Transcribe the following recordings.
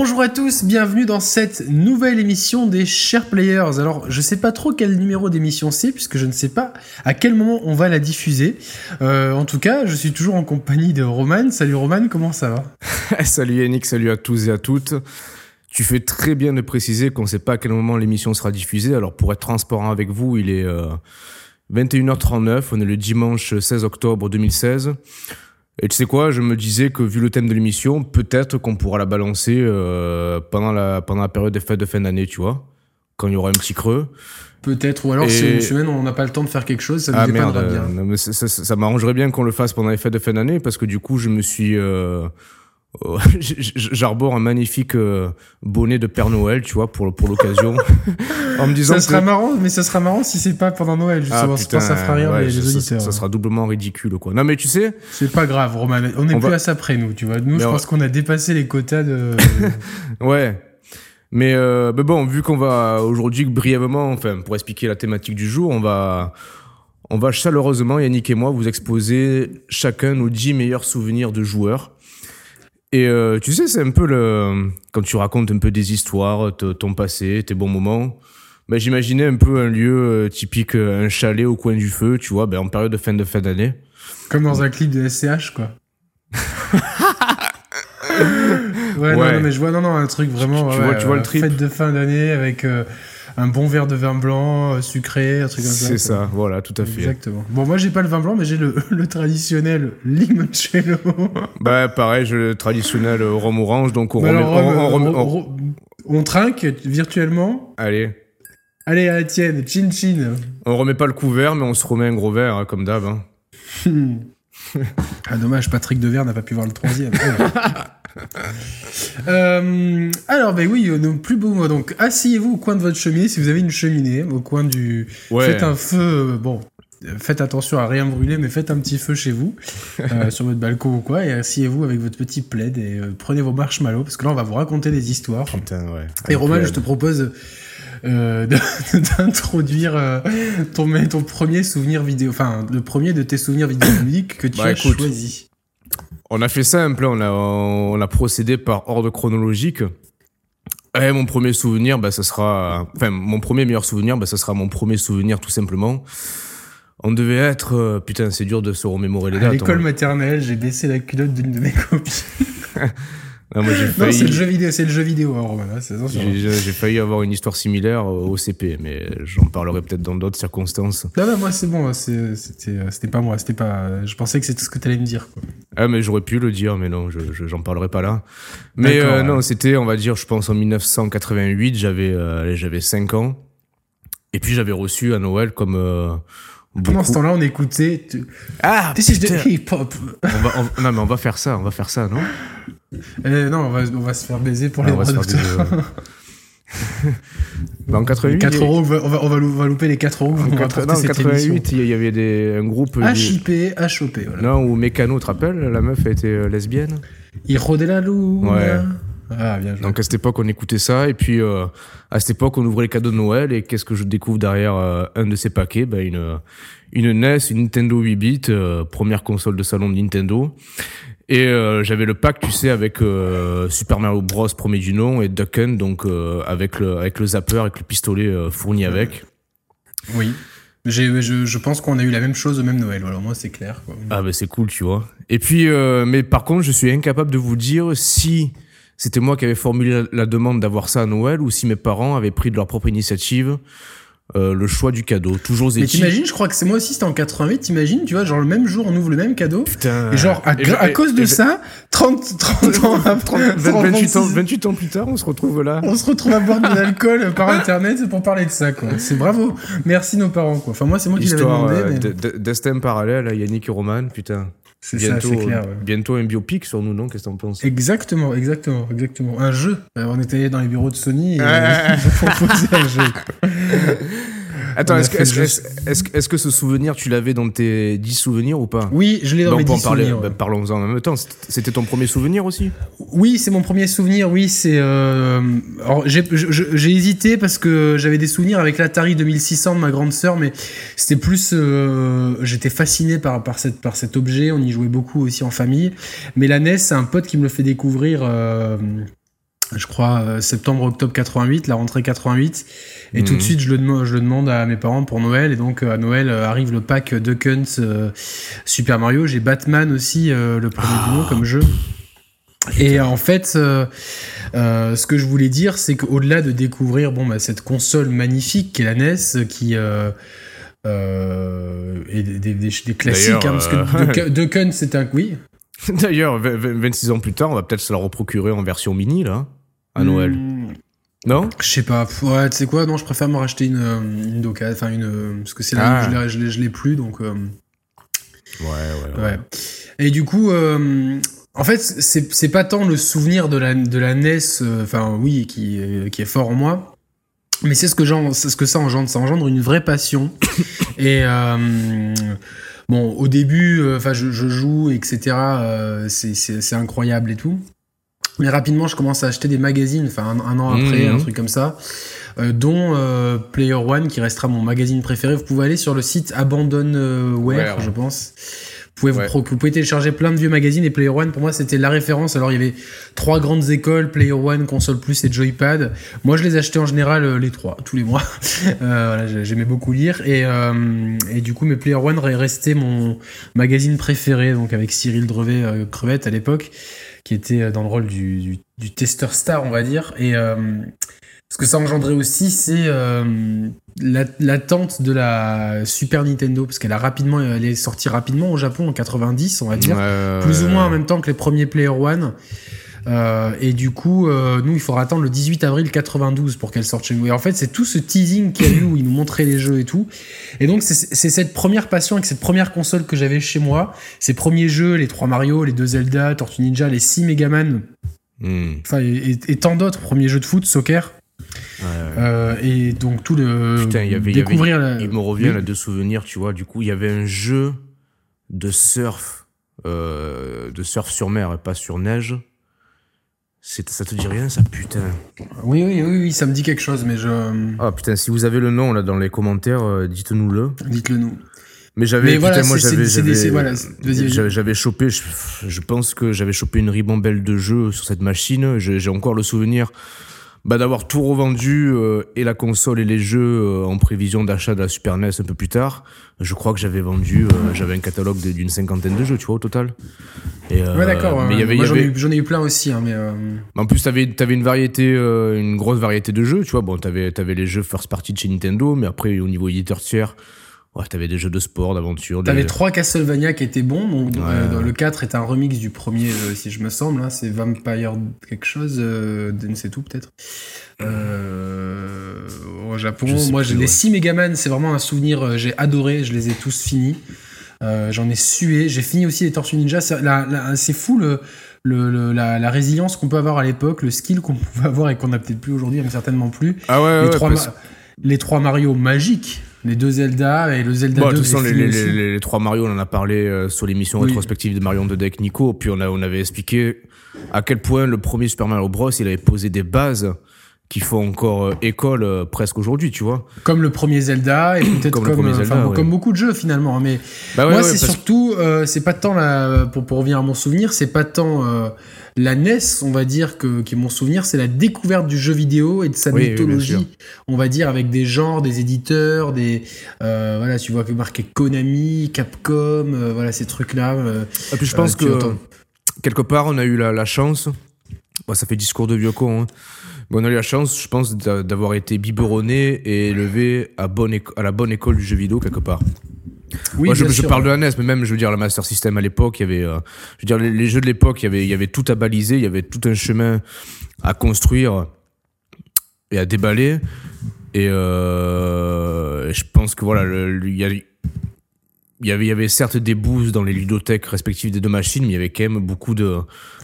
Bonjour à tous, bienvenue dans cette nouvelle émission des Chers Players. Alors, je sais pas trop quel numéro d'émission c'est, puisque je ne sais pas à quel moment on va la diffuser. Euh, en tout cas, je suis toujours en compagnie de Roman. Salut Roman, comment ça va? Salut Yannick, salut à tous et à toutes. Tu fais très bien de préciser qu'on ne sait pas à quel moment l'émission sera diffusée. Alors, pour être transparent avec vous, il est 21h39, euh, on est le dimanche 16 octobre 2016. Et tu sais quoi, je me disais que vu le thème de l'émission, peut-être qu'on pourra la balancer euh, pendant, la, pendant la période des fêtes de fin d'année, tu vois, quand il y aura un petit creux. Peut-être, ou alors c'est une semaine où on n'a pas le temps de faire quelque chose, ça nous ah, merde, bien. Euh, ça, m'arrangerait bien qu'on le fasse pendant les fêtes de fin d'année, parce que du coup, je me suis... Euh, j'arbore un magnifique euh, bonnet de Père Noël, tu vois, pour, pour l'occasion. en me disant. Ça sera marrant, mais ça sera marrant si c'est pas pendant Noël, justement. Ah, putain, ça fera rire les, auditeurs. Ça, sera doublement ridicule, quoi. Non, mais tu sais. C'est pas grave, Roman. On est plus à ça près, nous, tu vois. Nous, je pense qu'on a dépassé les quotas de. ouais. Mais, euh, mais bon, vu qu'on va aujourd'hui brièvement, enfin, pour expliquer la thématique du jour, on va. On va chaleureusement, Yannick et moi, vous exposer chacun nos 10 meilleurs souvenirs de joueurs et euh, tu sais, c'est un peu le quand tu racontes un peu des histoires, ton passé, tes bons moments. Ben, j'imaginais un peu un lieu euh, typique, euh, un chalet au coin du feu, tu vois, ben, en période de fin de fin d'année. Comme dans un clip de SCH, quoi. ouais, Non, mais je vois non non un truc vraiment. Tu, vois, tu vois le trip. Fête de fin d'année avec un bon verre de vin blanc euh, sucré, un truc comme ça. C'est ça, voilà, tout à fait. Exactement. Bon, moi, j'ai pas le vin blanc, mais j'ai le, le, traditionnel limoncello. bah, pareil, j'ai le traditionnel rhum orange, donc on, remet, on, on, trinque virtuellement. Allez. Allez, à la tienne, chin chin. On remet pas le couvert, mais on se remet un gros verre, hein, comme d'hab. Hein. ah, dommage, Patrick Devers n'a pas pu voir le troisième. Euh, alors, ben oui, euh, nos plus beaux Donc, asseyez-vous au coin de votre cheminée si vous avez une cheminée, au coin du. Faites un feu. Euh, bon, faites attention à rien brûler, mais faites un petit feu chez vous, sur votre balcon ou quoi, et asseyez-vous avec votre petit plaid et prenez vos marshmallows, parce que là, on va vous raconter des histoires. Putain, ouais. Et Romain, je te propose. d'introduire ton, ton premier souvenir vidéo, enfin le premier de tes souvenirs vidéoludiques que tu bah, as choisi. On a fait simple, on a, on a procédé par ordre chronologique. Et mon premier souvenir, bah, ça sera, enfin, mon premier meilleur souvenir, bah, ça sera mon premier souvenir tout simplement. On devait être, euh, putain, c'est dur de se remémorer les dates. À l'école maternelle, j'ai baissé la culotte d'une de mes copines. Non, c'est le jeu vidéo, c'est le jeu vidéo, hein, J'ai failli avoir une histoire similaire au CP, mais j'en parlerai peut-être dans d'autres circonstances. Non, non, moi c'est bon, c'était pas moi, c'était pas. Je pensais que c'était ce que tu allais me dire. Quoi. Ah, mais j'aurais pu le dire, mais non, je j'en parlerai pas là. Mais euh, non, c'était, on va dire, je pense en 1988, j'avais euh, j'avais 5 ans, et puis j'avais reçu à Noël comme. Euh, Pendant ce temps-là, on écoutait. Ah, This is the hip-hop. non, mais on va faire ça, on va faire ça, non? Euh, non, on va, on va, se faire baiser pour les droits d'auteur. bah en 88, 4 euros, on va, on, va, on va louper les 4 euros. En, 88, il y avait des, un groupe. HIP, HOP, voilà. Non, où Mécano, tu te rappelles La meuf a été euh, lesbienne. Il rodait la loupe. Ouais. Ah, bien joué. Donc à cette époque, on écoutait ça. Et puis euh, à cette époque, on ouvrait les cadeaux de Noël. Et qu'est-ce que je découvre derrière euh, un de ces paquets? Bah, une, une NES, une Nintendo 8 bits, première console de salon de Nintendo. Et euh, j'avais le pack, tu sais, avec euh, Super Mario Bros premier du nom et Duck Hunt, donc euh, avec le avec le zapper, avec le pistolet fourni avec. Oui. Je, je, pense qu'on a eu la même chose au même Noël. Alors moi, c'est clair. Quoi. Ah bah c'est cool, tu vois. Et puis, mais par contre, je suis incapable de vous dire si c'était moi qui avais formulé la demande d'avoir ça à Noël ou si mes parents avaient pris de leur propre initiative. Euh, le choix du cadeau. Toujours Mais t'imagines, je crois que c'est moi aussi, c'était en 88, t'imagines, tu vois, genre le même jour, on ouvre le même cadeau. Putain. Et genre, à, cause de ça, 30, 30 ans après, 28, ans, 28 ans plus tard, on se retrouve là. On se retrouve à boire de l'alcool par internet pour parler de ça, quoi. C'est bravo. Merci nos parents, quoi. Enfin, moi, c'est moi qui l'avais demandé. Euh, destin parallèle à Yannick et Roman, putain. C'est ça, c'est clair. Bientôt un biopic sur nous, non? Qu'est-ce que t'en penses? Exactement, exactement, exactement. Un jeu. Euh, on était dans les bureaux de Sony et ils ont proposé un jeu. Attends, est-ce que, est est que, ce souvenir, tu l'avais dans tes 10 souvenirs ou pas? Oui, je l'ai dans mes 10 souvenirs. Bah, parlons-en en même temps. C'était ton premier souvenir aussi? Oui, c'est mon premier souvenir. Oui, c'est. Euh... J'ai hésité parce que j'avais des souvenirs avec l'Atari 2600 de ma grande sœur, mais c'était plus. Euh... J'étais fasciné par, par, cette, par cet objet. On y jouait beaucoup aussi en famille. Mais la NES, c'est un pote qui me le fait découvrir. Euh je crois, septembre-octobre 88, la rentrée 88. Et tout de mhm. suite, je le, je le, demande à mes parents pour Noël. Et donc, à Noël, arrive le pack Duckens Super Mario. J'ai Batman aussi, le premier oh. comme jeu. Et en fait, euh, euh, ce que je voulais dire, c'est qu'au-delà de découvrir bon, bah, cette console magnifique qui est la NES, qui euh, est des, des, classiques, hein, parce que Ducken, c'est un... Oui D'ailleurs, 26 ans plus tard, on va peut-être se la reprocurer en version mini, là, à Noël. Hmm. Non? Je sais pas. Ouais, tu sais quoi? Non, je préfère me racheter une, une Doka, enfin une... Parce que c'est là où ah. je l'ai plus, donc... Ouais, ouais, ouais, Et du coup, en fait, c'est pas tant le souvenir de la, de la NES, euh, enfin oui, qui, qui est fort en moi, mais c'est ce que ce que ça engendre. Ça engendre une vraie passion. Et euh, bon, au début, euh, enfin, je, joue, etc. c'est incroyable et tout. Mais rapidement, je commence à acheter des magazines, enfin un, an après, mmh. un truc comme ça, dont Player One, qui restera mon magazine préféré. Vous pouvez aller sur le site Abandonware, je pense. Vous pouvez, vous, pouvez télécharger plein de vieux magazines et Player One, pour moi, c'était la référence. Alors, il y avait trois grandes écoles, Player One, Console Plus et Joypad. Moi, je les achetais en général euh, les trois, tous les mois. euh, J'aimais beaucoup lire. Et, euh, et, du coup, mes Player One restait mon magazine préféré, donc avec Cyril Drevet, euh, Crevette à l'époque, qui était dans le rôle du, du, du testeur star, on va dire. Et ce que ça engendrait aussi, c'est euh, l'attente de la Super Nintendo, parce qu'elle a rapidement, elle est sortie rapidement au Japon en 90, on va dire, plus ou moins en même temps que les premiers Player One. Euh, et du coup, euh, nous, il faudra attendre le 18 avril 92 pour qu'elle sorte chez nous. Et en fait, c'est tout ce teasing qu'il y a eu où ils nous montraient les jeux et tout. Et donc, c'est cette première passion avec cette première console que j'avais chez moi. Ces premiers jeux, les trois Mario, les deux Zelda, Tortue Ninja, les six Megaman. Hmm. Enfin, et, et, tant d'autres. Premiers jeux de foot, soccer. Euh, et donc tout le Putain, il y avait, découvrir il me revient là de souvenirs, tu vois. Du coup, il y avait un jeu de surf, euh, de surf sur mer et pas sur neige. Ça te dit rien, ça, putain oui, oui, oui, oui, ça me dit quelque chose, mais je. Ah putain, si vous avez le nom là dans les commentaires, euh, dites-nous-le. Dites-le nous. Mais j'avais, moi j'avais, j'avais chopé, je, je, pense que j'avais chopé une ribambelle de jeux sur cette machine. J'ai encore le souvenir bah, d'avoir tout revendu euh, et la console et les jeux euh, en prévision d'achat de la Super NES un peu plus tard. Je crois que j'avais vendu, euh, j'avais un catalogue d'une cinquantaine de jeux, tu vois, au total. Et, ouais, d'accord. mais Moi, j'en, ai, ai, eu plein aussi. Hein, mais En plus, t'avais, avais une variété, une grosse variété de jeux, tu vois. Bon, t'avais, avais les jeux first party de chez Nintendo, mais après, au niveau éditeur tiers, Ouais, t'avais des jeux de sport, d'aventure. T'avais trois Castlevania qui étaient bons. Euh, le 4 est un remix du premier, euh, si je me semble. Hein. c'est Vampire quelque chose. Euh, c'est tout, peut-être. au Japon, moi, j'ai les 6 Megaman, c'est vraiment un souvenir. j'ai adoré. Je les ai tous finis. J'en ai sué. J'ai fini aussi les Tortues Ninja. C'est fou le. Le, la, résilience qu'on peut avoir à l'époque, le skill qu'on pouvait avoir et qu'on n'a peut-être plus aujourd'hui, mais certainement plus. Ah ouais, les, trois les trois Mario magiques les deux Zelda et le Zelda bon, 2. De toute façon, les, les, les, trois Mario, on en a parlé euh, sur l'émission rétrospective de Marion de Deck Nico. Puis on, a, on avait expliqué à quel point le premier Super Mario Bros. il avait posé des bases qui font encore euh, école euh, presque aujourd'hui, tu vois. Comme le premier Zelda et peut-être comme, comme, Zelda, comme, beaucoup de jeux finalement. Hein. Mais bah moi, c'est surtout, c'est pas tant la, pour, pour revenir à mon souvenir, c'est pas tant la NES, on va dire que qui est mon souvenir, c'est la découverte du jeu vidéo et de sa mythologie, on va dire avec des genres, des éditeurs, des euh, voilà, tu vois que marqué Konami, Capcom, euh, voilà ces trucs là. Euh, et puis je pense que quelque part on a eu la, chance, ça fait discours de vieux con. Hein. on a eu la chance, je pense, d'avoir été biberonné et élevé à, bonne à la bonne école du jeu vidéo quelque part. Oui, Moi, je, parle de la NES, mais même, je veux dire, la Master System à l'époque, il y avait, euh, je veux dire, les, jeux de l'époque, il y avait, il y avait tout à baliser, il y avait tout un chemin à construire et à déballer. Et euh, je pense que voilà, il y, y, avait, il y avait certes des boosts dans les ludothèques respectives des deux machines, mais il y avait quand même beaucoup de,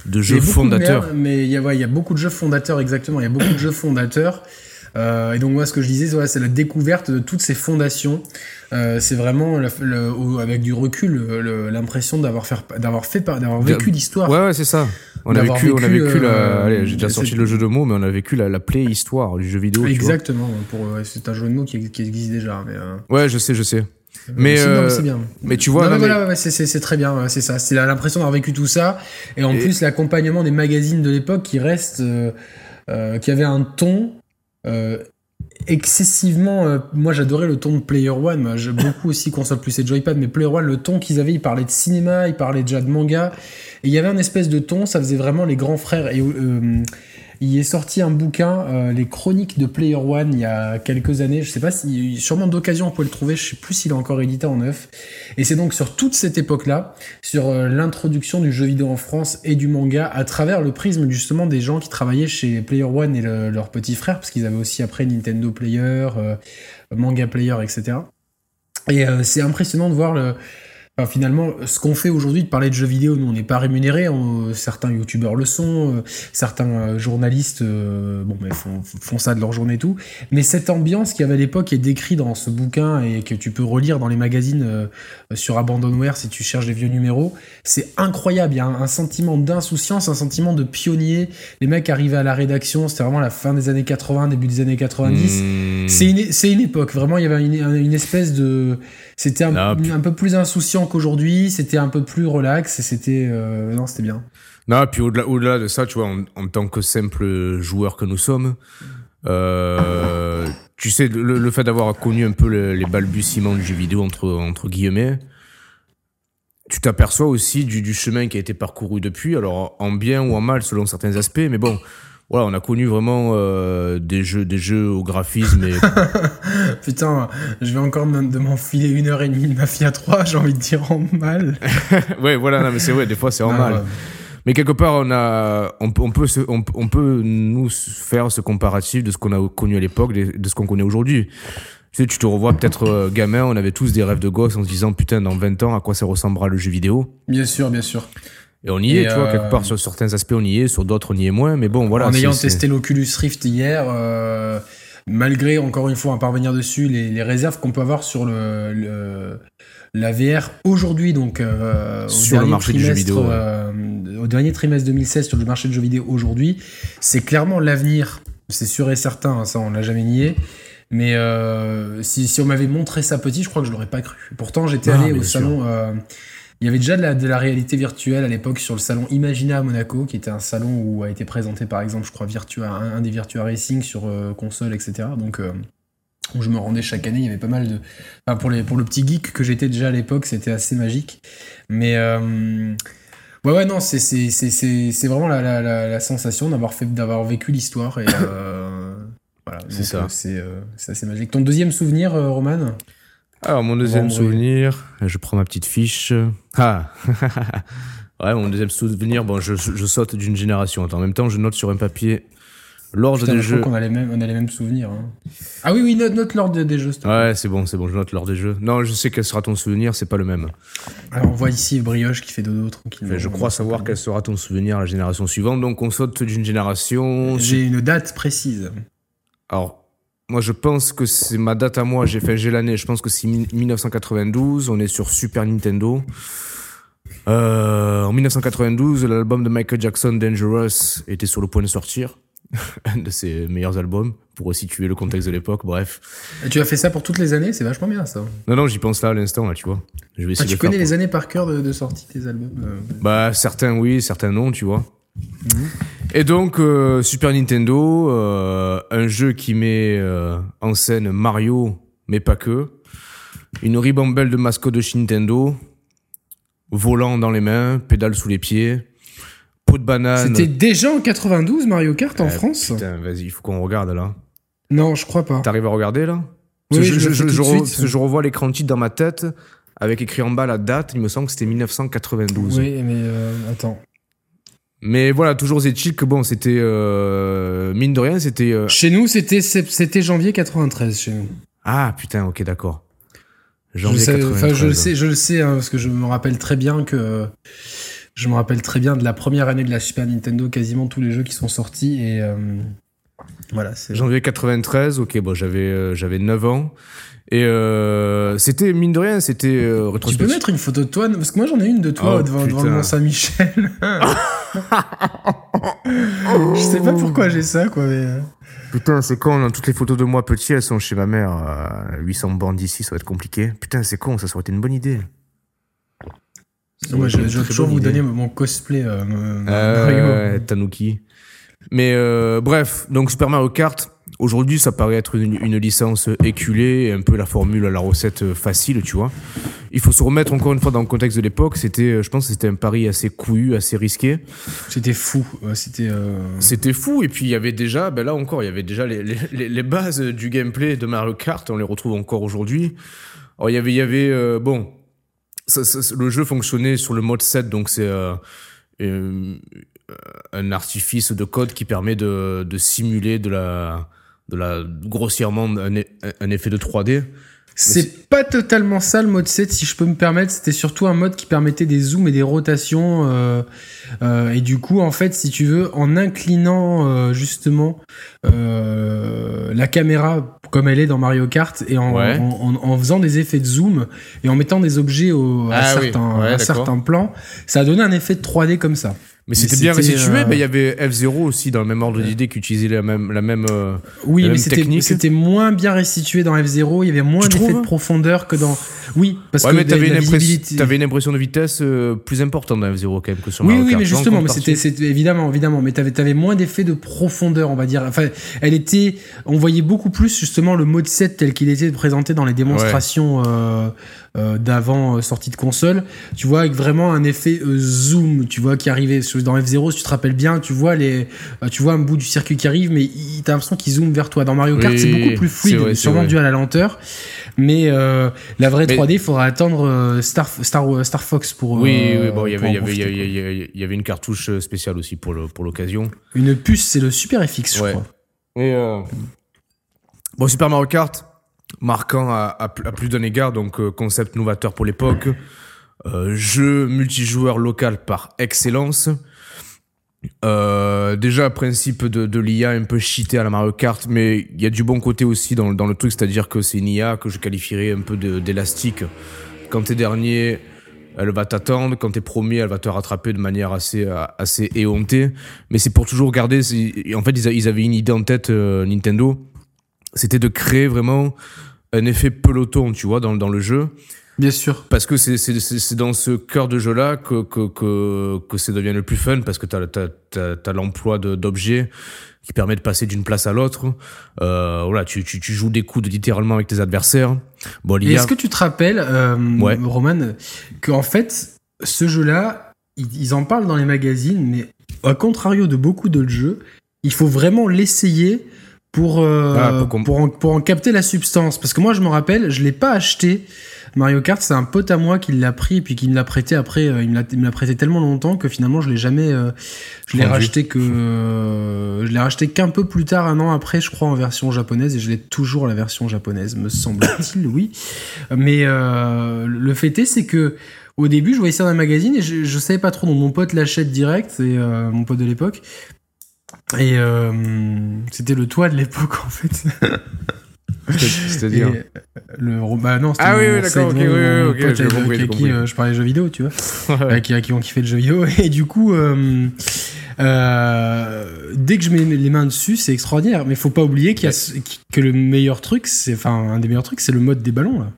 de jeux fondateurs. mais il y, a, il y a beaucoup de jeux fondateurs, exactement. Il y a beaucoup de jeux fondateurs. Euh, et donc moi, ce que je disais, c'est la découverte de toutes ces fondations. Euh, c'est vraiment avec du recul l'impression d'avoir fait d'avoir fait d'avoir vécu l'histoire. Ouais, ouais c'est ça. On a vécu, on a vécu la. Euh, allez, j'ai déjà sorti le jeu de mots, mais on a vécu la, la play-histoire du jeu vidéo. Exactement. Pour, c'est un jeu de mots qui, existe déjà. Mais, Ouais, je sais, je sais. Mais, c'est bien. Mais tu vois, voilà, c'est très bien, c'est ça. C'est l'impression d'avoir vécu tout ça, et en plus l'accompagnement des magazines de l'époque qui reste qui avait un ton excessivement. moi, j'adorais le ton de Player One. J'ai beaucoup aussi console plus et Joypad, mais Player One, le ton qu'ils avaient, ils parlaient de cinéma, ils parlaient déjà de manga. Et il y avait un espèce de ton, ça faisait vraiment les grands frères. Et il est sorti un bouquin, euh, Les Chroniques de Player One, il y a quelques années. Je sais pas si, sûrement d'occasion on peut le trouver. Je sais plus s'il est encore édité en neuf. Et c'est donc sur toute cette époque-là, sur euh, l'introduction du jeu vidéo en France et du manga à travers le prisme justement des gens qui travaillaient chez Player One et leurs petits frères, parce qu'ils avaient aussi après Nintendo Player, euh, Manga Player, etc. Et c'est impressionnant de voir le, finalement, ce qu'on fait aujourd'hui de parler de jeux vidéo, nous on n'est pas rémunérés. certains youtubeurs le sont, euh, certains euh, journalistes, euh, bon, mais font, font, ça de leur journée et tout. Mais cette ambiance qu'il y avait à l'époque est décrite dans ce bouquin et que tu peux relire dans les magazines sur Abandonware si tu cherches les vieux numéros, c'est incroyable. Il y a un, sentiment d'insouciance, un sentiment de pionnier. Les mecs arrivaient à la rédaction, c'était vraiment la fin des années 80, début des années 90. Mmh. C'est une, une, époque, vraiment, il y avait une, une espèce de c'était un, un, peu plus insouciant qu'aujourd'hui, c'était un peu plus relax, et c'était euh, non, c'était bien. Non, puis au-delà, au-delà de ça, tu vois, en, tant que simple joueur que nous sommes, euh, tu sais, le, fait d'avoir connu un peu les, balbutiements du jeu vidéo entre entre guillemets, tu t'aperçois aussi du, du chemin qui a été parcouru depuis, alors en bien ou en mal selon certains aspects, mais bon voilà, on a connu vraiment euh, des jeux, des jeux au graphisme. Et... Putain, je vais encore de m'enfiler une heure et demie de Mafia 3, j'ai envie de dire en mal. ouais, voilà, non, mais c'est vrai, des fois c'est en mal. Mais quelque part, on a, on, on peut, on, on, peut nous faire ce comparatif de ce qu'on a connu à l'époque, de, ce qu'on connaît aujourd'hui. Tu sais, tu te revois peut-être euh, gamin, on avait tous des rêves de gosse en se disant putain, dans 20 ans, à quoi ça ressemblera le jeu vidéo? Bien sûr, bien sûr. Et on y est, tu vois, quelque part, euh, sur certains aspects, on y est, sur d'autres, on y est moins, mais bon, voilà. En ayant testé l'Oculus Rift hier, euh, malgré, encore une fois, en parvenir dessus, les, réserves qu'on peut avoir sur le, la VR aujourd'hui, donc euh, sur le marché du jeu vidéo, au dernier trimestre 2016 sur le marché de jeux vidéo aujourd'hui, c'est clairement l'avenir. C'est sûr et certain, hein, ça on l'a jamais nié. Mais si, si, on m'avait montré ça petit, je crois que je l'aurais pas cru. Pourtant, j'étais allé au salon. Il y avait déjà de la, réalité virtuelle à l'époque sur le salon Imagina à Monaco, qui était un salon où a été présenté par exemple, je crois, Virtua, un, des Virtua Racing sur euh, console, etc. Donc, euh, où je me rendais chaque année, il y avait pas mal de. Enfin, pour, les, pour le petit geek que j'étais déjà à l'époque, c'était assez magique. Mais. Euh, ouais, ouais, non, c'est vraiment la, la, la, sensation d'avoir d'avoir vécu l'histoire. Et. voilà, c'est ça. C'est assez magique. Ton deuxième souvenir, Roman? Alors, mon deuxième souvenir, je prends ma petite fiche. Ah Ouais, mon deuxième souvenir, bon, je, je saute d'une génération. En même temps, je note sur un papier l'ordre des jeux. On a les mêmes, on a les mêmes souvenirs. Hein. Ah oui, oui, note, note l'ordre des jeux. Ouais, c'est bon, c'est bon, je note l'ordre des jeux. Non, je sais quel sera ton souvenir, c'est pas le même. Alors, on voit ici Brioche qui fait dodo tranquillement. je crois savoir quel sera ton souvenir la génération suivante. Donc, on saute d'une génération. J'ai une date précise. Alors, moi, je pense que c'est ma date à moi. J'ai fait j'ai l'année. Je pense que c'est 1992. On est sur Super Nintendo. Euh, en 1992, l'album de Michael Jackson, Dangerous, était sur le point de sortir. un de ses meilleurs albums, pour situer le contexte de l'époque, bref. Et tu as fait ça pour toutes les années? C'est vachement bien, ça. Non, non, j'y pense là à l'instant, là, tu vois. Je vais essayer ah, tu connais les années par cœur de, sortie des albums euh, Bah, certains oui, certains non, tu vois. Et donc, euh, Super Nintendo, euh, un jeu qui met euh, en scène Mario, mais pas que. Une ribambelle de mascotte de chez Nintendo, volant dans les mains, pédale sous les pieds, pot de banane. C'était déjà en 92 Mario Kart en France? Putain, vas-y, il faut qu'on regarde là. Non, je crois pas. T'arrives à regarder là? Oui, je, je, je, je, revois l'écran titre dans ma tête avec écrit en bas la date. Il me semble que c'était 1992. Oui, mais attends. Mais voilà, toujours est-il que bon, c'était euh, mine de rien, c'était. Euh, chez nous, c'était c'était janvier 93 chez nous. Ah putain, ok, d'accord. Janvier je 93. je le sais, je le sais, hein, parce que je me rappelle très bien que je me rappelle très bien de la première année de la Super Nintendo, quasiment tous les jeux qui sont sortis et euh, voilà. Janvier 93, ok, bon, j'avais j'avais 9 ans. Et euh, c'était, mine de rien, c'était euh, Tu peux mettre une photo de toi Parce que moi j'en ai une de toi oh, devant, devant, le Mont-Saint-Michel. je sais pas pourquoi j'ai ça, quoi. Mais... Euh. Putain, c'est con, toutes les photos de moi petit, elles sont chez ma mère. 800 bandes d'ici, ça va être compliqué. Putain, c'est con, ça, aurait été une bonne idée. Moi, je, vais toujours vous donner mon cosplay. Euh, Tanuki. Mais bref, donc Super Mario Kart, Aujourd'hui, ça paraît être une, licence éculée, un peu la formule, la recette facile, tu vois. Il faut se remettre encore une fois dans le contexte de l'époque. C'était, je pense, c'était un pari assez couillu, assez risqué. C'était fou. C'était. Euh, c'était fou. Et puis il y avait déjà, ben là encore, il y avait déjà les, les, les, bases du gameplay de Mario Kart. On les retrouve encore aujourd'hui. Alors il y avait, il y avait, euh, bon, le jeu fonctionnait sur le mode 7, donc c'est euh, un artifice de code qui permet de, de simuler de la de la grossièrement un, un effet de 3D. C'est pas totalement ça le mode 7, si je peux me permettre. C'était surtout un mode qui permettait des zooms et des rotations. Euh, euh, et du coup, en fait, si tu veux, en inclinant euh, justement euh, la caméra comme elle est dans Mario Kart et en, en, en, faisant des effets de zoom et en mettant des objets au, à, ah certains, à certains plans, ça a donné un effet de 3D comme ça. Mais c'était bien restitué, euh, mais il y avait F0 aussi dans le même ordre d'idée qui utilisait la même, la même, euh, oui, mais c'était moins bien restitué dans F0, il y avait moins d'effet de profondeur que dans. Oui, parce que. mais t'avais une, visibilité... une impression de vitesse euh, plus importante dans F0 quand même que sur Mario Oui, oui, mais justement, mais c'était évidemment, évidemment, mais t'avais avais moins d'effet de profondeur, on va dire. Enfin, elle était. On voyait beaucoup plus justement le mode 7 tel qu'il était présenté dans les démonstrations. Euh, euh, d'avant sortie de console, tu vois, avec vraiment un effet zoom, tu vois, qui arrivait dans F0, si tu te rappelles bien, tu vois les, tu vois un bout du circuit qui arrive, mais t'as l'impression qu'il zoome vers toi. Dans Mario Kart, c'est beaucoup plus fluide, sûrement dû à la lenteur. Mais la vraie 3D, il faudra attendre Star, Star, Star Fox pour. Oui, oui bon, il y avait, il y avait une cartouche spéciale aussi pour l'occasion. Une puce, c'est le Super FX, je crois. Et bon, Super Mario Kart, marquant à, plus d'un égard, donc euh, concept novateur pour l'époque, euh, jeu multijoueur local par excellence. Euh, déjà, principe de, l'IA un peu cheaté à la Mario Kart, mais il y a du bon côté aussi dans, dans le truc, c'est-à-dire que c'est une IA que je qualifierais un peu d'élastique. Quand t'es dernier, elle va t'attendre. Quand t'es premier, elle va te rattraper de manière assez, assez éhontée. Mais c'est pour toujours garder. En fait, ils avaient une idée en tête, Nintendo c'était de créer vraiment un effet peloton, tu vois, dans, dans le jeu. Bien sûr. Parce que c'est dans ce cœur de jeu-là que, que, que, que ça devient le plus fun, parce que tu as, as, l'emploi d'objets qui permet de passer d'une place à l'autre. Euh, voilà, tu, tu, tu, joues des coups de, littéralement avec tes adversaires. Bon, Est-ce que tu te rappelles, euh, Roman, qu'en fait, ce jeu-là, ils, en parlent dans les magazines, mais à contrario de beaucoup d'autres jeux, il faut vraiment l'essayer pour, euh, ah, pour, en, pour, en, capter la substance. Parce que moi, je me rappelle, je l'ai pas acheté. Mario Kart, c'est un pote à moi qui l'a pris, puis qui me l'a prêté après. Euh, il me l'a prêté tellement longtemps que finalement, je l'ai jamais. Euh, je l'ai racheté que. je l'ai racheté qu'un peu plus tard, un an après, je crois, en version japonaise, et je l'ai toujours la version japonaise, me semble-t-il, oui. Mais le fait est, c'est que. Au début, je voyais ça dans un magazine et je, je savais pas trop. Donc mon pote l'achète direct, c'est mon pote de l'époque. Et euh, c'était le toit de l'époque en fait. C'est-à-dire le bah non ah oui, oui d'accord ok oui, oui, je, avec qui euh, je parlais jeux vidéo tu vois. Avec qui, qui ont kiffé le jeu vidéo. Et du coup euh, euh, dès que je mets les mains dessus c'est extraordinaire. Mais faut pas oublier qu'il y a que le meilleur truc c'est enfin un des meilleurs trucs c'est le mode des ballons là.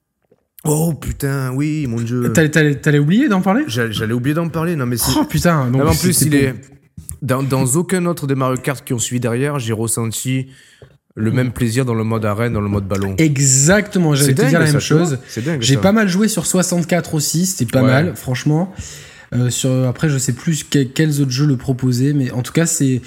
Oh putain, oui, mon dieu. T'allais oublier d'en parler? J'allais oublier d'en parler, non mais Oh putain, donc en plus il est dans, dans aucun autre des Mario Kart qui ont suivi derrière, j'ai ressenti le même plaisir dans le mode arène, dans le mode ballon. Exactement, j'allais te dire la même chose. J'ai pas mal joué sur 64 aussi, c'était pas mal, franchement. Euh, sur, après, je sais plus quels autres jeux le proposaient, mais en tout cas, c'est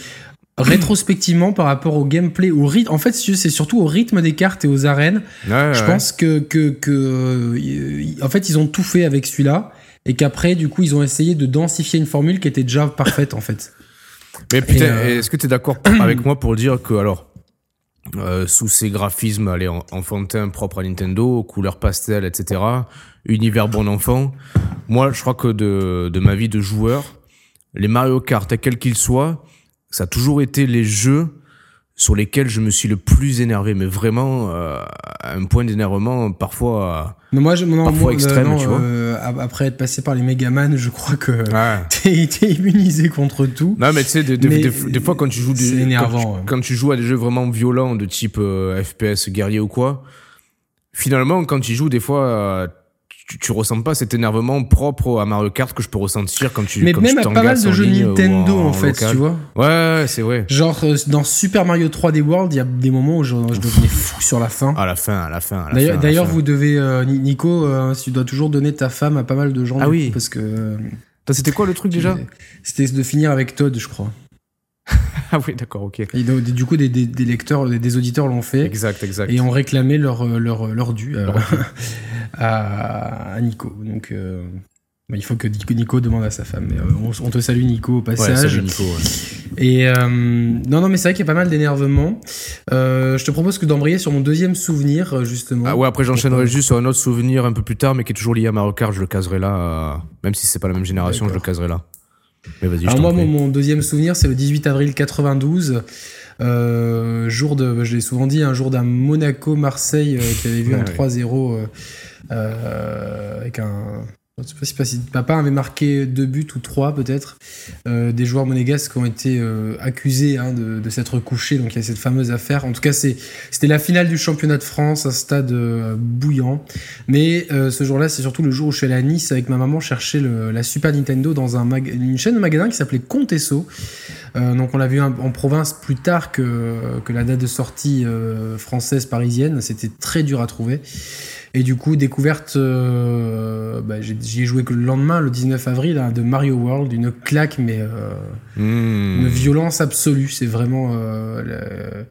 rétrospectivement par rapport au gameplay, au rythme. En fait, c'est surtout au rythme des cartes et aux arènes. je pense que, que, que euh, en fait, ils ont tout fait avec celui-là et qu'après, du coup, ils ont essayé de densifier une formule qui était déjà parfaite, en fait. Mais putain, euh, est-ce que tu es d'accord avec moi pour dire que, alors, euh, sous ces graphismes allez, enfantins propres à Nintendo, couleurs pastel, etc., univers bon enfant, moi, je crois que de, de ma vie de joueur, les Mario Kart, quels qu'ils soient, ça a toujours été les jeux sur lesquels je me suis le plus énervé, mais vraiment euh, un point d'énervement parfois, mais moi, je, parfois extrême, tu vois. Euh, après être passé par les Megaman, je crois que tu t'es immunisé contre tout. Non, mais tu sais, des, fois quand tu joues des, énervant, quand, tu, joues à des jeux vraiment violents de type euh, FPS guerrier ou quoi, finalement quand tu joues des fois tu, ressens pas cet énervement propre à Mario Kart que je peux ressentir quand tu Mais même à pas mal de jeux Nintendo en, fait, tu vois. Ouais, c'est vrai. Genre euh, dans Super Mario 3D World, il y a des moments où je, devenais fou sur la fin. À la fin, à la fin. D'ailleurs, vous devez, euh, Nico, euh, tu dois toujours donner ta femme à pas mal de gens. Ah oui. Parce que. C'était quoi le truc déjà C'était de finir avec Todd, je crois. Ah oui, d'accord, ok. Et du coup, des, lecteurs, des, auditeurs l'ont fait. Exact, exact. Et ont réclamé leur, leur, leur dû. à, Nico. Donc, euh, bah, il faut que Nico demande à sa femme. Euh, on, te salue, Nico, au passage. Nico, Et euh, non, non, mais c'est vrai qu'il y a pas mal d'énervement. je te propose que d'embrayer sur mon deuxième souvenir, justement. Ah ouais, après j'enchaînerai juste sur un autre souvenir un peu plus tard, mais qui est toujours lié à Mario Kart. Je le caserai là, même si c'est pas la même génération, je le caserai là. Mais vas-y. Alors moi, mon, mon, deuxième souvenir, c'est le 18 avril 92. jour de, je l'ai souvent dit, un jour d'un Monaco-Marseille qui avait vu un 3-0 euh, avec un. Je sais pas si papa avait marqué deux buts ou trois peut-être. Euh, des joueurs monégasques ont été euh, accusés hein, de, s'être couchés. Donc il y a cette fameuse affaire. En tout cas, c'était la finale du championnat de France, un stade bouillant. Mais ce jour-là, c'est surtout le jour où je suis allé à Nice avec ma maman chercher la Super Nintendo dans un une chaîne de magasins qui s'appelait Contesso. donc on l'a vu en province plus tard que la date de sortie française parisienne. C'était très dur à trouver. Et du coup, découverte, euh, bah, j'y ai joué que le lendemain, le 19 avril, hein, de Mario World, une claque, mais euh, hmm. une violence absolue. C'est vraiment. Euh,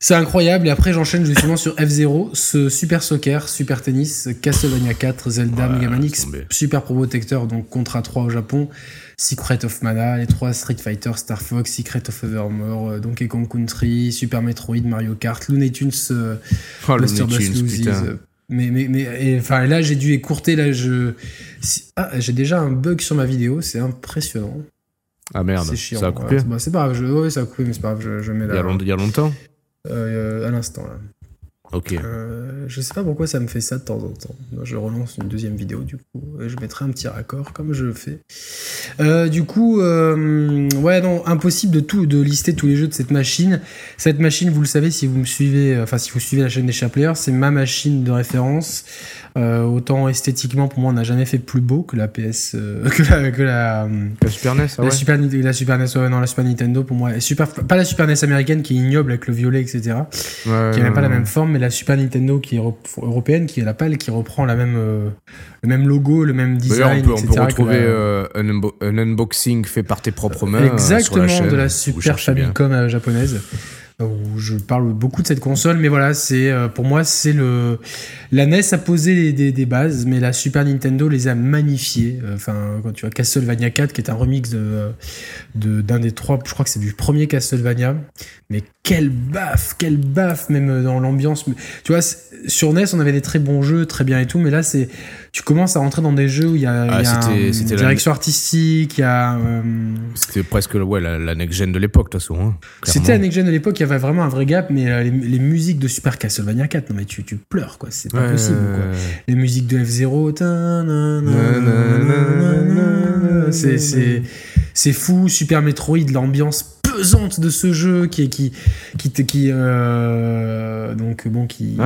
c'est incroyable. Et après, j'enchaîne justement sur F0, ce Super Soccer, Super Tennis, Castlevania 4, Zelda, Man X, Super Pro Protector, donc Contra 3 au Japon. Secret of Mana, les trois Street Fighter, Star Fox, Secret of Evermore, Donkey Kong Country, Super Metroid, Mario Kart, Looney Tunes, euh, oh, Buster Bust mais, mais, mais enfin, là, j'ai dû écourter. Là, je. Ah, j'ai déjà un bug sur ma vidéo, c'est impressionnant. Ah merde, chiant, ça a coupé bah, C'est pas grave, je... ouais, ça a coupé, mais c'est pas grave, je, je mets là. Il y a, longtemps euh, À l'instant, là. Euh, je sais pas pourquoi ça me fait ça de temps en temps. Je relance une deuxième vidéo du coup. Je mettrai un petit raccord comme je le fais. Euh, du coup, euh, ouais, non, impossible de tout, de lister tous les jeux de cette machine. Cette machine, vous le savez si vous me suivez, enfin si vous suivez la chaîne des Chaplers, c'est ma machine de référence. Euh, autant esthétiquement, pour moi, on n'a jamais fait plus beau que la PS, euh, que la, que la, Super NES, ah la, Super, la Super NES, ouais, non, la Super Nintendo, pour moi, super, pas la Super NES américaine qui est ignoble avec le violet, etc., qui n'a même pas la même forme, mais la Super Nintendo qui est européenne, qui est la pâle, qui reprend la même, euh, le même logo, le même design, on peut, on peut retrouver un, unboxing fait par tes propres mains. Exactement, sur la de la Super Famicom japonaise je parle beaucoup de cette console, mais voilà, c'est euh, pour moi c'est le la NES a posé des, bases, mais la Super Nintendo les a magnifiées. Euh, enfin, quand tu vois Castlevania 4, qui est un remix d'un des trois, je crois que c'est du premier Castlevania, mais quelle baffe, quelle baffe, même dans l'ambiance. Tu vois, sur NES, on avait des très bons jeux, très bien et tout, mais là, c'est, tu commences à rentrer dans des jeux où il y a, ah, une direction artistique, il y a. Euh, c'était presque ouais, la, next-gen de l'époque, de toute façon. Hein, c'était la next-gen de l'époque, il y avait vraiment un vrai gap, mais euh, les, musiques de Super Castlevania 4, non, mais tu, tu pleures, quoi, c'est pas possible, quoi. Les musiques de F0, c'est, c'est fou, Super Metroid, l'ambiance pesante de ce jeu qui est qui qui qui euh, donc bon qui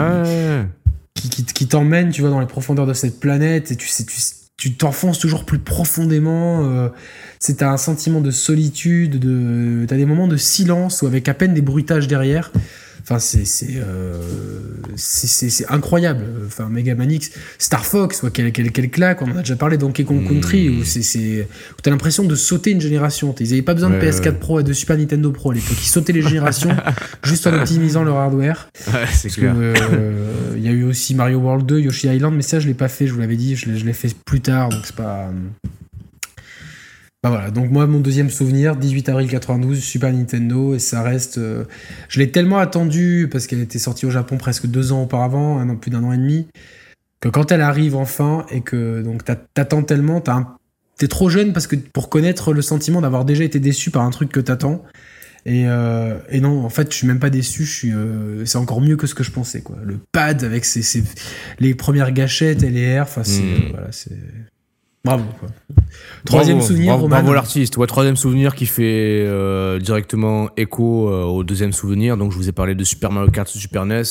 qui, t'emmène tu vois dans les profondeurs de cette planète et tu sais tu t'enfonces toujours plus profondément euh, c'est un sentiment de solitude de t'as des moments de silence ou avec à peine des bruitages derrière Enfin, euh, c'est c'est incroyable. Enfin, Mega Man X, Star Fox, quelle, quelle, quelle, claque. On en a déjà parlé dans Donkey Kong Country, mmh. où c'est où t'as l'impression de sauter une génération. Ils avaient pas besoin de PS4 Pro et de Super Nintendo Pro à l'époque. Ils sautaient les générations juste en optimisant leur hardware. Ouais, c'est clair. Euh, il y a eu aussi Mario World 2, Yoshi Island, mais ça je l'ai pas fait. Je vous l'avais dit, je l'ai fait plus tard, donc c'est pas. Bah voilà, donc moi mon deuxième souvenir, 18 avril 92, Super Nintendo, et ça reste... Euh, je l'ai tellement attendu, parce qu'elle était sortie au Japon presque deux ans auparavant, un an, plus d'un an et demi, que quand elle arrive enfin, et que donc t'attends tellement, t'es trop jeune parce que pour connaître le sentiment d'avoir déjà été déçu par un truc que t'attends, et, euh, et non, en fait, je suis même pas déçu. Je suis, euh, c'est encore mieux que ce que je pensais. Quoi. Le pad avec ses, les premières gâchettes, LR, enfin, c'est, hmm. voilà, c'est, Bravo. Troisième souvenir, bravo, bravo l'artiste. Ouais, troisième souvenir qui fait euh, directement écho euh, au deuxième souvenir. Donc, je vous ai parlé de Super Mario Kart Super NES.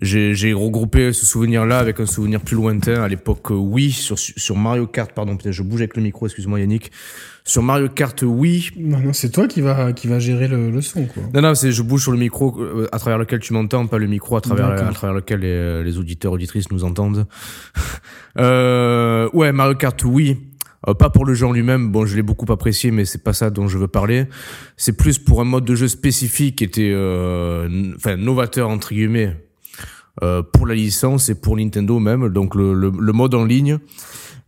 j'ai regroupé ce souvenir-là avec un souvenir plus lointain à l'époque oui sur sur Mario Kart pardon je bouge avec le micro excuse-moi Yannick sur Mario Kart oui non non c'est toi qui va qui va gérer le, le son quoi non non c'est je bouge sur le micro euh, à travers lequel tu m'entends pas le micro à travers à travers lequel les, les auditeurs auditrices nous entendent euh, ouais Mario Kart oui euh, pas pour le jeu en lui-même, bon, je l'ai beaucoup apprécié, mais c'est pas ça dont je veux parler. C'est plus pour un mode de jeu spécifique qui était, euh, enfin, novateur entre guillemets euh, pour la licence et pour Nintendo même. Donc le, le, le mode en ligne.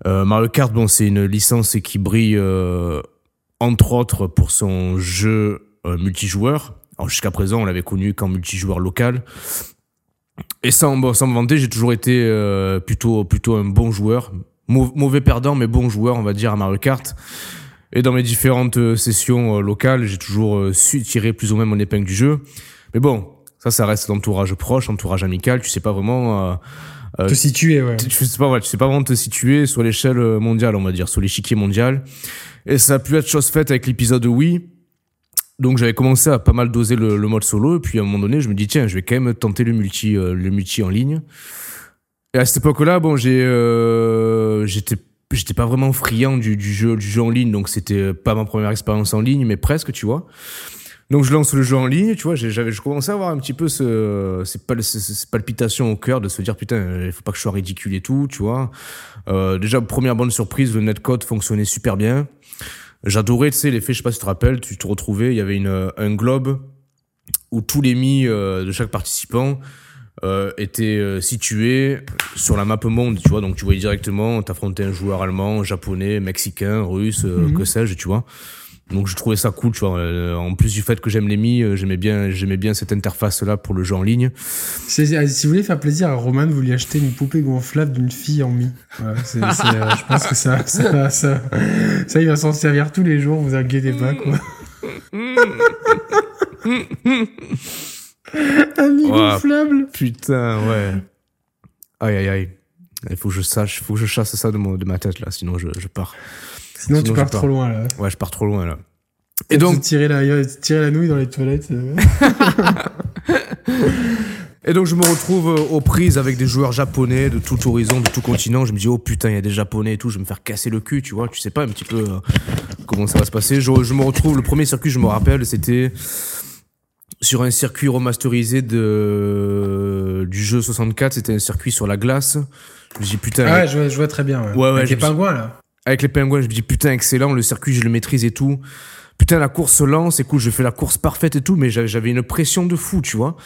Euh, Mario Kart, bon, c'est une licence qui brille euh, entre autres pour son jeu multijoueur. Jusqu'à présent, on l'avait connu qu'en multijoueur local. Et sans, sans me vanter, j'ai toujours été plutôt plutôt un bon joueur, mauvais perdant mais bon joueur, on va dire à Mario Kart. Et dans mes différentes sessions locales, j'ai toujours su tirer plus ou moins mon épingle du jeu. Mais bon, ça, ça reste l'entourage proche, entourage amical. Tu sais pas vraiment. Euh, euh te situer, ouais. Tu, sais pas, ouais, tu sais pas vraiment te situer sur l'échelle mondiale, on va dire, sur l'échiquier mondial. Et ça a pu être chose faite avec l'épisode Wii. Donc j'avais commencé à pas mal doser le, le, mode solo et puis à un moment donné je me dis tiens je vais quand même tenter le multi euh, le multi en ligne. Et à cette époque-là bon j'ai euh, j'étais j'étais pas vraiment friand du, du jeu du jeu en ligne donc c'était pas ma première expérience en ligne mais presque tu vois. Donc je lance le jeu en ligne, tu vois, j'avais, je commençais à avoir un petit peu ce, ces, pal ces palpitations au cœur de se dire putain, il faut pas que je sois ridicule et tout, tu vois. Euh, déjà première bonne surprise, le netcode fonctionnait super bien. J'adorais, tu sais, l'effet, je sais pas si tu te rappelles, tu te retrouvais, il y avait une, un globe où tous les mi euh, de chaque participant euh, étaient euh, situés sur la map monde, tu vois. Donc tu voyais directement, t'affrontais un joueur allemand, japonais, mexicain, russe, euh, mhm. que sais-je, tu vois. Donc je trouvais ça cool, tu vois. Euh, en plus du fait que j'aime les Mi, euh, j'aimais bien, j'aimais bien cette interface là pour le jeu en ligne. Euh, si vous voulez faire plaisir à Roman, vous lui achetez une poupée gonflable d'une fille en Mi. je pense que ça, ça, ça, ça, il va s'en servir tous les jours. Vous inquiétez pas quoi. Un Mi gonflable. Putain, ouais. Aïe aïe aïe. Il faut que je sache, il faut que je chasse ça de, de ma tête là, sinon je, je pars. Sinon, tu pars, trop loin là. Ouais, je pars trop loin là. Et, donc tirer la tirer la nouille dans les toilettes. Euh. et donc je me retrouve euh, aux prises avec des joueurs japonais de tout horizon, de tout continent. Je me dis oh putain il y a des japonais et tout, je vais me faire casser le cul, tu vois. Tu sais pas un petit peu euh, comment ça va se passer. Je, je, me retrouve le premier circuit, je me rappelle, c'était sur un circuit remasterisé de du jeu 64. C'était un circuit sur la glace. Je me dis putain. Ah ouais, je vois, je vois très bien. Ouais, ouais, avec les pingouins là avec les pingouins, je me dis putain, excellent, le circuit, je le maîtrise et tout. Putain, la course lance, écoute, je fais la course parfaite et tout, mais j'avais une pression de fou, tu vois.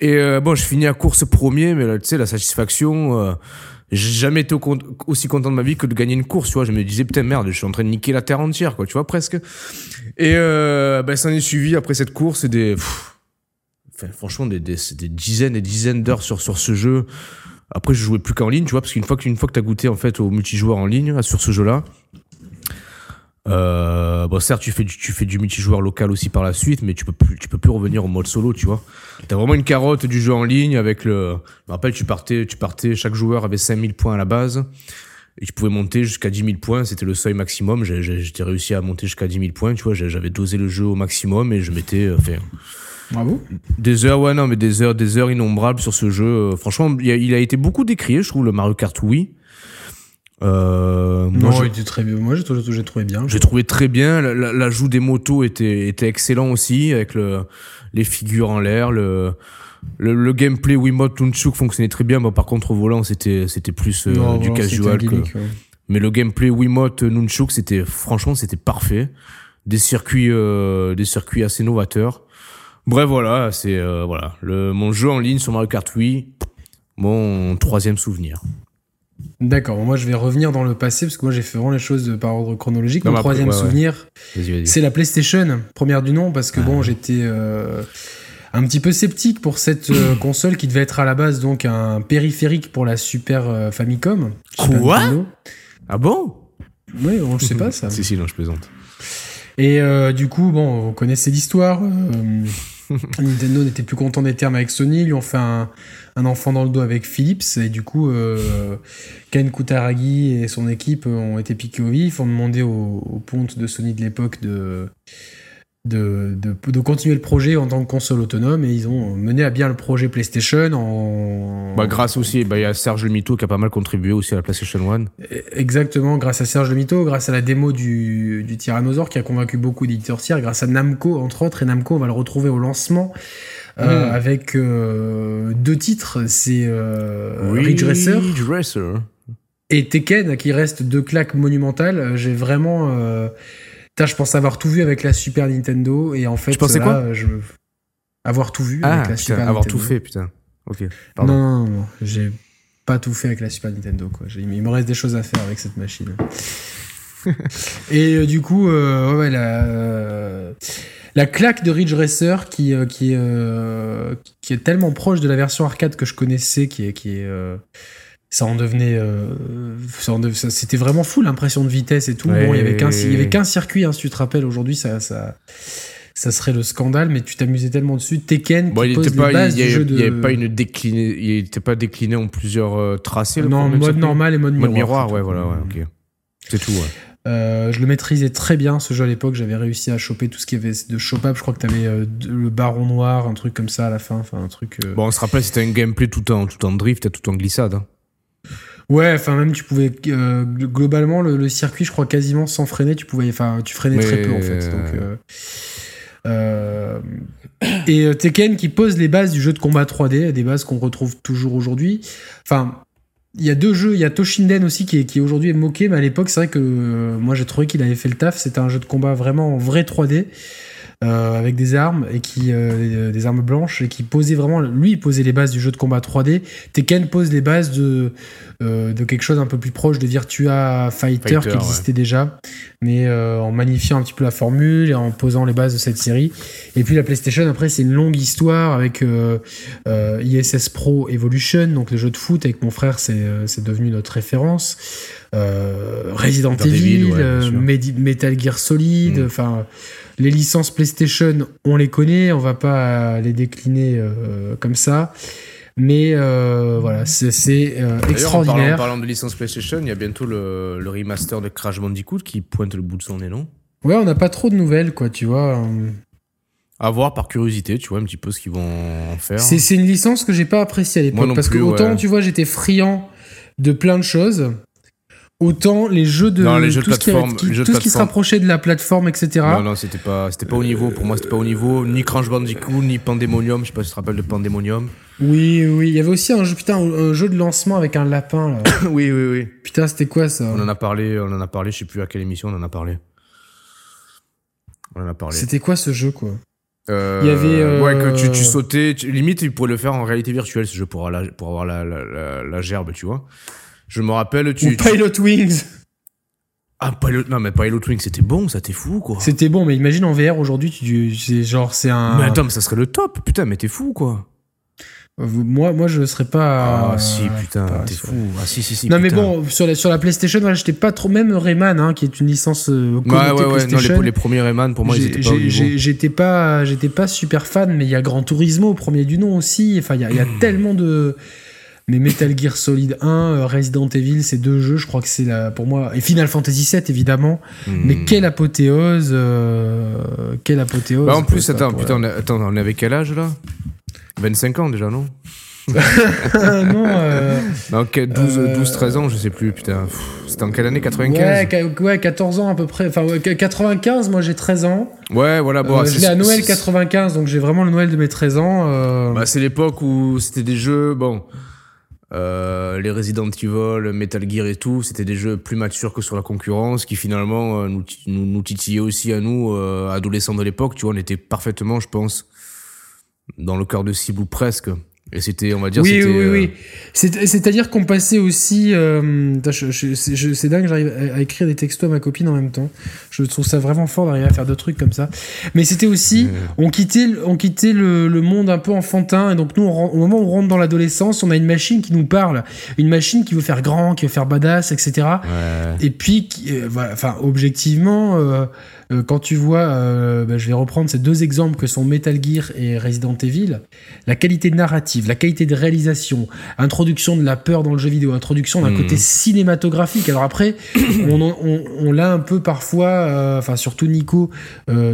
Et euh, bon, je finis la course premier, mais là, tu sais, la satisfaction, euh, j'ai jamais été aussi content de ma vie que de gagner une course, tu vois. Je me disais, putain, merde, je suis en train de niquer la terre entière, quoi, tu vois, presque. Et euh, ben, ça en est suivi, après cette course, des... enfin, franchement, des, des, des dizaines et dizaines d'heures sur, sur ce jeu. Après, je jouais plus qu'en ligne, tu vois, parce qu'une fois qu'une fois que t'as goûté en fait au multijoueur en ligne sur ce jeu-là, euh, bon, certes, tu fais du, tu fais du multijoueur local aussi par la suite, mais tu peux plus, tu peux plus revenir au mode solo, tu vois. T'as vraiment une carotte du jeu en ligne avec le, je me rappelle, tu partais, tu partais, chaque joueur avait 5000 points à la base. Et tu pouvais monter jusqu'à 10 000 points, c'était le seuil maximum. J'étais réussi à monter jusqu'à 10 000 points, tu vois. J'avais dosé le jeu au maximum et je m'étais, enfin, Bravo. Des heures, ouais, non, mais des heures, des heures innombrables sur ce jeu. Euh, franchement, il a, été beaucoup décrié, je trouve, le Mario Kart Wii. Euh, moi, non, il était très bien. Moi, j'ai trouvé bien. J'ai trouvé très bien. L'ajout des motos était, était excellent aussi, avec le, les figures en l'air, le, le, le, gameplay Wiimote Nunchuk fonctionnait très bien. Bon, par contre, au volant, c'était, c'était plus euh, du casual. que... Mais le gameplay Wiimote Nunchuk, c'était, franchement, c'était parfait. Des circuits, euh, des circuits assez novateurs. Bref, voilà, c'est euh, voilà le mon jeu en ligne sur Mario Kart Wii, mon troisième souvenir. D'accord, moi je vais revenir dans le passé parce que moi j'ai fait vraiment les choses par ordre chronologique. mon troisième souvenir, c'est la PlayStation, première du nom, parce que bon, j'étais euh, un petit peu sceptique pour cette euh, console qui devait être à la base donc un périphérique pour la Super Famicom. Quoi Ah bon? Oui, on ne sait pas ça. si, si, non, je plaisante. Et du coup, bon, vous connaissez l'histoire. Nintendo n'était plus content des termes avec Sony, ils lui ont fait un, enfant dans le dos avec Philips, et du coup, euh, Ken Kutaragi et son équipe ont été piqués au vif, ont demandé au, ponte de Sony de l'époque de de, de, continuer le projet en tant que console autonome et ils ont mené à bien le projet PlayStation en. Bah, grâce aussi, bah, il y a Serge Lemito qui a pas mal contribué aussi à la PlayStation 1. Exactement, grâce à Serge Lemito, grâce à la démo du, du Tyrannosaure qui a convaincu beaucoup d'éditeurs tiers, grâce à Namco entre autres, et Namco on va le retrouver au lancement. Euh, hmm. avec euh, deux titres, c'est euh, Ridge Racer, Racer et Tekken qui reste deux claques monumentales. J'ai vraiment je pense avoir tout vu avec la Super Nintendo et en fait, tu pensais quoi je avoir tout vu ah, avec la Super avoir tout fait, putain. Ok. Pardon. Non, non, non, j'ai pas tout fait avec la Super Nintendo. Quoi. Il me reste des choses à faire avec cette machine. et euh, du coup, euh, ouais, la, euh, la claque de Ridge Racer qui, qui, qui est tellement proche de la version arcade que je connaissais, qui est, qui est ça en devenait, euh, c'était vraiment fou l'impression de vitesse et tout. bon, il y avait qu'un, il y avait qu'un circuit, hein, si tu te rappelles. Aujourd'hui, ça, ça, ça serait le scandale, mais tu t'amusais tellement dessus. Tekken, bon, qui il pose pas, bases il y, du Il avait pas une décliné, il était pas décliné en plusieurs euh, tracés. non, mode normal et mode, mode miroir. miroir ouais, voilà, ouais, ok. C'est tout, ouais. Euh, je le maîtrisais très bien ce jeu à l'époque. J'avais réussi à choper tout ce qu'il y avait de chopable. Je crois que tu avais euh, le baron noir, un truc comme ça à la fin. Enfin, un truc. Bon, on se rappelle, c'était un gameplay tout en, tout en drift et tout en glissade. Hein. Ouais, enfin même tu pouvais euh, globalement le, circuit, je crois quasiment sans freiner, tu pouvais, enfin tu freinais très peu en fait. Donc, euh, euh, et Tekken qui pose les bases du jeu de combat 3D, des bases qu'on retrouve toujours aujourd'hui. Enfin, il y a deux jeux, il y a Toshinden aussi qui, est, qui aujourd'hui est moqué, mais à l'époque c'est vrai que moi j'ai trouvé qu'il avait fait le taf. C'était un jeu de combat vraiment en vrai 3D. Euh, avec des armes et qui euh, des armes blanches et qui posait vraiment lui il posait les bases du jeu de combat 3D Tekken pose les bases de euh, de quelque chose un peu plus proche de Virtua Fighter, qui existait déjà. Mais en magnifiant un petit peu la formule et en posant les bases de cette série. Et puis la PlayStation après c'est une longue histoire avec ISS Pro Evolution donc le jeu de foot avec mon frère c'est c'est devenu notre référence. Resident Evil, Metal Gear Solid mm. enfin les licences PlayStation, on les connaît, on va pas les décliner euh, comme ça. Mais euh, voilà, c'est euh, extraordinaire. En parlant, de licence PlayStation, il y a bientôt le, remaster de Crash Bandicoot qui pointe le bout de son nez, non Ouais, on n'a pas trop de nouvelles, quoi, tu vois. À voir par curiosité, tu vois, un petit peu ce qu'ils vont en faire. C'est une licence que j'ai pas appréciée à l'époque. Parce que autant, tu vois, j'étais friand de plein de choses. Autant les jeux de les jeux tout, de plateforme, ce, qui, tout ce qui se rapprochait de la plateforme, etc. Non, non, c'était pas, c'était pas au niveau. Pour moi, c'était pas au niveau. Ni Crash Bandicoot, ni Pandemonium. Je sais pas si tu te rappelles de Pandemonium. Oui, oui. Il y avait aussi un jeu, putain, un jeu de lancement avec un lapin. Là. oui, oui, oui. Putain, c'était quoi ça? On en a parlé. On en a parlé. Je sais plus à quelle émission on en a parlé. On en a parlé. C'était quoi ce jeu, quoi? Euh, il y avait euh... ouais que tu, tu sautais limite tu pourrais le faire en réalité virtuelle ce jeu pour la, pour avoir la, la, la gerbe tu vois je me rappelle, tu. Ou Pilot Wings. Ah, Pilot, non, mais Pilot Wings, c'était bon, ça t'es fou, quoi. C'était bon, mais imagine en VR aujourd'hui, tu, c'est genre, c'est un. Mais attends, mais ça serait le top, putain, mais t'es fou, quoi. Moi, moi, je serais pas. Ah, si, putain, t'es fou. Ah, si, si, si. Non, mais bon, sur la, sur la PlayStation, voilà, j'étais pas trop. Même Rayman, hein, qui est une licence. Euh, ouais, ouais, ouais. Non, les, les, premiers Rayman, pour moi, ils étaient pas. J'étais pas, j'étais pas super fan, mais il y a Gran Turismo, au premier du nom aussi. Enfin, il y a, y a tellement de. Mais Metal Gear Solid 1, euh, Resident Evil, ces deux jeux, je crois que c'est la, pour moi, et Final Fantasy 7 évidemment. Hmm. Mais quelle apothéose, euh, quelle apothéose. Bah en plus, attends, putain, on, attends, on est avec quel âge là? 25 ans déjà, non? Non, euh, 12, 12, 13 ans, je sais plus, putain. C'était en quelle année 95 ouais, ouais, 14 ans à peu près. Enfin, 95, moi j'ai 13 ans. Ouais, voilà, bon. Euh, je l'ai à Noël 95, donc j'ai vraiment le Noël de mes 13 ans. Euh... Bah, c'est l'époque où c'était des jeux, bon. Euh, les Resident Evil, Metal Gear et tout, c'était des jeux plus matures que sur la concurrence, qui finalement euh, nous, nous, nous, titillaient aussi à nous, euh, adolescents de l'époque. Tu vois, on était parfaitement, je pense, dans le cœur de cible ou presque. Et c'était, on va dire, oui, oui, oui, oui. Euh, c'est-à-dire qu'on passait aussi. Euh, c'est dingue, j'arrive à écrire des textos à ma copine en même temps. Je trouve ça vraiment fort d'arriver à faire deux trucs comme ça. Mais c'était aussi, on quittait, on quittait le, le, monde un peu enfantin. Et donc nous, au moment où on rentre dans l'adolescence, on a une machine qui nous parle, une machine qui veut faire grand, qui veut faire badass, etc. Ouais. Et puis, euh, voilà, enfin, objectivement. Euh, euh, quand tu vois, euh, bah, je vais reprendre ces deux exemples que sont Metal Gear et Resident Evil, la qualité narrative la qualité de réalisation, introduction de la peur dans le jeu vidéo, introduction d'un hmm. côté cinématographique. Alors après, on, on, on l'a un peu parfois, euh, enfin surtout Nico,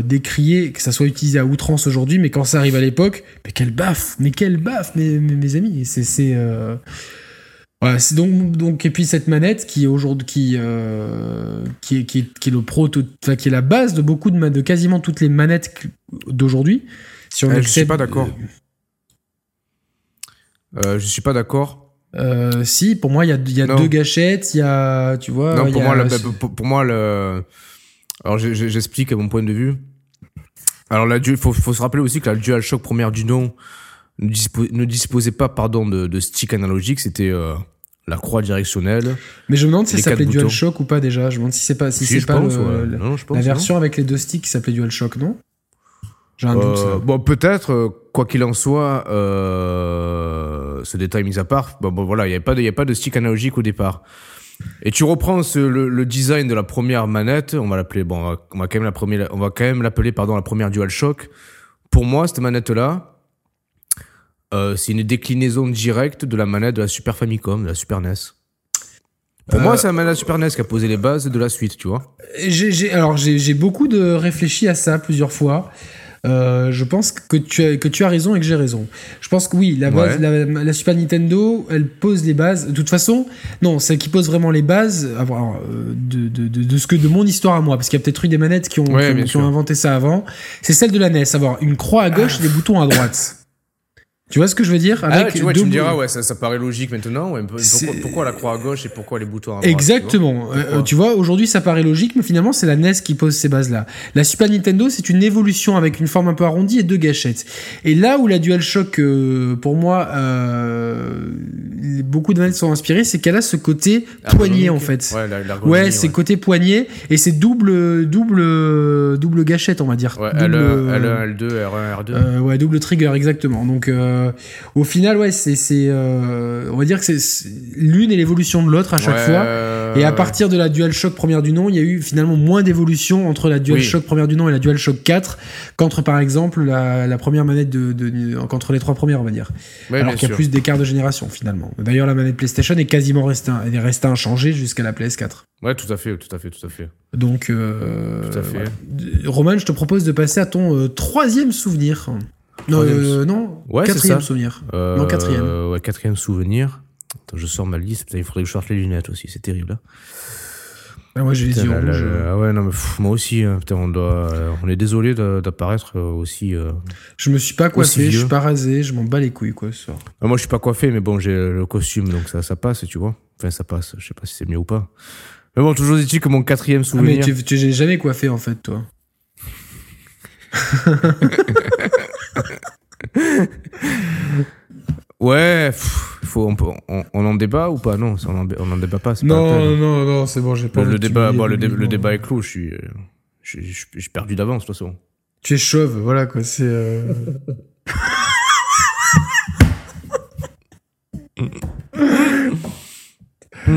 décrié que ça soit utilisé à outrance aujourd'hui, mais quand ça arrive à l'époque, mais quelle baffe, mais quelle baffe, mes, mes, amis. C'est voilà, c'est donc, donc, et puis cette manette qui est aujourd'hui, qui, euh, qui, est, qui, est, qui est le proto, enfin, qui est la base de beaucoup de, de quasiment toutes les manettes d'aujourd'hui. Si on eh, je suis pas d'accord. Euh, je suis pas d'accord. Euh, si, pour moi, il y a, y a deux gâchettes, il y a, tu vois. Non, pour, moi, le, pour, moi, le. Alors, j'explique à mon point de vue. Alors, il faut, faut, se rappeler aussi que la DualShock première du nom ne, disposait pas, pardon, de, de stick analogique. C'était euh, la croix directionnelle. Mais je me demande si ça s'appelait DualShock ou pas déjà. Je me demande si c'est pas, si, c'est pas la, version avec les deux sticks qui s'appelait DualShock, non? J'ai un doute. Euh, bon, peut-être. Euh, quoi qu'il en soit, euh, ce détail mis à part, bon, bon voilà, il n'y avait pas de, y a pas de stick analogique au départ. Et tu reprends le, design de la première manette, on va l'appeler, bon, on va, quand même la première, on va quand même l'appeler, pardon, la première DualShock. Pour moi, cette manette-là, euh, c'est une déclinaison directe de la manette de la Super Famicom, de la Super NES. Pour moi, euh, c'est la manette de la Super NES qui a posé les bases de la suite, tu vois. J'ai, alors, j'ai beaucoup de réfléchi à ça plusieurs fois. Euh, je pense que tu, as, que tu as raison et que j'ai raison. Je pense que oui, la, base, la, Super Nintendo, elle pose les bases. De toute façon, non, celle qui pose vraiment les bases de, de, de, de, ce que de mon histoire à moi, parce qu'il y a peut-être eu des manettes qui ont, qui ont, inventé ça avant. C'est celle de la NES, avoir une croix à gauche et des boutons à droite. Tu vois ce que je veux dire ah Avec ah, tu, vois, tu me diras, ouais, ça, ça paraît logique maintenant. Ouais, pourquoi, pourquoi, la croix à gauche et pourquoi les boutons à droite Exactement. Tu vois, euh, tu vois aujourd'hui, ça paraît logique, mais finalement, c'est la NES qui pose ces bases-là. La Super Nintendo, c'est une évolution avec une forme un peu arrondie et deux gâchettes. Et là où la DualShock, euh, pour moi, euh, beaucoup de manettes sont inspirées, c'est qu'elle a ce côté poignet, en fait. Ouais, la, ouais c'est côté poignet et c'est double, double, double gâchette, on va dire. Ouais, double, L1, L2, R1, R2. ouais, double trigger, exactement. Donc, euh, au final, ouais, c'est, euh, on va dire que c'est l'une et l'évolution de l'autre à chaque fois. Et à partir de la DualShock première du nom, il y a eu finalement moins d'évolution entre la DualShock première du nom et la DualShock 4 qu'entre par exemple la, première manette de, de, qu'entre les trois premières, on va dire. Alors qu'il y a plus d'écart de génération finalement. D'ailleurs, la manette PlayStation est quasiment restée, elle est restée inchangée jusqu'à la PS4. Ouais, tout à fait, tout à fait, tout à fait. Donc, euh, tout à fait. Roman, je te propose de passer à ton troisième souvenir. Non, euh, non ouais, quatrième souvenir. Euh, non, quatrième. Ouais, quatrième souvenir. Attends, je sors ma liste. il faudrait que je sorte les lunettes aussi. C'est terrible. Là. Ah, moi, j'ai les yeux rouges. ah ouais, non, mais moi aussi. Hein. putain, on, doit, euh, on est désolé d'apparaître aussi. je me suis pas coiffé, je suis pas rasé, je m'en bats les couilles, quoi, ce soir. Ah, moi, je suis pas coiffé, mais bon, j'ai le costume, donc ça, ça passe, tu vois. Enfin, ça passe. Je sais pas si c'est mieux ou pas. Mais bon, toujours dit-il que mon quatrième souvenir. Ah, mais tu, tu jamais coiffé, en fait, toi. ouais, faut, on, on, en débat ou pas? Non, on en, on en débat pas. Non, non, non, c'est bon, j'ai pas. Le, débat, bon, le, débat est clos. Je suis, je, suis perdu d'avance de toute façon. Tu es chauve, voilà quoi. C'est. Euh...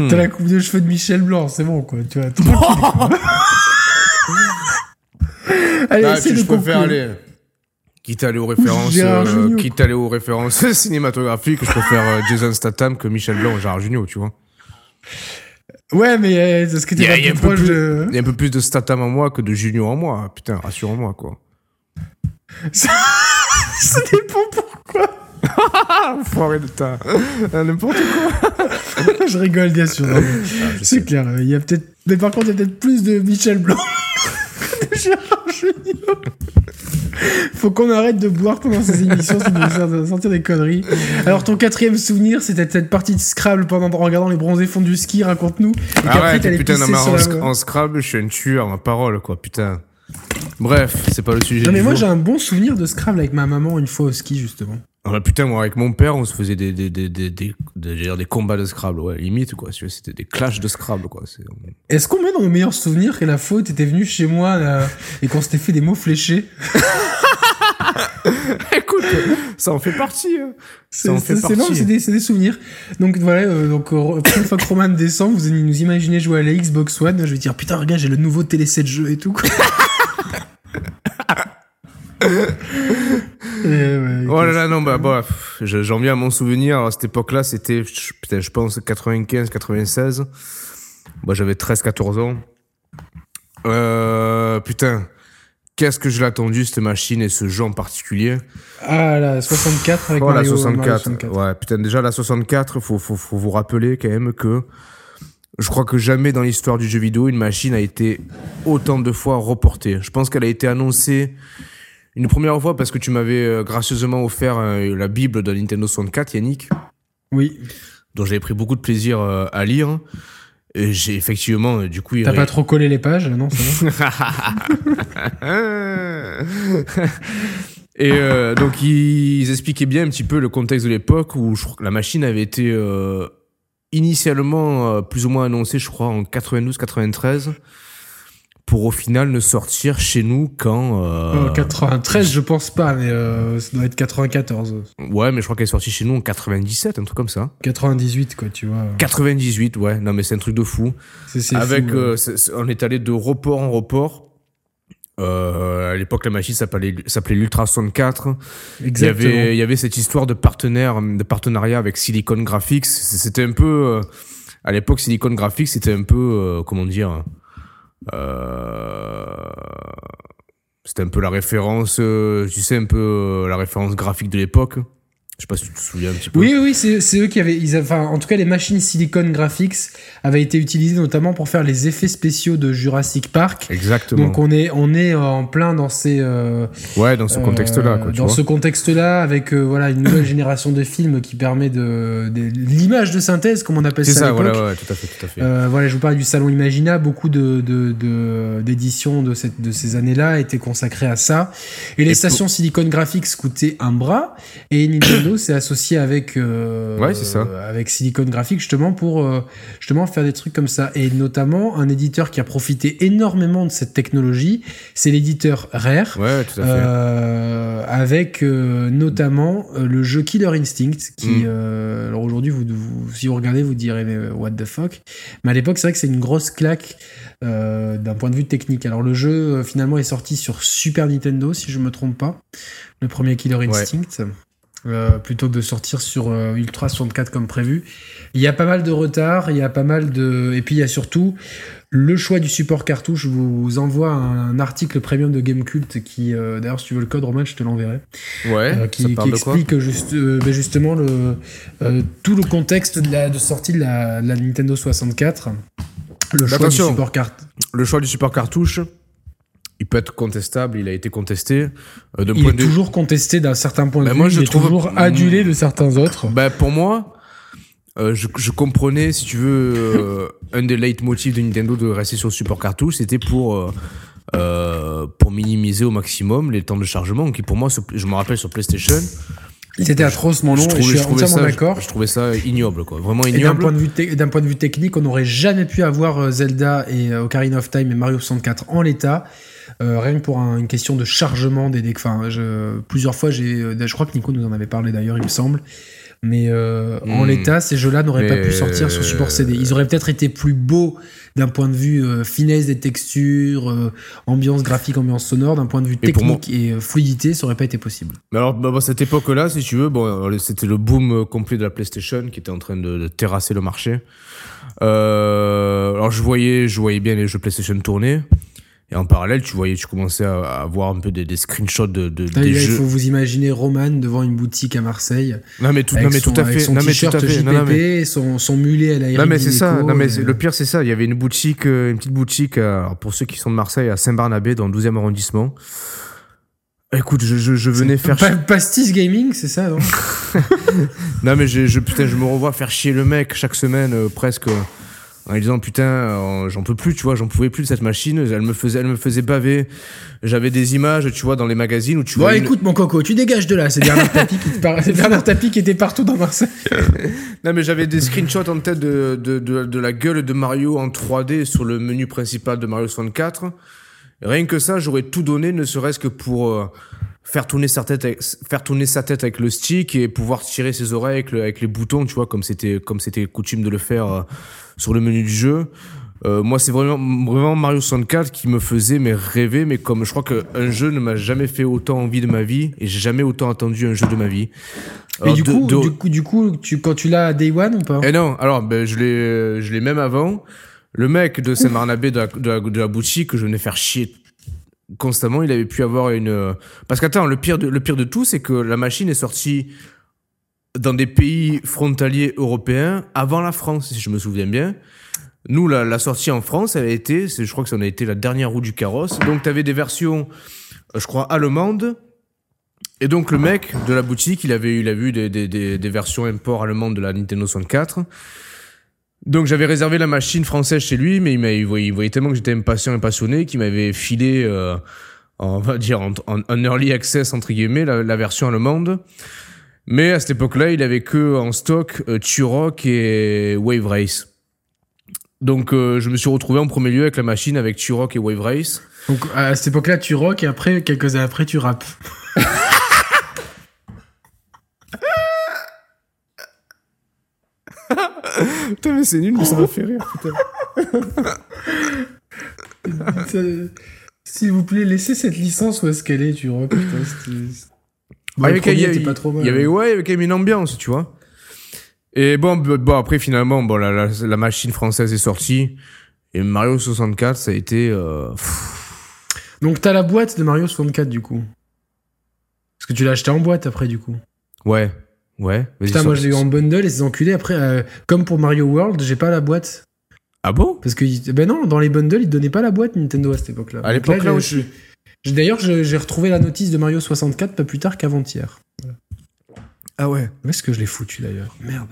T'as la coupe de cheveux de Michel Blanc, c'est bon quoi. Tu vois. Allez, ah, c'est de je préfère aller. Quitte à aller aux références, euh, quitte à aller aux références cinématographiques, je préfère euh, Jason Statham que Michel Blanc ou Gérard Jugnot, tu vois. Ouais, mais euh, ce que tu Il y a un peu plus de Statham en moi que de Jugnot en moi. Putain, rassure-moi, quoi. Ça... ça dépend pourquoi. Foiré de ta. N'importe quoi. je rigole, bien sûr. Ah, c'est clair. Il y a peut-être. Mais par contre, il y a peut-être plus de Michel Blanc de Gérard Jugnot. Faut qu'on arrête de boire pendant ces émissions, ça nous sentir des conneries. Alors, ton quatrième souvenir, c'était cette partie de Scrabble pendant en regardant les bronzés fonds du ski, raconte-nous. Ah ouais, putain, non, mais en, Scrabble, je suis un tueur, ma parole, quoi, putain. Bref, c'est pas le sujet. Non, mais moi, j'ai un bon souvenir de Scrabble avec ma maman une fois au ski, justement. Ah putain, moi, avec mon père, on se faisait des, des, des, des, des, des, combats de Scrabble, ouais, limite, quoi. C'était des clashs de Scrabble, quoi. Est-ce qu'on met dans nos meilleurs souvenirs que la faute était venue chez moi et qu'on s'était fait des mots fléchés Écoute, ça en fait partie. Hein. Ça en fait partie. C'est des, des, souvenirs. Donc voilà, euh, donc euh, une fois que Roman descend, vous nous imaginer jouer à la Xbox One. Je vais dire putain, regarde, j'ai le nouveau télé 7 jeu et tout. Quoi. ouais, Oh là là, non, bah, bah j'en viens à mon souvenir. À cette époque-là, c'était, putain, je pense, 95, 96. Moi, j'avais 13, 14 ans. Euh, putain, qu'est-ce que je l'ai attendu, cette machine et ce jeu en particulier? Ah, la 64 avec oh, la 64. Ouais, putain, déjà, la 64, faut, faut, faut vous rappeler quand même que je crois que jamais dans l'histoire du jeu vidéo, une machine a été autant de fois reportée. Je pense qu'elle a été annoncée une première fois parce que tu m'avais euh, gracieusement offert euh, la Bible de Nintendo 64, Yannick. Oui. Dont j'avais pris beaucoup de plaisir euh, à lire. Et j'ai effectivement, du coup. T'as pas trop collé les pages, non Et donc ils expliquaient bien un petit peu le contexte de l'époque où la machine avait été initialement plus ou moins annoncée, je crois, en 92-93 pour au final ne sortir chez nous qu'en... Euh... 93, je pense pas, mais euh, ça doit être 94. Ouais, mais je crois qu'elle est sortie chez nous en 97, un truc comme ça. 98, quoi, tu vois. 98, ouais. Non, mais c'est un truc de fou. C'est Avec, fou, euh, on est allé de report en report. Euh, à l'époque, la machine s'appelait l'Ultra 64. Exactement. Il y avait, il y avait cette histoire de partenaire, de partenariat avec Silicon Graphics. C'était un peu, euh, à l'époque, Silicon Graphics, c'était un peu, euh, comment dire, euh, c'était un peu la référence, euh, tu sais, un peu euh, la référence graphique de l'époque. Je sais pas si tu te souviens un petit peu. Oui, oui, c'est eux qui avaient, ils enfin, en tout cas, les machines Silicon Graphics avaient été utilisées notamment pour faire les effets spéciaux de Jurassic Park. Exactement. Donc on est, on est en plein dans ces. Euh, ouais, dans ce contexte-là. Dans ce contexte-là, avec euh, voilà une nouvelle génération de films qui permet de, de l'image de synthèse, comme on appelle ça. C'est ça, voilà, ouais, tout à fait, tout à fait. Euh, voilà, je vous parlais du salon Imagina. Beaucoup de d'éditions de, de, cette de ces années-là étaient consacrées à ça. Et les stations Silicon Graphics coûtaient un bras et Nintendo c'est associé avec euh, avec Silicon Graphics justement pour euh, justement faire des trucs comme ça et notamment un éditeur qui a profité énormément de cette technologie, c'est l'éditeur Rare, euh, avec notamment le jeu Killer Instinct qui mm. alors aujourd'hui vous, si vous regardez vous direz mais what the fuck, mais à l'époque c'est vrai que c'est une grosse claque d'un point de vue technique. Alors le jeu finalement est sorti sur Super Nintendo si je me trompe pas, le premier Killer Instinct. Euh, plutôt que de sortir sur euh, Ultra 64 comme prévu. Il y a pas mal de retard, il y a pas mal de... Et puis il y a surtout le choix du support cartouche. Je vous envoie un, article premium de Gamecult qui, euh, d'ailleurs, si tu veux le code, Romain, je te l'enverrai. Ouais, qui, explique juste, ben justement le, tout le contexte de, la, de sortie de la, Nintendo 64. Le choix du support cartouche. Le choix du support cartouche, il peut être contestable, il a été contesté. Euh, il est toujours contesté d'un certain point de ben, vue, moi, je il est toujours adulé de certains autres. Ben, pour moi, euh, je, je, comprenais, si tu veux, euh, un des leitmotifs de Nintendo de rester sur le support cartouche, c'était pour, euh, euh, pour minimiser au maximum les temps de chargement, qui pour moi, je me rappelle sur PlayStation, c'était atrocement long, je, je suis entièrement d'accord. Je, trouvais ça ignoble, quoi. Vraiment ignoble. D'un point, de vue d'un point de vue technique, on n'aurait jamais pu avoir Zelda et Ocarina of Time et Mario 64 en l'état. Euh, rien que pour une question de chargement des decks. Enfin, je, plusieurs fois, j'ai, euh, je crois que Nico nous en avait parlé d'ailleurs, il me semble. Mais euh, en hmm. l'état, ces jeux-là n'auraient pas pu sortir sur support CD. Ils auraient peut-être été plus beaux d'un point de vue finesse des textures, ambiance graphique, ambiance sonore, d'un point de vue technique et, fluidité, ça aurait pas été possible. Mais alors, bah, bah, cette époque-là, si tu veux, bon, c'était le boom complet de la PlayStation qui était en train de, terrasser le marché. alors je voyais, je voyais bien les jeux PlayStation tourner. Et en parallèle, tu voyais, tu commençais à, voir un peu des, screenshots de, de des jeux. Il faut vous imaginer Roman devant une boutique à Marseille. Non mais tout, non, mais tout à fait. Son non, mais tout à fait. non, mais... son, son mulet à la Non mais c'est ça. Non mais le pire c'est ça. Il y avait une boutique, euh, une petite boutique euh, pour ceux qui sont de Marseille à Saint-Barnabé dans le 12e arrondissement. Écoute, je, je, je venais faire. Pa Pastis Gaming, c'est ça, non Non mais je, je, putain, je me revois faire chier le mec chaque semaine euh, presque en disant putain euh, j'en peux plus tu vois j'en pouvais plus de cette machine elle me faisait elle me faisait baver. J'avais des images tu vois dans les magazines où tu vois écoute mon coco tu dégages de là c'est Bernard Tapie qui Tapie qui était partout dans Marseille. Non mais j'avais des screenshots en tête de, de, de, de, la gueule de Mario en 3D sur le menu principal de Mario 64 rien que ça j'aurais tout donné ne serait-ce que pour euh, faire tourner sa tête avec, faire tourner sa tête avec le stick et pouvoir tirer ses oreilles avec, avec les boutons tu vois comme c'était comme c'était coutume de le faire euh, sur le menu du jeu. Euh, moi, c'est vraiment, vraiment Mario 64 qui me faisait mais rêver, mais comme je crois qu'un jeu ne m'a jamais fait autant envie de ma vie, et j'ai jamais autant attendu un jeu de ma vie. Mais du, coup, du, coup, du coup, tu, quand tu l'as à Day One ou pas? Eh non, alors ben, je l'ai je l'ai même avant. Le mec de Saint-Marnabé de, de, la, boutique que je venais faire chier constamment, il avait pu avoir une... Parce qu'attends, le pire de, le pire de tout, c'est que la machine est sortie dans des pays frontaliers européens avant la France, si je me souviens bien. Nous, la, sortie en France, elle a été, je crois que ça en a été la dernière roue du carrosse. Donc, tu avais des versions, euh, je crois, allemandes. Et donc, le mec de la boutique, il avait, il a vu des, des, des, versions import allemandes de la Nintendo 64. Donc, j'avais réservé la machine française chez lui, mais il, il, voyait, il voyait tellement que j'étais impatient et passionné qu'il m'avait filé, euh, on va dire, en, en, early access, entre guillemets, la, la version allemande. Mais à cette époque-là, il avait que en stock euh, Turok et Wave Race. Donc euh, je me suis retrouvé en premier lieu avec la machine avec Turok et Wave Race. Donc à cette époque-là, tu rock et après, quelques années après, tu rappes. putain, mais c'est nul, mais ça m'a fait rire, putain. S'il vous plaît, laissez cette licence où est-ce qu'elle est, tu rock. Bon, il, y avait, pas trop mal, il y avait, ouais, il y avait quand même une ambiance, tu vois. Et bon, bon après, finalement, bon, la, la, la, machine française est sortie. Et Mario 64, ça a été. Euh... Donc, t'as la boîte de Mario 64, du coup. Parce que tu l'as acheté en boîte après, du coup. Ouais, ouais. Putain, moi, j'ai eu en bundle et ces enculés. Après, euh, comme pour Mario World, j'ai pas la boîte. Ah bon? Parce que, ben non, dans les bundles, ils donnaient pas la boîte Nintendo à cette époque-là. À l'époque là, aussi. D'ailleurs, j'ai retrouvé la notice de Mario 64 pas plus tard qu'avant-hier. Ah ouais Où est-ce que je l'ai foutu d'ailleurs? Merde.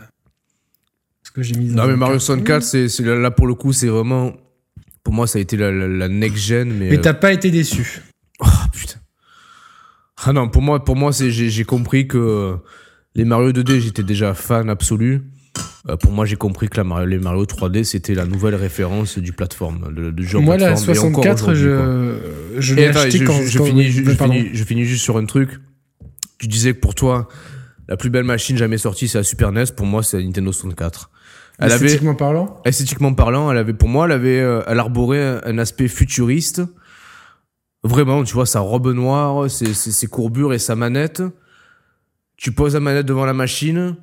Est-ce que j'ai mis Non, mais Mario 64, c'est là pour le coup, c'est vraiment. Pour moi, ça a été la, next-gen. Mais, mais t'as pas été déçu. Oh putain. Ah non, pour moi, pour moi j'ai compris que les Mario 2D, j'étais déjà fan absolu. Euh, pour moi, j'ai compris que la les Mario 3D, c'était la nouvelle référence du plateforme, de, jeu Moi, la 64, je, je l'ai acheté je, quand... Je, finis, je, finis, je finis juste sur un truc. Tu disais que pour toi, la plus belle machine jamais sortie, c'est la Super NES. Pour moi, c'est la Nintendo 64. Elle esthétiquement avait, parlant? Esthétiquement parlant, elle avait, pour moi, elle avait, euh, elle arborait un aspect futuriste. Vraiment, tu vois, sa robe noire, ses, ses, ses courbures et sa manette. Tu poses la manette devant la machine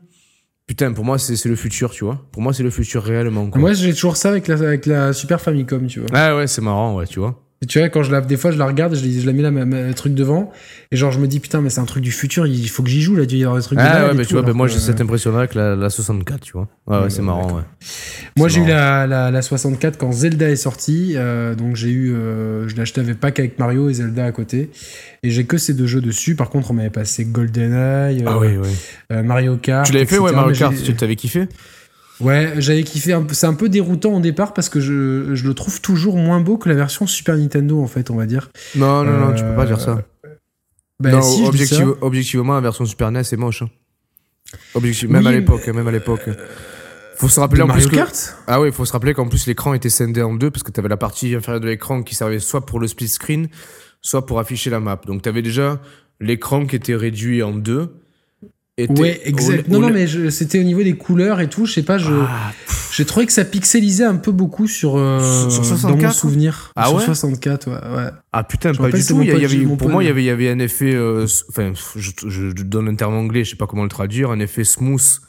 Putain, pour moi, c'est le futur, tu vois. Pour moi, c'est le futur réellement. Quoi. Moi, j'ai toujours ça avec la, avec la Super Famicom, tu vois. Ah ouais, c'est marrant, ouais, tu vois. Et tu vois, quand je la, des fois, je la regarde, je, je la mets là, ma, truc devant, et genre, je me dis, putain, mais c'est un truc du futur, il faut que j'y joue, là, il y avoir des trucs Ah ouais, mais tu vois, ben moi, j'ai cette impression-là avec la, la, 64, tu vois. Ouais, ouais, c'est marrant, ouais. Moi, j'ai eu la, la, la, 64 quand Zelda est sorti, euh, donc j'ai eu, euh, je l'ai acheté avec pack avec Mario et Zelda à côté, et j'ai que ces deux jeux dessus. Par contre, on m'avait passé GoldenEye, ah, oui, oui. Euh, Mario Kart. Tu l'avais fait, ouais, Mario Kart, tu t'avais kiffé? Ouais, j'avais kiffé. C'est un peu déroutant au départ parce que je, je, le trouve toujours moins beau que la version Super Nintendo, en fait, on va dire. Non, non, non, tu peux pas dire ça. Bah, non, si, objectivement, la version Super NES est moche. Hein. même à l'époque, même à l'époque. Faut se rappeler en Mario plus Kart Ah oui, il faut se rappeler qu'en plus l'écran était scindé en deux parce que tu avais la partie inférieure de l'écran qui servait soit pour le split screen, soit pour afficher la map. Donc tu avais déjà l'écran qui était réduit en deux Ouais, exact. non, non, mais c'était au niveau des couleurs et tout. Je sais pas, je ah, j'ai trouvé que ça pixelisait un peu beaucoup sur, euh, sur 64, dans mon souvenir. Ah sur ouais 64, ouais, ouais. Ah putain, pas du tout. Il y avait, pour moi, il y avait, il y avait un effet. Euh, enfin, je, je, donne un terme anglais, je sais pas comment le traduire. Un effet smooth.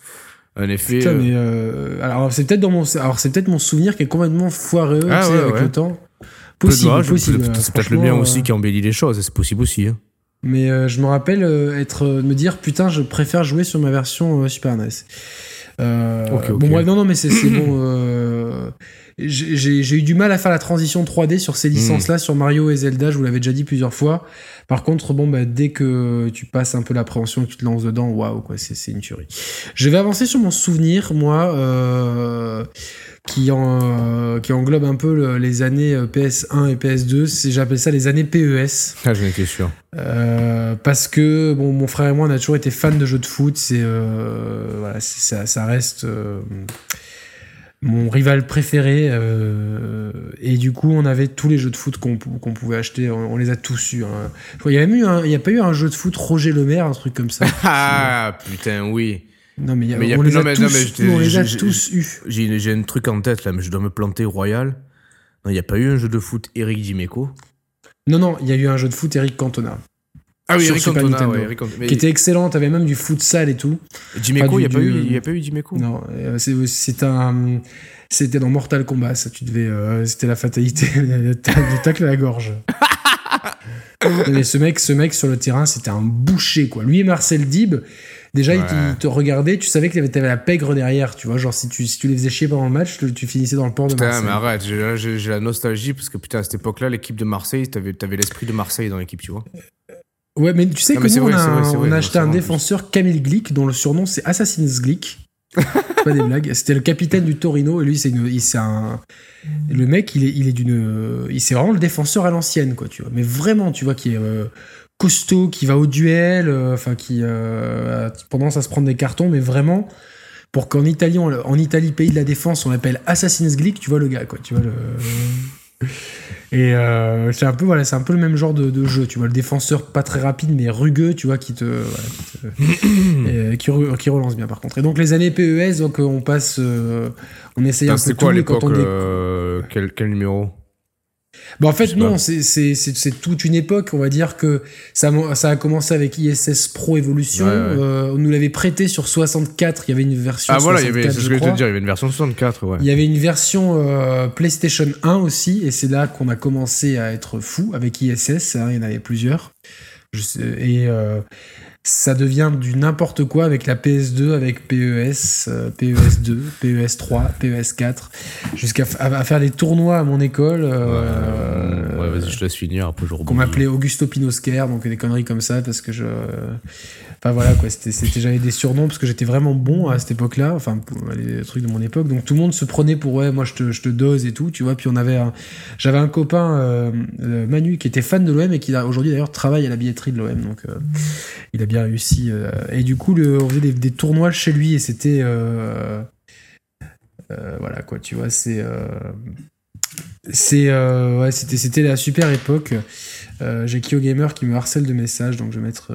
Un effet. Putain, mais euh, alors c'est peut-être dans mon, alors c'est peut-être mon souvenir qui est complètement foireux ah, ouais, avec le temps. Possible, possible. C'est peut-être le mien aussi qui embellit les choses. C'est possible aussi. Hein. Mais euh, je me rappelle euh, être euh, me dire putain, je préfère jouer sur ma version Super NES. Bon, moi, non, non, mais c'est bon. J'ai eu du mal à faire la transition 3D sur ces hmm. licences-là, sur Mario et Zelda. Je vous l'avais déjà dit plusieurs fois. Par contre, bon, bah, dès que tu passes un peu l'appréhension et que tu te lances dedans, waouh, quoi, c'est une tuerie. Je vais avancer sur mon souvenir, moi. Euh, qui, en, euh, qui englobe un peu les années euh, PS1 et PS2. J'appelle ça les années PES. Ah, j'en étais sûr. Euh, parce que bon, mon frère et moi, on a toujours été fans de jeux de foot. C'est voilà, ça, ça, reste mon rival préféré. et du coup, on avait tous les jeux de foot qu'on pouvait acheter. On, les a tous eus. Hein. Il y a même eu, il y a pas eu un jeu de foot Roger Lemaire, un truc comme ça. ah putain, oui. Non, mais, y a, on, les a tous, on les a tous eus. J'ai un truc en tête là, mais je dois me planter royal. Non, il n'y a pas eu un jeu de foot Eric Dimeco? Non, non, il y a eu un jeu de foot Eric Cantona. Ah oui, Sur Eric Super Nintendo, ouais, Eric Cantona. Mais Qui était excellent, t'avais même du futsal et tout. Dimeco, il n'y a, du- pas eu- du- il y a pas eu Dimeco Non, euh, c'est un. C'était dans Mortal Kombat, ça, tu devais. euh, C'était la fatalité, le tacle à la gorge. Mais ce mec, ce mec sur le terrain, c'était un boucher, quoi. Lui et Marcel Dib, déjà, il te- Ouais. il te regardait, tu savais que t'avais avais la pègre derrière, tu vois. Genre, si tu, si tu les faisais chier pendant le match, tu, tu finissais dans le port de Putain, Marseille. mais arrête, j'ai la nostalgie parce que putain, à cette époque-là, l'équipe de Marseille, t'avais avais, l'esprit de Marseille dans l'équipe, tu vois. Ouais, mais tu sais Non, que nous, on vrai, a, vrai, on acheté un défenseur, Camille Glick, dont le surnom c'est Assassin's Glick. Pas des blagues. C'était le capitaine du Torino, et lui, c'est un. Le mec, il est, il est d'une. Il c'est vraiment le défenseur à l'ancienne, quoi, tu vois. Mais vraiment, tu vois, qui est euh, costaud, qui va au duel, euh, enfin, qui euh, a tendance à se prendre des cartons, mais vraiment. Pour qu'en Italie, on- en Italie, pays de la défense, on l'appelle Assassin's Glick, tu vois le gars, quoi, tu vois le. Et euh, c'est un peu voilà, c'est un peu le même genre de, de jeu, tu vois, le défenseur pas très rapide mais rugueux, tu vois, qui te, voilà, qui, te- et, qui, re- qui relance bien par contre. Et donc les années PES, donc euh, on passe, euh, on essaye un peu C'était quoi à l'époque euh, quel numéro? Bah, en fait non, c'est toute une époque, on va dire que ça ça a commencé avec ISS Pro Evolution, Ouais, ouais. euh, on nous l'avait prêté sur 64, il y avait une version Ah voilà, il y 64, avait, c'est ce que je te dire, il y avait une version 64, ouais. Il y avait une version euh, PlayStation 1 aussi, et c'est là qu'on a commencé à être fou avec ISS. hein, il y en avait plusieurs. Je sais- et euh, ça devient du n'importe quoi avec la PS2, avec PES, euh, PES2, PES3, PES4, jusqu'à à, faire des tournois à mon école. euh, ouais, vas-y, je te laisse finir, après je qu'on m'appelait Augusto Pinosquer, donc des conneries comme ça, parce que je. Enfin voilà, quoi, c'était, j'avais des surnoms parce que j'étais vraiment bon à cette époque-là, enfin, les trucs de mon époque. Donc tout le monde se prenait pour, ouais, moi je te, je te dose et tout, tu vois. Puis on avait. J'avais un copain, euh, euh, Manu, qui était fan de l'OM et qui aujourd'hui d'ailleurs travaille à la billetterie de l'OM, donc euh, il a bien réussi. et du coup, on faisait des, tournois chez lui et c'était. voilà, quoi, tu vois, c'est. c'est ouais, c'était c'était la super époque. J'ai Kyo Gamer qui me harcèle de messages, donc je vais mettre.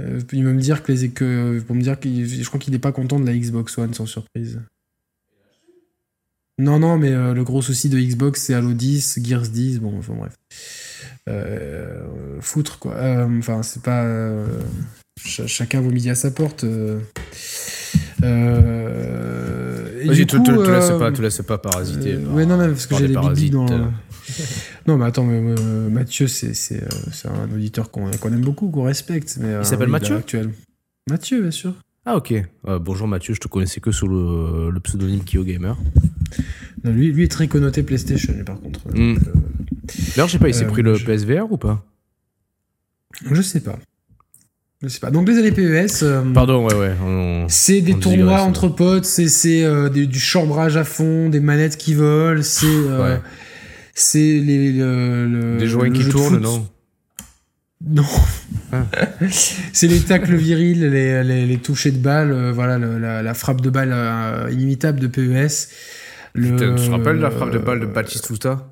Euh, il va me dire que les que pour me dire qu'il je crois qu'il n'est pas content de la Xbox One sans surprise. Non non mais euh, le gros souci de Xbox c'est Halo 10, Gears 10, bon enfin bref. Euh, foutre quoi. Enfin c'est pas ch- chacun midi à sa porte. Vas-y, te, te, te laisse pas, te laisse pas parasiter. par- ouais, non, mais parce que j'ai des les bibis dans. non, mais attends, mais, euh, Mathieu, c'est c'est, euh, c'est un auditeur qu'on qu'on aime beaucoup, qu'on respecte. Mais, euh, s'appelle oui, Mathieu actuel. Mathieu, bien sûr. Ah ok. Bonjour Mathieu, je te connaissais que sous le, le pseudonyme Kyo Gamer. Non, lui, lui est très connoté PlayStation, par contre. Mm. Donc, D'ailleurs, je sais pas, il s'est pris le je- PSVR ou pas? Je sais pas. Je sais pas. Donc, les années PES. euh, Pardon, ouais, ouais. on- C'est des tournois entre potes, c'est c'est, euh, des- du chambrage à fond, des manettes qui volent, c'est euh, Ouais. C'est les le, le- Des joints le qui tournent, non Non. Ah. c'est les tacles virils, les, les, les touchés de balle, euh, voilà, le- la, la frappe de balle euh, inimitable de PES. Le- Putain, tu te rappelles la frappe de balle de Batistuta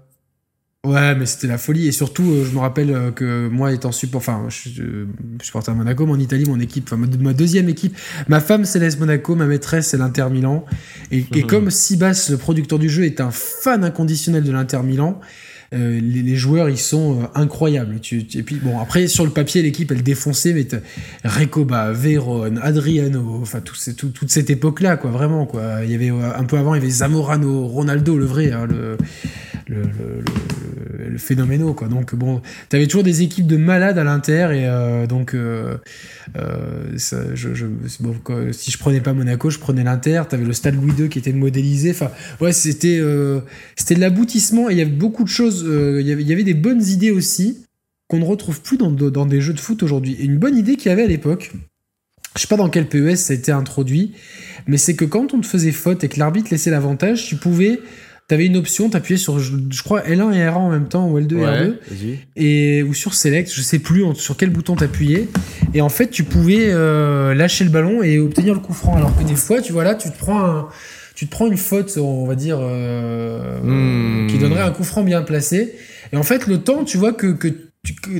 Ouais, mais c'était la folie. Et surtout, euh, je me rappelle euh, que moi, étant support, enfin, je suis euh, supporter à Monaco, mais en Italie, mon équipe, enfin, ma, ma deuxième équipe, ma femme céleste Monaco, ma maîtresse c'est l'Inter Milan. Et, et Mhm. comme Sibas, le producteur du jeu, est un fan inconditionnel de l'Inter Milan, euh, les, les joueurs, ils sont euh, incroyables. Tu, tu- et puis, bon, après, sur le papier, l'équipe, elle défonçait, mais Recoba, Veyron, Adriano, enfin, tout, c'est- tout- toute cette époque-là, quoi, vraiment, quoi. Il y avait, euh, un peu avant, il y avait Zamorano, Ronaldo, le vrai, hein, le, le, le, phénoméno, quoi. Donc, bon, t'avais toujours des équipes de malades à l'Inter, et euh, donc, euh, euh, bon, si je prenais pas Monaco, je prenais l'Inter, t'avais le Stade Louis II qui était modélisé, enfin, ouais, c'était de l'aboutissement, et il y avait beaucoup de choses, il y avait- il y avait des bonnes idées aussi, qu'on ne retrouve plus dans, dans des jeux de foot aujourd'hui. Et une bonne idée qu'il y avait à l'époque, je sais pas dans quel PES ça a été introduit, mais c'est que quand on te faisait faute et que l'arbitre laissait l'avantage, tu pouvais. T'avais une option, t'appuyais sur, je, je crois, L1 et R1 en même temps, ou L2 et R2, vas-y. et, ou sur Select, je sais plus sur quel bouton t'appuyais. Et en fait, tu pouvais euh, lâcher le ballon et obtenir le coup franc. Alors que des fois, tu vois là, tu te prends un, tu te prends une faute, on va dire, euh, Hmm. qui donnerait un coup franc bien placé. Et en fait, le temps, tu vois que, que,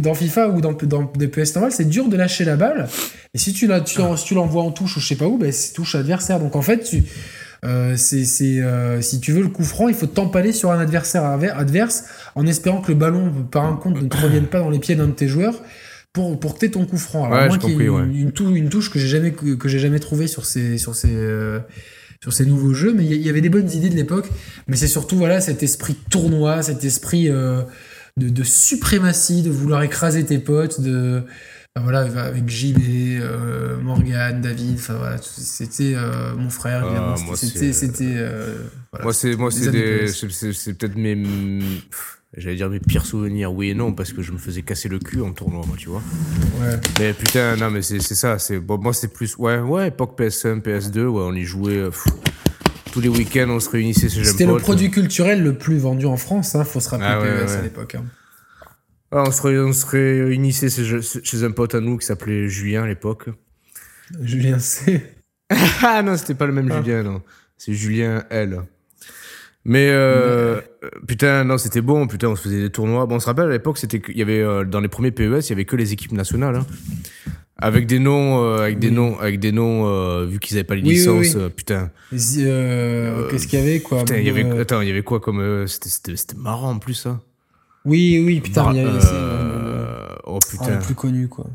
dans FIFA ou dans, dans des PS normales, c'est dur de lâcher la balle. Et si tu, la, tu, tu l'envoies en touche ou je sais pas où, ben, c'est touche adversaire. Donc en fait, tu, c'est si tu veux le coup franc, il faut t'empaler sur un adversaire adverse en espérant que le ballon par un compte ne te revienne pas dans les pieds d'un de tes joueurs pour pour que ton coup franc. Alors moi qui une, une, touche que j'ai jamais que, j'ai jamais trouvé sur ces sur ces sur ces nouveaux jeux, mais il y, avait des bonnes idées de l'époque. Mais c'est surtout voilà cet esprit tournoi, cet esprit de, de, suprématie, de vouloir écraser tes potes, de voilà, avec JB, euh, Morgan, David, enfin voilà, c'était euh, mon frère, ah, c'était. c'était euh, moi, c'est moi c'est peut-être mes. J'allais dire mes pires souvenirs, oui et non, parce que je me faisais casser le cul en tournoi, moi, tu vois. Ouais. Mais putain, non, mais c'est ça. c'est bon, moi, c'est plus. Ouais, ouais, époque PS1, PS2, ouais, on y jouait. tous les week-ends, on se réunissait chez C'était le produit culturel le plus vendu en France, hein, faut se rappeler ah, à l'époque. Hein. Ah, on, serait, on serait réunissait chez, un pote à nous qui s'appelait Julien à l'époque. Julien C. ah non, c'était pas le même ah. Julien, non. C'est Julien L. Mais euh, putain, non, c'était bon. Putain, on se faisait des tournois. Bon, on se rappelle à l'époque, c'était qu'il y avait euh, dans les premiers PES, il y avait que les équipes nationales, hein. avec des noms, euh, avec des noms, avec des noms, vu qu'ils avaient pas les licences. putain. Qu'est-ce qu'il y avait quoi? Putain, il y avait, attends, il y avait quoi comme c'était marrant en plus ça. Oui, oui, putain, il y avait. Euh... Oh putain. le plus connu, quoi.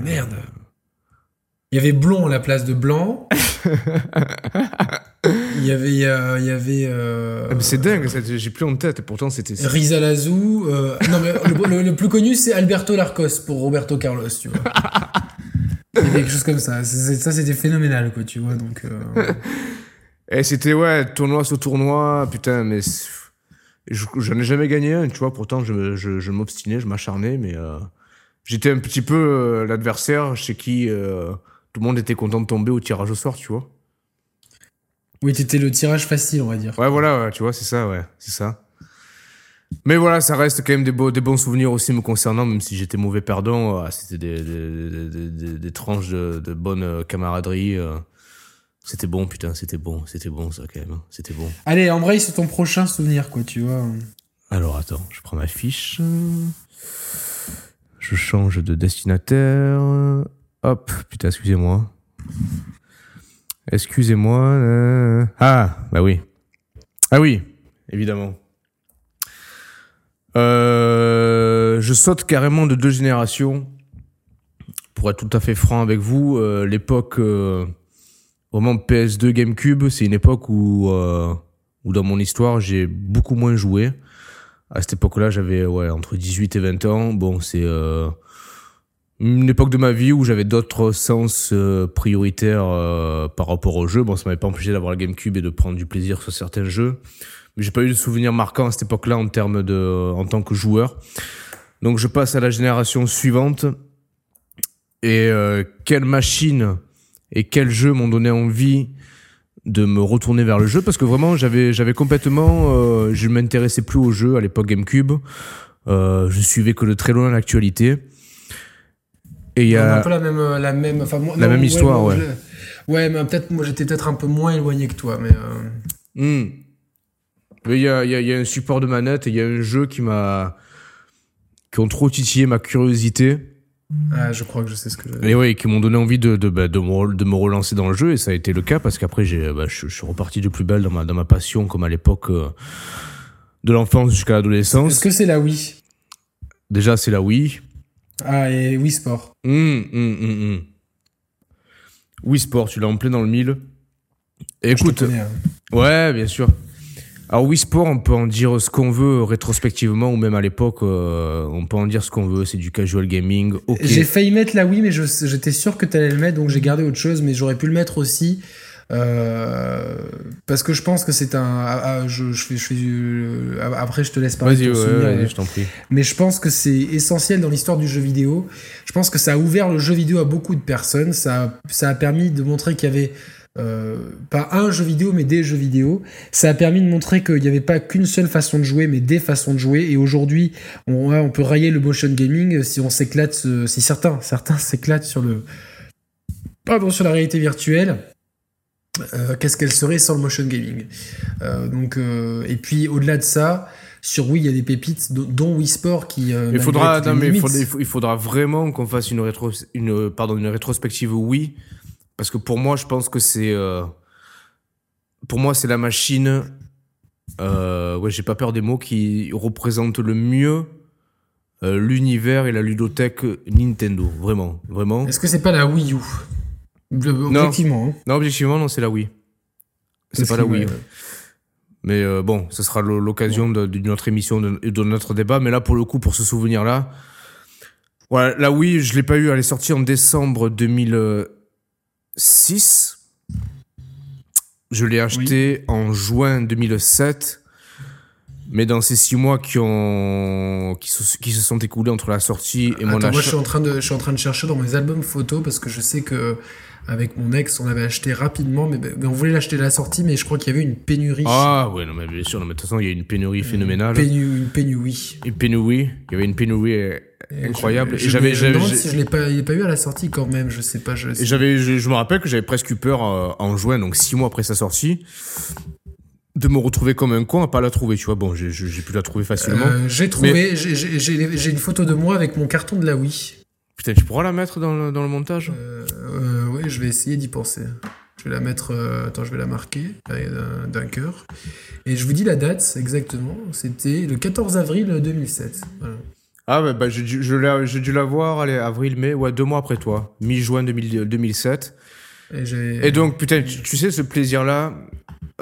Merde. Il y avait Blond à la place de Blanc. il y avait. il y avait euh... Ah, c'est dingue, j'ai plus en tête, et pourtant c'était. Rizalazou. Euh... non, mais le, plus connu, c'est Alberto Larcos pour Roberto Carlos, tu vois. il y avait quelque chose comme ça. Ça, c'était phénoménal, quoi, tu vois, donc. Euh. Et c'était, ouais, tournoi sur tournoi, putain, mais J'en ai jamais gagné un, tu vois. Pourtant, je, je, je m'obstinais, je m'acharnais, mais euh, j'étais un petit peu euh, l'adversaire chez qui euh, tout le monde était content de tomber au tirage au sort, tu vois. Oui, t'étais le tirage facile, on va dire. Ouais, voilà, tu vois, c'est ça, ouais, c'est ça. Mais voilà, ça reste quand même des, beaux, des bons souvenirs aussi me concernant, même si j'étais mauvais perdant. C'était des, des, des, des, tranches de, de bonne camaraderie. C'était bon, putain, c'était bon, c'était bon ça quand même, hein. c'était bon. Allez, embraye sur ton prochain souvenir, quoi, tu vois. Alors attends, je prends ma fiche. Je change de destinataire. Hop, putain, excusez-moi. Excusez-moi. Euh. Ah, bah oui. Ah oui, évidemment. Euh, je saute carrément de deux générations. Pour être tout à fait franc avec vous, euh, l'époque Vraiment PS2 GameCube, c'est une époque où, euh, où dans mon histoire, j'ai beaucoup moins joué. À cette époque-là, j'avais ouais, entre 18 et 20 ans. Bon, c'est euh, une époque de ma vie où j'avais d'autres sens euh, prioritaires par rapport au jeu. Bon, ça m'avait pas empêché d'avoir la GameCube et de prendre du plaisir sur certains jeux. Mais j'ai pas eu de souvenirs marquants à cette époque-là en termes de, en tant que joueur. Donc je passe à la génération suivante. Et quelle machine et quels jeux m'ont donné envie de me retourner vers le jeu? Parce que vraiment j'avais j'avais complètement euh, je m'intéressais plus au jeu à l'époque GameCube. Euh, je suivais que de très loin l'actualité. Et il y a un peu la même la même enfin moi, la même histoire ouais. ouais mais peut-être moi j'étais peut-être un peu moins éloigné que toi mais euh... hmm. il y a il y a, y a un support de manette et il y a un jeu qui m'a qui ont trop titillé ma curiosité ah, je crois que je sais ce que je... Et oui, qui m'ont donné envie de, de, bah, de, me, de, me, relancer dans le jeu, et ça a été le cas, parce qu'après, j'ai, bah, je, suis reparti de plus belle dans ma, dans ma passion, comme à l'époque euh, de l'enfance jusqu'à l'adolescence. Est-ce que c'est la Wii? Déjà, c'est la Wii. Ah, et Wii Sport. Hum, hum, hum, Wii Sport, tu l'as en plein dans le mille. écoute, hein. ouais, bien sûr. Alors Wii Sport, on peut en dire ce qu'on veut rétrospectivement ou même à l'époque, euh, on peut en dire ce qu'on veut. C'est du casual gaming. J'ai failli mettre la Wii, mais j'étais sûr que tu allais le mettre, donc j'ai gardé autre chose. Mais j'aurais pu le mettre aussi. Euh, parce que je pense que c'est un. Ah, ah, je, je, fais, je fais euh, après, je te laisse parler. Vas-y, ouais, je t'en prie. Mais je pense que c'est essentiel dans l'histoire du jeu vidéo. Je pense que ça a ouvert le jeu vidéo à beaucoup de personnes. Ça, ça a permis de montrer qu'il y avait euh, pas un jeu vidéo, mais des jeux vidéo. Ça a permis de montrer qu'il n'y avait pas qu'une seule façon de jouer, mais des façons de jouer. Et aujourd'hui, on, on, peut railler le motion gaming si on s'éclate, euh, si certains, certains s'éclatent sur le, pardon, sur la réalité virtuelle. Euh, qu'est-ce qu'elle serait sans le motion gaming? Donc, et puis au-delà de ça, sur Wii, il y a des pépites, dont Wii Sport qui. il faudra, mais il, faudra vraiment qu'on fasse une, rétro, une, pardon, une rétrospective Wii parce que pour moi, je pense que c'est euh, pour moi, c'est la machine. Euh, ouais, j'ai pas peur des mots qui représente le mieux euh, l'univers et la ludothèque Nintendo. Vraiment, vraiment. Est-ce que c'est pas la Wii U? Objectivement. Non, hein. non objectivement, non, c'est la Wii. C'est pas la Wii. Mais euh, bon, ce sera l'occasion d'une autre émission, de, de, notre débat. Mais là, pour le coup, pour ce souvenir-là, voilà, la Wii, je l'ai pas eu. Elle est sortie en décembre 2006. Je l'ai acheté en juin 2007. Mais dans ces six mois qui ont qui se, qui se sont écoulés entre la sortie et mon achat. Moi, je suis en train de je suis en train de chercher dans mes albums photos parce que je sais que avec mon ex, on avait acheté rapidement, mais, on voulait l'acheter à la sortie, mais je crois qu'il y avait une pénurie. Ah ouais, non mais bien sûr, non, mais de toute façon, il y a une pénurie phénoménale. Une, pénurie. Une pénurie. Il y avait une pénurie incroyable. et j'avais, je me si je l'ai pas, il pas eu à la sortie quand même, je sais pas. Je et j'avais, je, me rappelle que j'avais presque eu peur euh, en juin, donc six mois après sa sortie, de me retrouver comme un con à pas la trouver, tu vois. Bon, j'ai, pu la trouver facilement. Euh, j'ai trouvé, j'ai, une photo de moi avec mon carton de la Wii. Putain, tu pourras la mettre dans le, dans le montage? Euh, euh Oui, je vais essayer d'y penser. Je vais la mettre. attends, je vais la marquer d'un cœur. Et je vous dis la date exactement. C'était le 14 avril 2007. Voilà. Ah bah, bah j'ai dû, je dû la voir, allez, avril, mai, ouais, deux mois après toi, mi-juin 2007. Et, donc, putain, tu, sais, ce plaisir-là,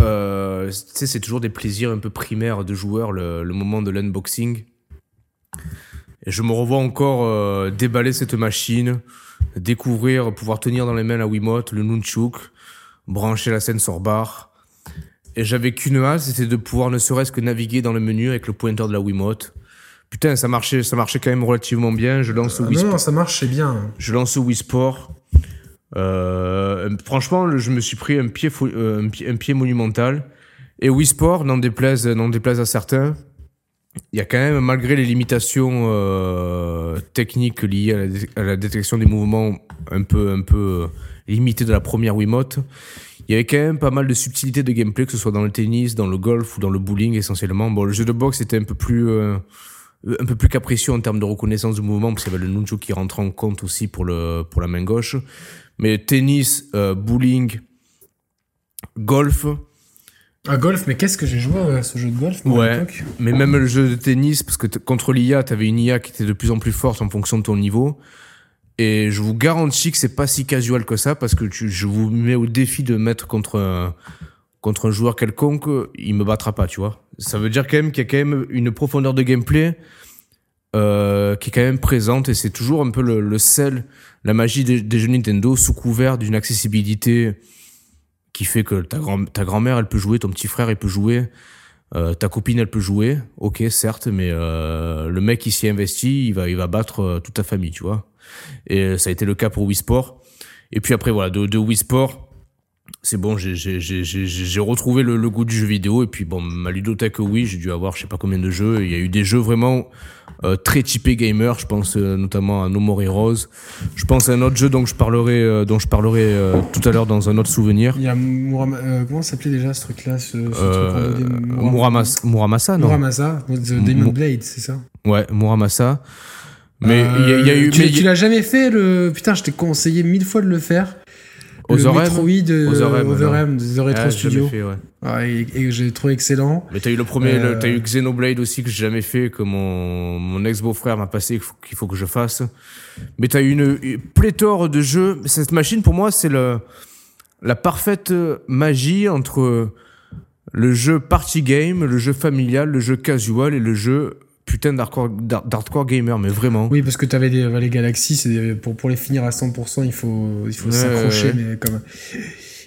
euh, tu sais, c'est toujours des plaisirs un peu primaires de joueurs, le, le moment de l'unboxing. Et je me revois encore euh, déballer cette machine, découvrir, pouvoir tenir dans les mains la Wiimote, le Nunchuk, brancher la sensor bar. Et j'avais qu'une hâte, c'était de pouvoir ne serait-ce que naviguer dans le menu avec le pointeur de la Wiimote Putain, ça marchait, ça marchait quand même relativement bien. Je lance ah, Wii Non, ça marchait bien. Je lance Wii Sport. Euh, franchement, je me suis pris un pied, euh, un pied, monumental. Et Wii Sport, n'en déplaise, déplaise à certains, il y a quand même, malgré les limitations euh, techniques liées à la, détection des mouvements un peu, un peu limitées de la première Wiimote, il y avait quand même pas mal de subtilités de gameplay, que ce soit dans le tennis, dans le golf ou dans le bowling essentiellement. Bon, le jeu de boxe était un peu plus un peu plus capricieux en termes de reconnaissance du mouvement, parce qu'il y avait le nunchuk qui rentre en compte aussi pour, le, pour la main gauche. Mais tennis, euh, bowling, golf. Ah, golf, mais qu'est-ce que j'ai joué à ce jeu de golf Ouais, mais même le jeu de tennis, parce que contre l'IA, t'avais une IA qui était de plus en plus forte en fonction de ton niveau. Et je vous garantis que c'est pas si casual que ça, parce que je vous mets au défi de mettre contre contre un joueur quelconque, il me battra pas, tu vois. Ça veut dire quand même qu'il y a quand même une profondeur de gameplay euh, qui est quand même présente et c'est toujours un peu le, sel, la magie des, jeux Nintendo sous couvert d'une accessibilité qui fait que ta, grand, ta grand-mère elle peut jouer, ton petit frère il peut jouer, euh, ta copine elle peut jouer, ok certes, mais euh, le mec qui s'y investit, il va, il va battre toute ta famille, tu vois. Et ça a été le cas pour Wii Sport. Et puis après voilà, de, de Wii Sport, c'est bon, j'ai retrouvé le, goût du jeu vidéo. Et puis, bon, ma ludothèque, oui, j'ai dû avoir je sais pas combien de jeux. Il y a eu des jeux vraiment euh, très typés gamer. Je pense euh, notamment à No More Heroes. Je pense à un autre jeu dont je parlerai, euh, dont je parlerai tout à l'heure dans un autre souvenir. Il y a comment s'appelait déjà ce truc-là ce, Muramasa, non? Muramasa, The Demon Blade, c'est ça? Ouais, Muramasa. Mais il y, a eu. Tu, tu l'as jamais fait le. Putain, je t'ai conseillé mille fois de le faire. Aux le Metroid Overem, Overem The Retro Studio. Fait, ouais. et, j'ai trouvé excellent. Mais t'as eu le premier, euh... t'as eu Xenoblade aussi que j'ai jamais fait, que mon, mon ex-beau-frère m'a passé, qu'il faut, que je fasse. Mais t'as eu une, une, pléthore de jeux. Cette machine, pour moi, c'est le, la parfaite magie entre le jeu party game, le jeu familial, le jeu casual et le jeu putain d'hardcore gamer, mais vraiment. Oui, parce que tu avais des, les galaxies, pour, pour les finir à 100%, il faut, il faut s'accrocher, mais comme.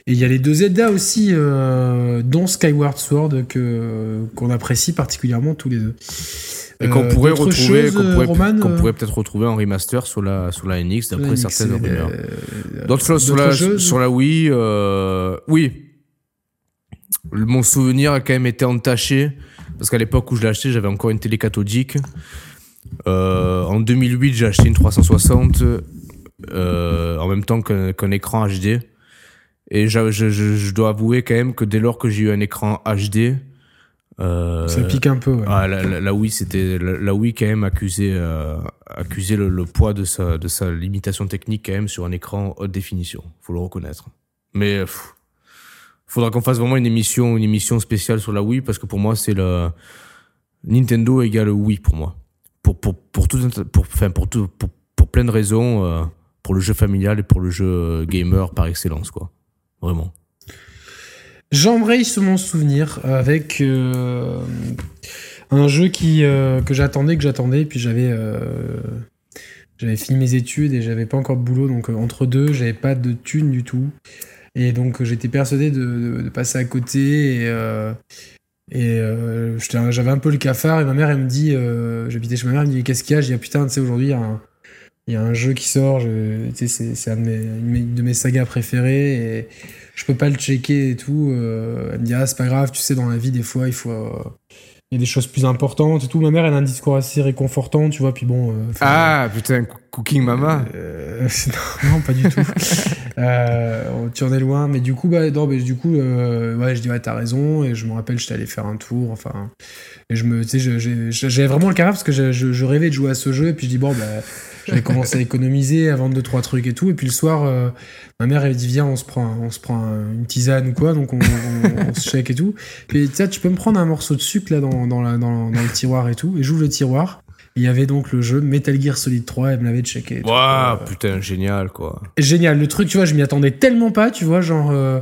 Et il y a les deux Zelda aussi, euh, dont Skyward Sword, que, qu'on apprécie particulièrement tous les deux. Et qu'on euh, pourrait retrouver, qu'on pourrait, qu'on euh pourrait peut-être retrouver en remaster sur la, sur la NX, d'après certaines rumeurs. D'autres choses sur la, sur la Wii, oui. Mon souvenir a quand même été entaché parce qu'à l'époque où je l'ai acheté, j'avais encore une télé cathodique. Euh, en 2008, j'ai acheté une 360 euh, en même temps qu'un écran HD. Et je, je, je, dois avouer quand même que dès lors que j'ai eu un écran HD, euh, ça pique un peu. Ouais. Ah, la, la, Wii, c'était la, Wii quand même accusait, euh, accusait le, le, poids de sa, de sa limitation technique quand même sur un écran haute définition. Faut le reconnaître. Mais Faudra qu'on fasse vraiment une émission, une émission spéciale sur la Wii parce que pour moi c'est le Nintendo égale Wii pour moi. Pour pour pour tout pour enfin pour tout pour, pour plein de raisons euh, pour le jeu familial et pour le jeu gamer par excellence quoi. Vraiment. J'embraye mon souvenir avec euh, un jeu qui euh, que j'attendais que j'attendais puis j'avais j'avais fini mes études et j'avais pas encore de boulot donc entre deux j'avais pas de thunes du tout et donc j'étais persuadé de, passer à côté et, euh, et euh, j'avais un peu le cafard et ma mère elle me dit, euh, j'habitais chez ma mère, elle me dit qu'est-ce qu'il y a? Je dis ah, putain tu sais aujourd'hui il y, a un jeu qui sort, c'est un de mes, de mes sagas préférées et je peux pas le checker et tout. elle me dit ah c'est pas grave, tu sais dans la vie des fois il faut il y a des choses plus importantes et tout. Ma mère, elle a un discours assez réconfortant, tu vois. Puis bon. Euh, ah, putain, Cooking Mama euh, non, pas du tout. euh, tu en es loin. Mais du coup, bah, non, mais du coup, ouais, je dis, ouais, t'as raison. Et je me rappelle, j'étais allé faire un tour. Enfin. Et je me. Tu sais, j'avais vraiment le caractère parce que je, je, rêvais de jouer à ce jeu. Et puis je dis, bon, bah. J'avais commencé à économiser, à vendre deux trois trucs et tout. Et puis le soir, euh, ma mère elle dit viens, on se prend, on se prend une tisane ou quoi, donc on, se shake et tout. Puis tu tu peux me prendre un morceau de sucre là dans, dans, la, dans, dans le tiroir et tout. Et j'ouvre le tiroir. Il y avait donc le jeu Metal Gear Solid 3, elle me l'avait checké. Waouh, putain, génial quoi. Génial, le truc, tu vois, je m'y attendais tellement pas, tu vois, genre. Euh,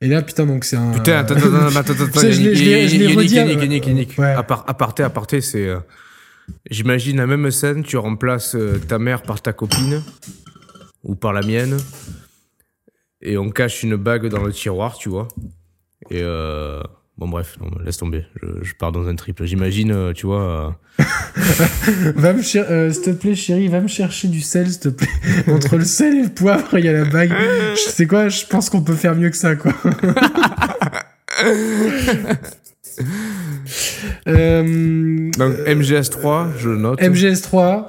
et là, putain, donc c'est un. Putain, attends, attends, attends, attends, attends. Je l'ai redit. Yannick, Yannick, Aparté, aparté, c'est. J'imagine la même scène, tu remplaces euh, ta mère par ta copine ou par la mienne et on cache une bague dans le tiroir, tu vois. Et euh, bon bref, laisse tomber. Je, pars dans un triple. J'imagine, euh, tu vois. va me s'il te plaît, chérie, va me chercher du sel, s'il te plaît. Entre le sel et le poivre, il y a la bague. Je sais quoi, je pense qu'on peut faire mieux que ça, quoi. Euh, Donc MGS3, je note. MGS3.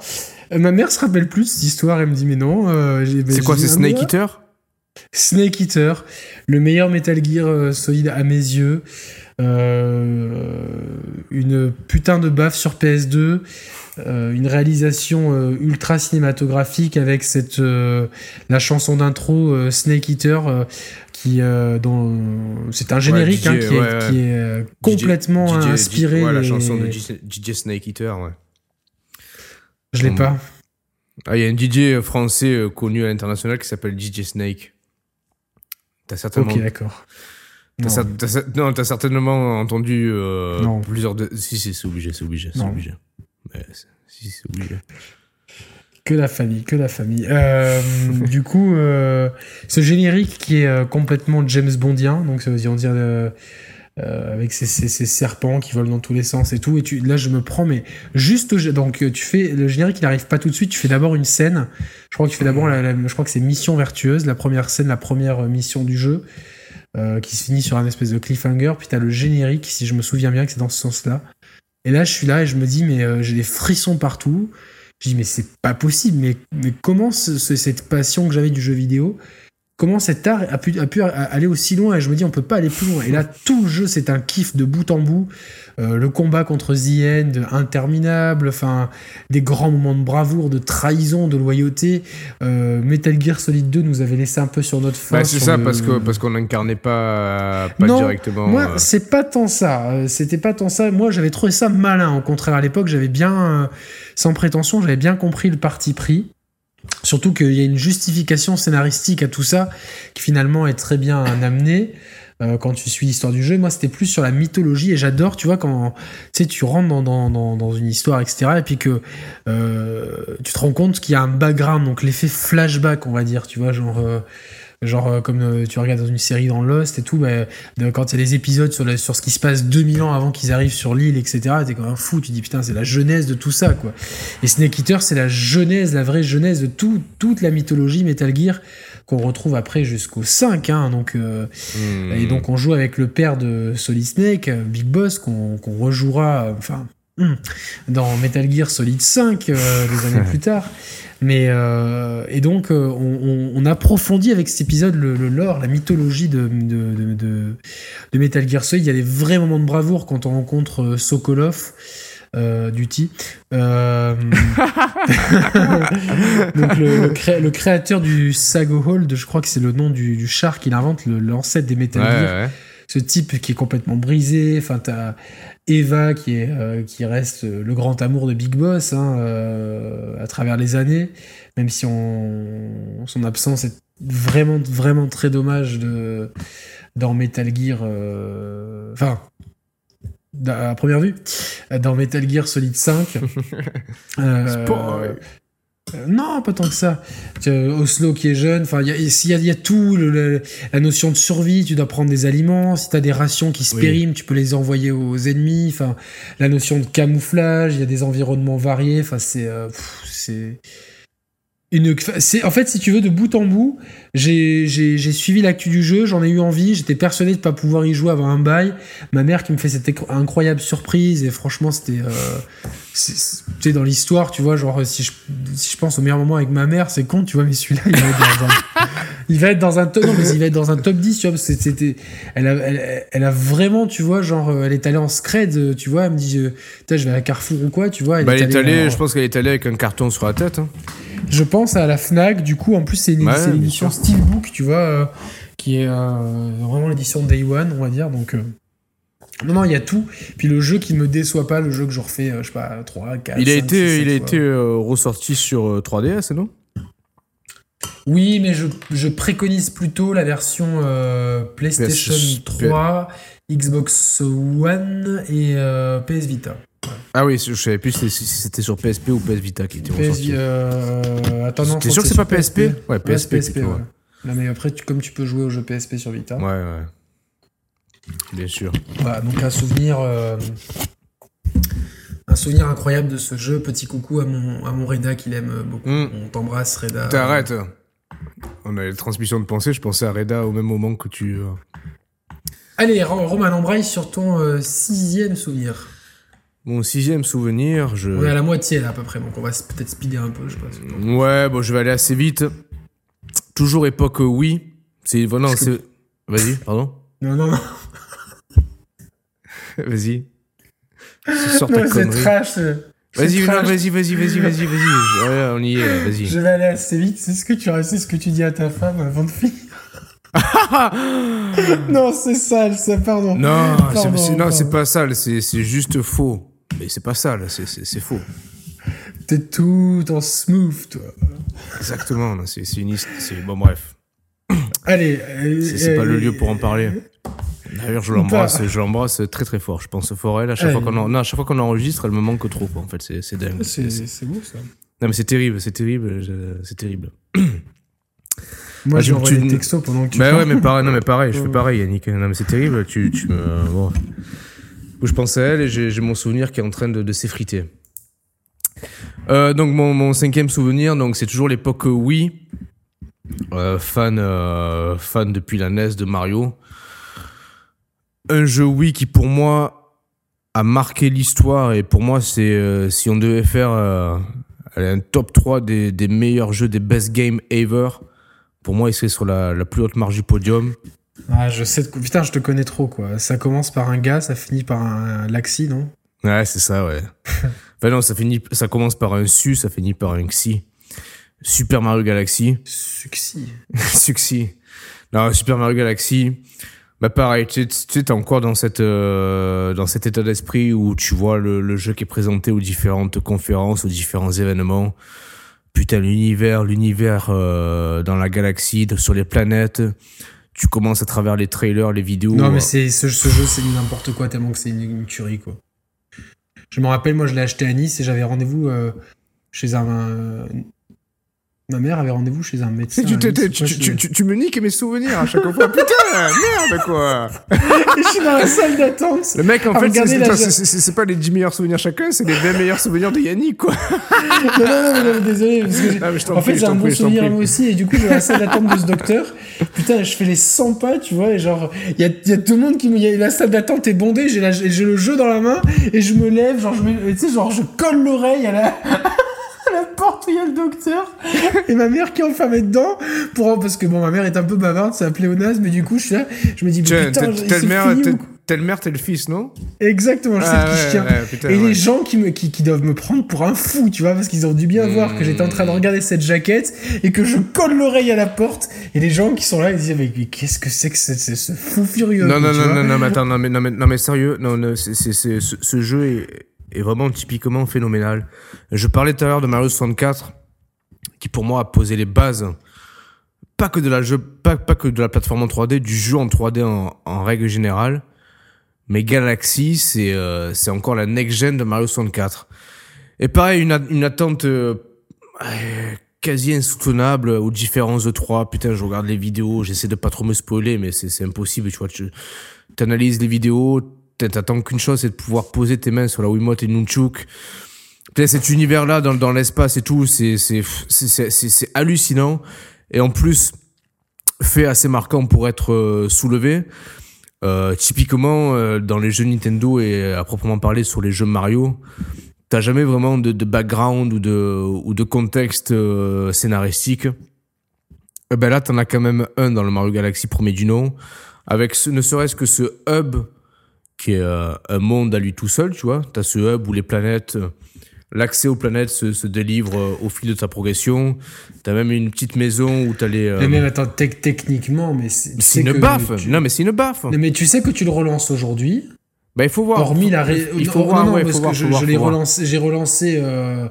Euh, ma mère se rappelle plus cette histoire, elle me dit mais non. Euh, c'est quoi, c'est Snake Eater? Snake Eater, le meilleur Metal Gear solide à mes yeux. une putain de baffe sur PS2, une réalisation ultra cinématographique avec cette la chanson d'intro Snake Eater qui euh, c'est un générique hein, qui, est, qui, est, euh, complètement inspiré. la chanson de DJ Snake Eater, ouais. Je l'ai pas. Ah, il y a un DJ français euh, connu à l'international qui s'appelle DJ Snake. T'as certainement. Ok, d'accord. Non, t'as certainement entendu plusieurs. De... Si, si, c'est obligé, c'est obligé, c'est obligé. si, c'est obligé. Que la famille, que la famille. Euh, du coup, euh, ce générique qui est euh, complètement James Bondien, donc ça veut dire, on dire avec ces, serpents qui volent dans tous les sens et tout. Et tu, là, je me prends, mais juste, donc tu fais le générique, il n'arrive pas tout de suite. Tu fais d'abord une scène. Je crois que tu fais d'abord, je crois que c'est Mission vertueuse, la première scène, la première mission du jeu, qui se finit sur un espèce de cliffhanger. Puis tu as le générique, si je me souviens bien, que c'est dans ce sens-là. Et là, je suis là et je me dis, mais j'ai des frissons partout. Je dis, mais c'est pas possible, mais, mais comment cette passion que j'avais du jeu vidéo, comment cet art a pu, a pu aller aussi loin Et je me dis, on peut pas aller plus loin. Et là, tout le jeu, c'est un kiff de bout en bout. Euh, le combat contre The End, interminable, enfin, des grands moments de bravoure, de trahison, de loyauté. Euh, Metal Gear Solid 2 nous avait laissé un peu sur notre fin. Bah, c'est ça, parce qu'on parce qu'on n'incarnait pas, pas non, directement. Moi, euh. c'est pas tant ça. C'était pas tant ça. Moi, j'avais trouvé ça malin. Au contraire, à l'époque, j'avais bien, sans prétention, j'avais bien compris le parti pris. Surtout qu'il y a une justification scénaristique à tout ça, qui finalement est très bien amenée. Euh, quand tu suis l'histoire du jeu. Moi, c'était plus sur la mythologie et j'adore, tu vois, quand tu tu rentres dans, une histoire, etc. Et puis que euh, tu te rends compte qu'il y a un background, donc l'effet flashback, on va dire, tu vois, genre. Euh, genre euh, comme euh, tu regardes dans une série dans Lost et tout, bah, quand il y a des épisodes sur, sur ce qui se passe 2000 ans avant qu'ils arrivent sur l'île, etc., t'es quand même fou, tu dis putain, c'est la genèse de tout ça, quoi. Et Snake Eater, c'est la genèse, la vraie genèse de tout, toute la mythologie Metal Gear qu'on retrouve après jusqu'au 5. Hein, donc, euh, hmm. Et donc on joue avec le père de Solid Snake, Big Boss, qu'on rejouera enfin, hmm, dans Metal Gear Solid 5 des années plus tard. Mais et donc on, approfondit avec cet épisode le, lore, la mythologie de de, de, Metal Gear Solid. Il y a des vrais moments de bravoure quand on rencontre Sokolov. euh, Duty. Euh... Donc le, créateur du Sago Hold, je crois que c'est le nom du, char qu'il invente, l'ancêtre des Metal Gear. Ce type qui est complètement brisé. Enfin, t'as Eva qui, est, euh, qui reste le grand amour de Big Boss hein, euh, à travers les années, même si on, son absence est vraiment, vraiment très dommage de, dans Metal Gear. Euh, enfin, à première vue, dans Metal Gear Solid 5. euh, non, pas tant que ça. Oslo qui est jeune, enfin, il y, a, tout, la notion de survie, tu dois prendre des aliments, si tu as des rations qui se périment, tu peux les envoyer aux ennemis, enfin, la notion de camouflage, il y a des environnements variés, enfin, c'est. Euh, c'est une, c'est, en fait, si tu veux, de bout en bout, j'ai, suivi l'actu du jeu, j'en ai eu envie, j'étais persuadé de pas pouvoir y jouer avant un bail. Ma mère qui me fait cette incroyable surprise, et franchement, c'était. Euh, dans l'histoire, tu vois, genre, si je, si je pense au meilleur moment avec ma mère, c'est con, tu vois, mais celui-là, il va être dans un. il va être dans un top, non, mais il va être dans un top 10, tu vois, c'était. Elle a, elle, a vraiment, tu vois, genre, elle est allée en scred, tu vois, elle me dit, euh, je vais à Carrefour ou quoi, tu vois. Elle, bah, est, allée, je pense qu'elle est allée avec un carton sur la tête. Hein. Je pense à la Fnac, du coup, en plus, c'est une, édition Steelbook, tu vois, euh, qui est euh, vraiment l'édition Day One, on va dire. Donc, euh, non, non, il y a tout. Puis le jeu qui me déçoit pas, le jeu que je refais, je sais pas, 3, 4. Il a été, il a été ressorti sur 3DS, non? Oui, mais je, je, préconise plutôt la version PlayStation 3, Xbox One et PS Vita. Ah oui, je savais plus si c'était sur PSP ou PS Vita qui était ressorti. Euh... Attends, non. T'es sûr que c'est pas PSP Ouais, PSP. PSP ouais. Non, mais après, tu, comme tu peux jouer au jeu PSP sur Vita. Ouais, ouais. Bien sûr. Voilà, donc un souvenir. Euh, un souvenir incroyable de ce jeu. Petit coucou à mon, à mon Reda qu'il aime beaucoup. Hmm. On t'embrasse, Reda. T'arrêtes. On a les transmissions de pensée. Je pensais à Reda au même moment que tu. Euh, Allez, Roman, embraye sur ton euh, sixième souvenir. Mon sixième souvenir, je. On est à la moitié là à peu près, donc on va peut-être speeder un peu, je pense. Ouais, bon, je vais aller assez vite. Toujours époque oui. C'est c'est. Vas-y, pardon. Non, non, non. vas-y. Sors ta C'est trash. Vas-y, vas-y, vas-y, vas-y, vas-y, vas-y. Ouais, on y est, vas-y. Je vais aller assez vite. C'est ce que tu c'est ce que tu dis à ta femme avant de finir. non, c'est sale, ça, pardon. Non, c'est pas sale, c'est juste faux. Mais c'est pas ça, là, c'est faux. T'es tout en smooth, toi. Exactement, c'est une histoire. Bon, bref. Allez. C'est pas le lieu pour en parler. D'ailleurs, je l'embrasse, je l'embrasse très très fort. Je pense fort elle. À chaque fois qu'on à chaque fois qu'on enregistre, elle me manque trop. Quoi. En fait, c'est dingue. C'est beau ça. Non mais c'est terrible, c'est terrible, c'est terrible. Moi, ah, j'ai envoyé des textos pendant que tu. Bah ouais, mais pareil, non mais pareil, je fais pareil, Yannick. Non mais c'est terrible. Tu, tu me. Bon où je pense à elle et j'ai mon souvenir qui est en train de, s'effriter. Euh, donc mon, cinquième souvenir, donc c'est toujours l'époque Wii, euh, fan euh, fan depuis la NES de Mario. Un jeu Wii qui pour moi a marqué l'histoire et pour moi c'est si on devait faire un top 3 des, meilleurs jeux des best games ever, pour moi il serait sur la, la plus haute marge du podium. Ah, je sais. Putain, je te connais trop, quoi. Ça commence par un gars, ça finit par un, laxi, non? Ouais, c'est ça, ouais. enfin, non, ça, finit, ça commence par un su, ça finit par un xi. Super Mario Galaxy. Suxi. Suxi. Non, Super Mario Galaxy. Bah pareil, tu sais, t'es encore dans cette euh, dans cet état d'esprit où tu vois le, le, jeu qui est présenté aux différentes conférences, aux différents événements. Putain, l'univers, l'univers euh, dans la galaxie, sur les planètes tu commences à travers les trailers, les vidéos. Non, mais c'est ce, jeu, c'est n'importe quoi tellement que c'est une, tuerie, quoi. Je me rappelle, moi, je l'ai acheté à Nice et j'avais rendez-vous euh, chez un, Ma mère avait rendez-vous chez un médecin. Tu, tu, me niques mes souvenirs à chaque fois. Putain, merde, quoi. je suis dans la salle d'attente. Le mec, en fait, c'est pas les 10 meilleurs souvenirs chacun, c'est les 20 meilleurs souvenirs de Yannick, quoi. non, non, non, désolé. en fait, j'ai un bon souvenir moi aussi, et du coup, j'ai la salle d'attente de ce docteur. Putain, je fais les 100 pas, tu vois, et genre, il y a, y a, tout le monde qui me. La salle d'attente est bondée, j'ai le jeu dans la main, et je me lève, genre, je, tu sais, genre, je colle l'oreille à la porte où il y a le docteur et ma mère qui est enfermée dedans pour parce que bon ma mère est un peu bavarde c'est un pléonasme mais du coup je suis là je me dis putain telle mère telle mère, tel fils, non? Exactement, je sais Ah de qui je tiens. ouais, putain, et ouais. les gens qui, me, qui, qui doivent me prendre pour un fou, tu vois, parce qu'ils ont dû bien voir que j'étais en train de regarder cette jaquette et que je colle l'oreille à la porte. Et les gens qui sont là, ils disent, mais, mais qu'est-ce que c'est que ce, ce- ce fou furieux Non, non, non, non, non, mais attends, non, mais, non, mais, non, mais sérieux, non, non, c'est, c'est, c'est- ce, ce jeu est, est vraiment typiquement phénoménal. Je parlais tout à l'heure de Mario 64, qui pour moi a posé les bases, pas que de la jeu, pas, pas que de la plateforme en 3D, du jeu en 3D en, règle générale. Mais Galaxy, c'est, euh, c'est encore la next-gen de Mario 64. Et pareil, une, une attente euh, quasi insoutenable aux différences de 3. Putain, je regarde les vidéos, j'essaie de pas trop me spoiler, mais c'est, impossible, tu vois. Tu analyses les vidéos, t'attends qu'une chose, c'est de pouvoir poser tes mains sur la Wiimote et Nunchuk. Putain, cet univers-là, dans, l'espace et tout, c'est, hallucinant. Et en plus, fait assez marquant pour être euh, soulevé. Euh, typiquement, euh, dans les jeux Nintendo et à proprement parler sur les jeux Mario, t'as jamais vraiment de, background ou de, contexte scénaristique. Eh ben là, t'en as quand même un dans le Mario Galaxy premier du nom, avec ce, ne serait-ce que ce hub qui est euh, un monde à lui tout seul, tu vois. T'as ce hub où les planètes, euh, l'accès aux planètes se, se délivre euh, au fil de ta progression. T'as même une petite maison où t'as les. euh, Mais même, attends, tec- techniquement, mais c'est. tu c'est une baffe. tu- Non, mais c'est une baffe. Non, mais tu sais que tu le relances aujourd'hui, Bah, il faut voir. hormis la. ré- Il faut non, voir, non, ouais, parce faut que voir, je, l'ai relancé, j'ai relancé euh,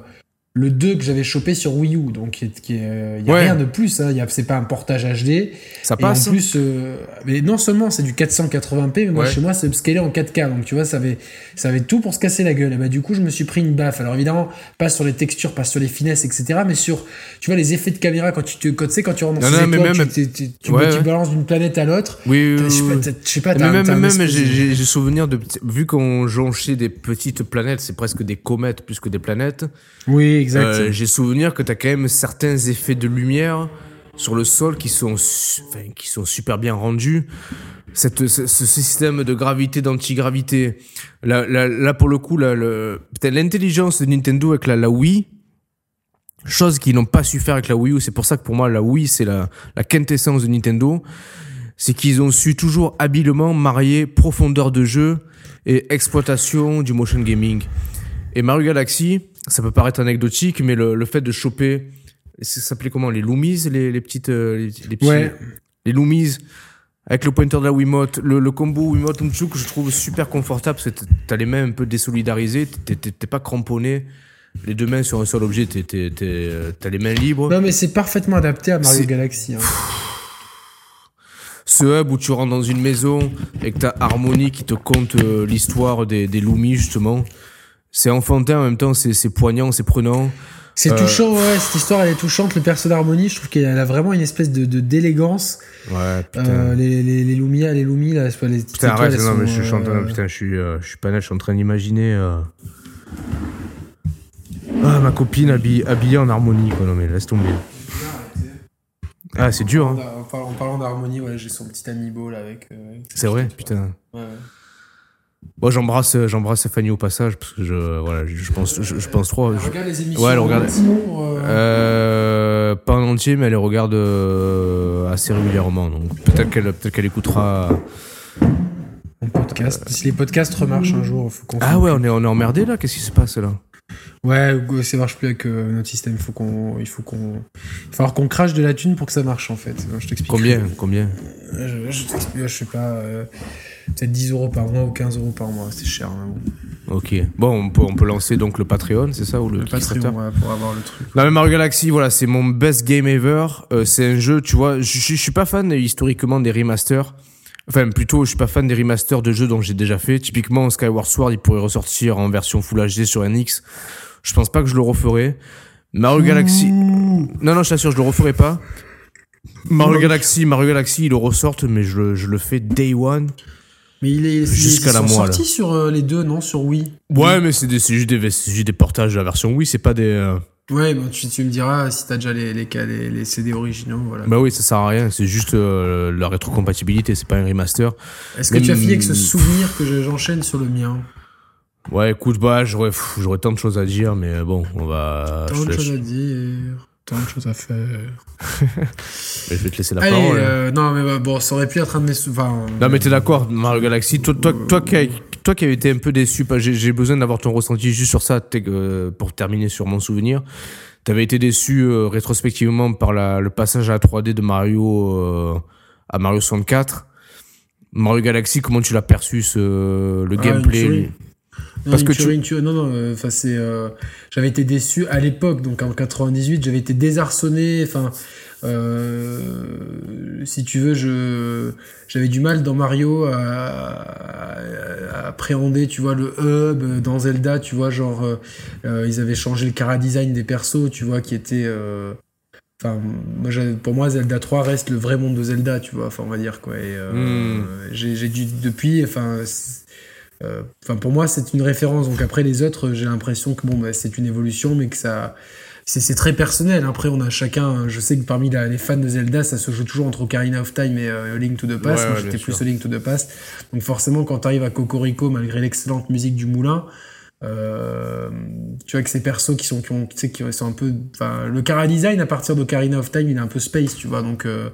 le 2 que j'avais chopé sur Wii U, donc qui est- qui est- il y a Ouais. rien de plus, hein, il y a- c'est pas un portage HD. Ça Et passe. en plus, euh, mais non seulement c'est du 480p, mais moi Ouais. chez moi c'est upscalé en 4K, donc tu vois, ça avait, ça avait tout pour se casser la gueule. Et bah du coup, je me suis pris une baffe. Alors évidemment, pas sur les textures, pas sur les finesses, etc., mais sur, tu vois, les effets de caméra quand tu te, quand, tu sais, quand tu rentres dans Non, ces non, mais étoiles, même- tu, tu, tu- Ouais, tu ouais. balances d'une planète à l'autre. Oui, oui, Je sais pas, Mais même, même j'ai- souvenir de vu qu'on jonchait des petites planètes, c'est presque des comètes plus que des planètes. Oui, euh, j'ai souvenir que t'as quand même certains effets de lumière sur le sol qui sont, qui sont super bien rendus. Cette, ce, système de gravité, d'antigravité. Là, là, pour le coup, l'intelligence de Nintendo avec la, la Wii, chose qu'ils n'ont pas su faire avec la Wii U, c'est pour ça que pour moi, la Wii, c'est la, la quintessence de Nintendo, c'est qu'ils ont su toujours habilement marier profondeur de jeu et exploitation du motion gaming. Et Mario Galaxy, ça peut paraître anecdotique, mais le, le fait de choper, ça s'appelait comment Les Loomies, les, les petites, euh, les, les petits, Ouais. les Loomies, avec le pointeur de la Wiimote, le, le combo Wiimote Nunchuk, je trouve super confortable parce que t'as les mains un peu désolidarisées, t'es- pas cramponné, les deux mains sur un seul objet, t'as les mains libres. Non, mais c'est parfaitement adapté à Mario Galaxy. hein. Ce hub où tu rentres dans une maison et que t'as Harmony qui te conte euh, l'histoire des, des justement. C'est enfantin en même temps, c'est poignant, c'est prenant. C'est Euh, touchant, ouais, cette histoire elle est touchante. Le perso d'harmonie, je trouve qu'elle a vraiment une espèce de d'élégance. Ouais, putain. Euh, les, les, les Lumia, les Lumi, là, c'est pas les petites Putain, arrête, non, sont, mais je suis euh, putain, je suis, euh, je suis pas net, je suis en train d'imaginer. Ah, ma copine habillée, habillée en harmonie, quoi. Non, mais laisse tomber. Ah, c'est dur, hein. En parlant, d'harmonie, ouais, j'ai son petit amiibo là avec. avec C'est vrai, putain. Ouais, ouais. Bon, j'embrasse, j'embrasse Fanny au passage, parce que je, voilà, je, pense, je, je pense trop. Elle je- regarde les émissions. Ouais, elle regarde. Simon, euh, Euh, pas en entier, mais elle les regarde euh, assez régulièrement. Donc peut-être qu'elle peut qu'elle écoutera. en podcast. Si les podcasts remarchent un jour, faut qu'on. Ah ouais, on est, on est emmerdé là Qu'est-ce qui se passe là? Ouais, ça marche plus avec euh, notre système. Il faut qu'on, il faut qu'on, il falloir qu'on crache de la thune pour que ça marche en fait. Je t'explique. Combien? Combien? Euh, Je, je t'explique, je sais pas, euh, peut-être 10 euros par mois ou 15 euros par mois. C'est cher. hein, bon. Ok. Bon, on peut, on peut lancer donc le Patreon, c'est ça ou le, Patreon, ouais, pour avoir le truc. Non mais Mario Galaxy, voilà, c'est mon best game ever. Euh, c'est un jeu, tu vois, je suis pas fan historiquement des remasters. Enfin, plutôt, je suis pas fan des remasters de jeux dont j'ai déjà fait. Typiquement, Skyward Sword, il pourrait ressortir en version Full HD sur NX. Je pense pas que je le referai. Mario Galaxy. Non, non, je t'assure, je le referai pas. Mario Galaxy, Mario Galaxy, il le ressorte, mais je le fais day one. Mais il est Jusqu'à la moelle. sortis sur euh, les deux, non, sur Wii. Ouais, mais c'est juste, juste des portages de la version Wii, c'est pas des. euh, Ouais, bon, tu, tu me diras si t'as déjà les, les, les, les CD originaux, voilà. Bah oui, ça sert à rien, c'est juste euh, la rétrocompatibilité, c'est pas un remaster. Est-ce que tu as fini avec ce souvenir que je- j'enchaîne sur le mien? Ouais, écoute, bah, j'aurais, tant de choses à dire, mais bon, on va. Tant de choses à dire. Tant de choses à faire. je vais te laisser la Allez, parole. euh, non, mais bah, bon, ça aurait pu être un de mes. Enfin, Non, mais t'es d'accord, Mario Galaxy. Toi, toi, toi, qui, as- toi qui avais été un peu déçu, pas- j'ai besoin d'avoir ton ressenti juste sur ça euh, pour terminer sur mon souvenir. T'avais été déçu euh, rétrospectivement par la, le passage à la 3D de Mario euh, à Mario 64. Mario Galaxy, comment tu l'as perçu, ce, le Ah, gameplay Non, Parce une que tu- une. Non, non, euh, enfin, c'est. euh, j'avais été déçu à l'époque, donc en 98, j'avais été désarçonné. Enfin, euh, si tu veux, je, j'avais du mal dans Mario à, à- à appréhender, tu vois, le hub. Dans Zelda, tu vois, genre, euh, ils avaient changé le cara design des persos, tu vois, qui était. Enfin, moi, pour moi, Zelda 3 reste le vrai monde de Zelda, tu vois. Enfin, on va dire quoi. Et euh, Hmm. j'ai, j'ai dû depuis, enfin. Euh, Enfin, pour moi, c'est une référence. Donc après, les autres, j'ai l'impression que bon, bah, c'est une évolution, mais que ça, c'est c'est très personnel. Après, on a chacun. Je sais que parmi la- les fans de Zelda, ça se joue toujours entre Ocarina of Time et euh, Link to the Past. Ouais, Moi, j'étais plus Link to the Past. Donc forcément, quand tu arrives à Cocorico, malgré l'excellente musique du moulin. euh, tu vois que ces persos qui sont qui ont tu sais qui sont un peu enfin le cara design à partir d'Ocarina of Time il est un peu space tu vois donc euh,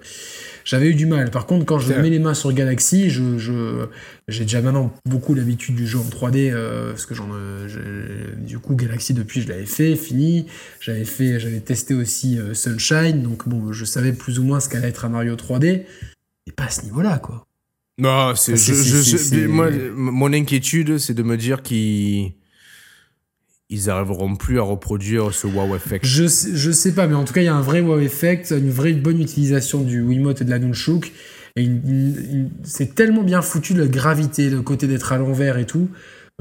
j'avais eu du mal. Par contre, quand je mets les mains sur Galaxy, je, j'ai déjà maintenant beaucoup l'habitude du jeu en 3D, euh, parce que j'en, euh, du coup, Galaxy depuis, je l'avais fait, fini. J'avais fait, j'avais testé aussi euh, Sunshine, donc bon, je savais plus ou moins ce qu'allait être un Mario 3D, mais pas à ce niveau-là, quoi. Non, c'est, C'est- moi, mon inquiétude, c'est de me dire qu'ils ils arriveront plus à reproduire ce wow effect. Je sais, je sais pas, mais en tout cas, il y a un vrai wow effect, une vraie bonne utilisation du Wiimote et de la Nunchuk. Et c'est tellement bien foutu, la gravité, le côté d'être à l'envers et tout.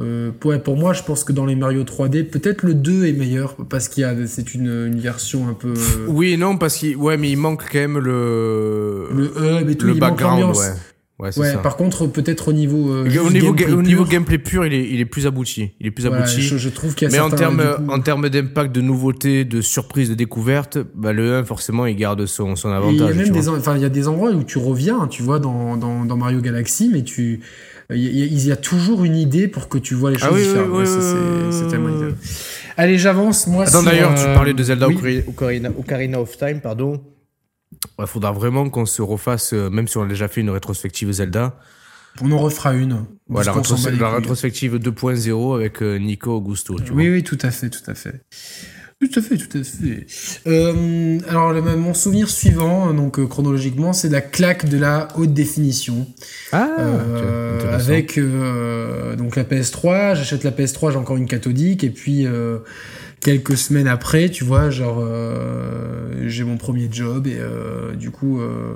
Euh, ouais, pour moi, je pense que dans les Mario 3D, peut-être le 2 est meilleur, parce qu'il y a, c'est une, une version un peu. Oui non, parce qu'il, ouais, mais il manque quand même le, le hub et tout, le il background, ouais. Ouais, c'est Ouais, ça. par contre, peut-être au niveau. euh, au niveau, gameplay ga- au niveau pur, gameplay pur, il est, il est plus abouti. Il est plus voilà, abouti. je, je trouve qu'il y a Mais en termes, en termes d'impact, de nouveauté, de surprise, de découverte, bah, le 1, forcément, il garde son, son Et Il y a avantage. même des, enfin, il y a des endroits où tu reviens, tu vois, dans, dans, dans Mario Galaxy, mais tu, il y, a- il y a toujours une idée pour que tu vois les choses Ah oui, oui, différentes. oui, c'est- tellement idéal. Allez, j'avance, moi. Attends, d'ailleurs, tu euh, parlais de Zelda Ocarina, Ocarina of Time, pardon. Il faudra vraiment qu'on se refasse, euh, même si on a déjà fait une rétrospective Zelda, On en refera une. Parce la, rétros- la rétrospective 2.0 avec euh, Nico Augusto. Tu Oui, vois. oui, tout à fait, tout à fait. Tout à fait, tout à fait. Euh, alors, le- mon souvenir suivant, donc chronologiquement, c'est la claque de la haute définition. Ah, Euh, avec euh, donc la PS3, j'achète la PS3, j'ai encore une cathodique, et puis quelques semaines après, tu vois, genre euh, j'ai mon premier job et euh, du coup euh,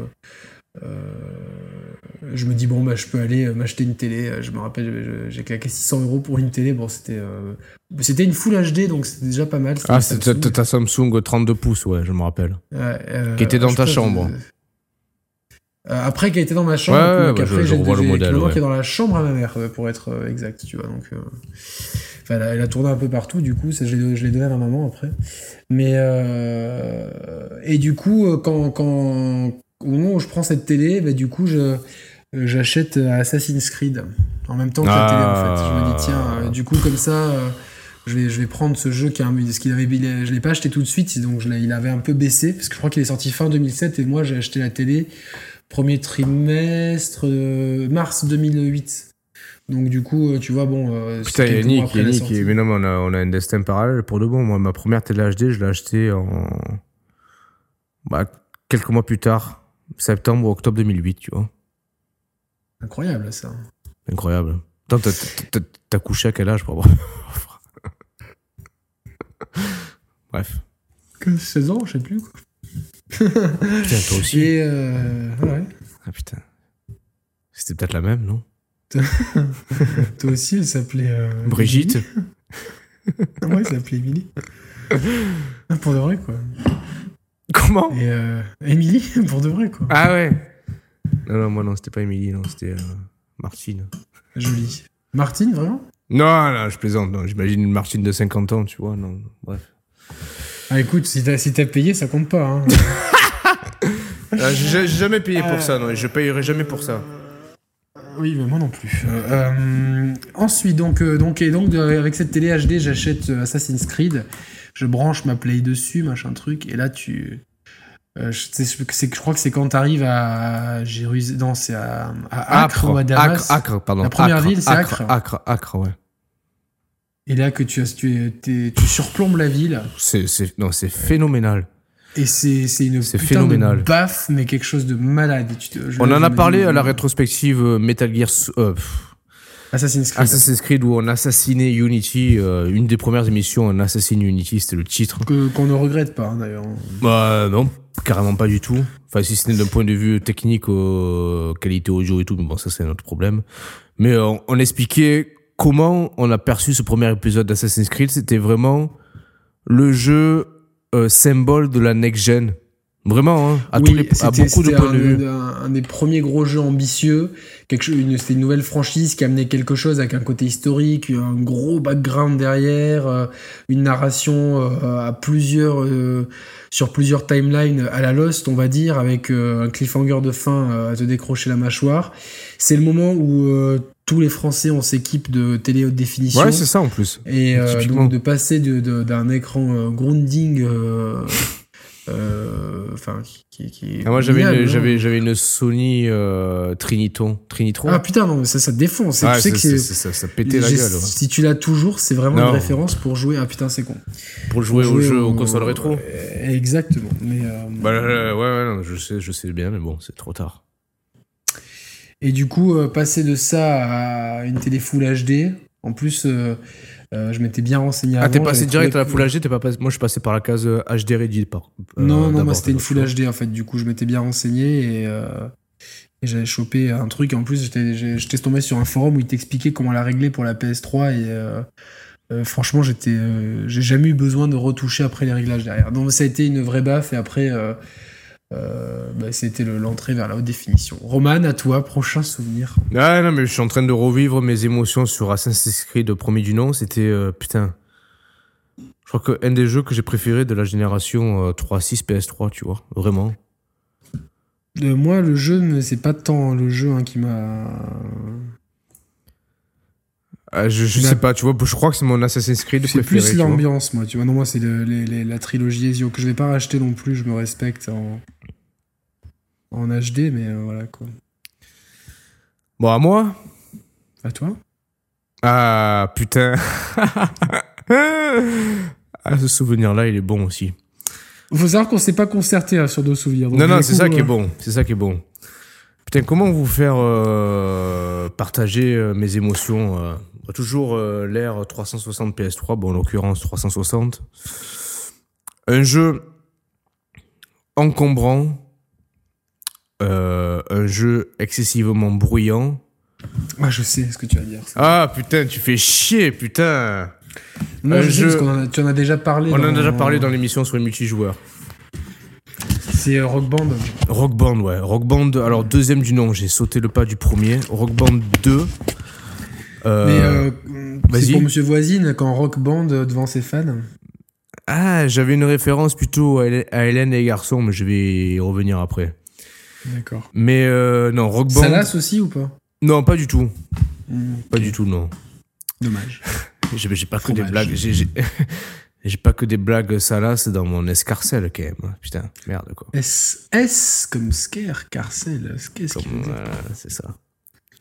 je me dis bon bah je peux aller m'acheter une télé. Je me rappelle, j'ai claqué 600 euros pour une télé. Bon c'était c'était une Full HD donc c'était déjà pas mal. c'était Ah, Samsung. ta, Samsung 32 pouces, ouais, je me rappelle. Qui était dans ta chambre. Euh, après, qui a été dans ma chambre, Ouais, ouais, donc bah, après, je j'ai Clément qui est dans la chambre à ma mère, euh, pour être euh, exact, tu vois. Donc, euh, elle, a, elle a tourné un peu partout, du coup, je l'ai donné à ma maman après. Mais, euh, et du coup, quand, quand, au moment où je prends cette télé, bah, du coup, je, j'achète Assassin's Creed en même temps que la télé, en fait. Je me dis, tiens, euh, du coup, comme ça, je vais, je vais prendre ce jeu qui a un, ce qu'il avait, il je l'ai pas acheté tout de suite, donc je il avait un peu baissé, parce que je crois qu'il est sorti fin 2007 et moi j'ai acheté la télé premier trimestre euh, mars 2008. Donc du coup, euh, tu vois, bon, euh, Putain, Yannick, Yannick, mais non, mais on a, on a un destin parallèle pour de bon. Moi, ma première télé HD, je l'ai achetée en. Bah, quelques mois plus tard, septembre ou octobre 2008, tu vois. Incroyable ça. Incroyable. Attends, t'as- couché à quel âge pour avoir. Bref. Que 16 ans, je sais plus. Quoi. Putain, toi aussi. Et euh, ouais. Ah putain. C'était peut-être la même, non Toi aussi, elle s'appelait. euh, Brigitte ouais, elle s'appelait Emily. Ah, pour de vrai, quoi. Comment Et euh, Emily, pour de vrai, quoi. Ah ouais Non, non, moi non, c'était pas Émilie, non, c'était euh, Martine. Jolie. Martine, vraiment? Non, non, je plaisante, non, j'imagine une Martine de 50 ans, tu vois, non, bref. Ah, écoute, si t'as si payé, ça compte pas. Hein. Ah, j'ai jamais payé pour ça, non, et je payerai jamais pour ça. Oui, mais moi non plus. Euh, euh, ensuite, donc, euh, donc, et donc de- avec cette télé HD, j'achète euh, Assassin's Creed. je branche ma play dessus, machin truc, et là tu. Euh, je, je crois que c'est quand tu arrives à Jérusalem, non, c'est à, à, Acre, ou à Damas. Acre, pardon. La première ville, c'est Acre. Acre, Acre, ouais. Et là que tu, as, tu, tu surplombes la ville. C'est, non, c'est phénoménal. Et c'est, c'est une putain phénoménal. de baffe, mais quelque chose de malade. On en a parlé à la rétrospective euh, Metal Gear. Euh, Assassin's Creed. Assassin's Creed où on assassinait Unity. Euh, une des premières émissions, on assassine Unity, c'était le titre. Que, qu'on ne regrette pas, hein, d'ailleurs. Bah non, carrément pas du tout. Enfin, si ce n'est d'un point de vue technique, qualité audio et tout, mais bon, ça c'est un autre problème. Mais on expliquait comment on a perçu ce premier épisode d'Assassin's Creed. C'était vraiment le jeu euh, symbole de la next-gen. Vraiment, hein, à, beaucoup de points de vue. Un, un, des premiers gros jeux ambitieux. Quelque une, c'était une nouvelle franchise qui amenait quelque chose avec un côté historique, un gros background derrière, euh, une narration euh, à plusieurs, sur plusieurs timelines à la Lost, on va dire, avec un cliffhanger de fin à te décrocher la mâchoire. C'est le moment où tous les Français ont s'équipe de télé haute définition. Ouais, c'est ça en plus. Et euh, donc de passer d'un de, d'un écran euh, grounding, euh, enfin, qui, qui, ah, moi j'avais une, j'avais j'avais une Sony Triniton, Trinitron. Ah putain non, mais ça ça défonce. tu sais que c'est, ça, ça pétait la gueule. Si tu l'as toujours, c'est vraiment une référence pour jouer. Ah putain, c'est con. Pour jouer, au jeu, aux consoles rétro. Exactement. Mais bah, ouais, ouais, non, je sais, je sais bien, mais bon, c'est trop tard. Et du coup, euh, passer de ça à une télé Full HD, en plus, euh, euh, je m'étais bien renseigné Ah, t'es passé direct à la Full HD, t'es pas passé... Moi, je suis passé par la case HD Ready. Par, non, non, moi, c'était une Full HD, en fait. Du coup, je m'étais bien renseigné et, et j'avais chopé un truc. En plus, j'étais tombé sur un forum où il t'expliquait comment la régler pour la PS3 et. franchement, j'étais, j'ai jamais eu besoin de retoucher après les réglages derrière. Donc ça a été une vraie baffe et après, euh, bah, c'était l'entrée vers la haute définition. Roman, à toi, prochain souvenir. Ah non, mais je suis en train de revivre mes émotions sur Assassin's Creed premier du nom. C'était, euh, putain, je crois que un des jeux que j'ai préféré de la génération 3.6 euh, PS3, tu vois, vraiment. moi, le jeu, c'est pas tant le jeu hein, qui m'a. Ah, je, je sais pas, tu vois, je crois que c'est mon Assassin's Creed C'est plus l'ambiance, moi, tu vois. Non, moi, c'est la trilogie Ezio que je vais pas racheter non plus, je me respecte en, en HD, mais euh, voilà quoi. Bon, à moi À toi Ah, putain Ah, ce souvenir-là, il est bon aussi. Faut savoir qu'on s'est pas concerté hein, sur nos souvenirs. non, non, c'est ça qui est bon. C'est ça qui est bon. Putain, comment vous faire euh, partager euh, mes émotions Toujours l'ère 360 PS3, bon, en l'occurrence 360. Un jeu encombrant, euh, un jeu excessivement bruyant. Ah, je sais ce que tu vas dire. Ah, putain, tu fais chier, putain. Non, je jeu... parce tu en as déjà parlé. On en a déjà parlé dans l'émission sur les multijoueurs. C'est euh, Rock Band. Rock Band, ouais. Rock Band, alors deuxième du nom, j'ai sauté le pas du premier. Rock Band 2. Euh, Mais c'est pour Monsieur Voisine quand Rock Band devant ses fans. Ah, j'avais une référence plutôt à Hélène et les garçons, mais je vais y revenir après. D'accord. Mais euh, non, Rock Band. Salas aussi ou pas? Non, pas du tout. Hmm. Pas du tout, non. Dommage. j'ai pas que des blagues. J'ai pas que des blagues Salas dans mon escarcelle quand même. Putain, merde quoi. S, S comme scare, carcel. Qu'est-ce qu'il C'est ça.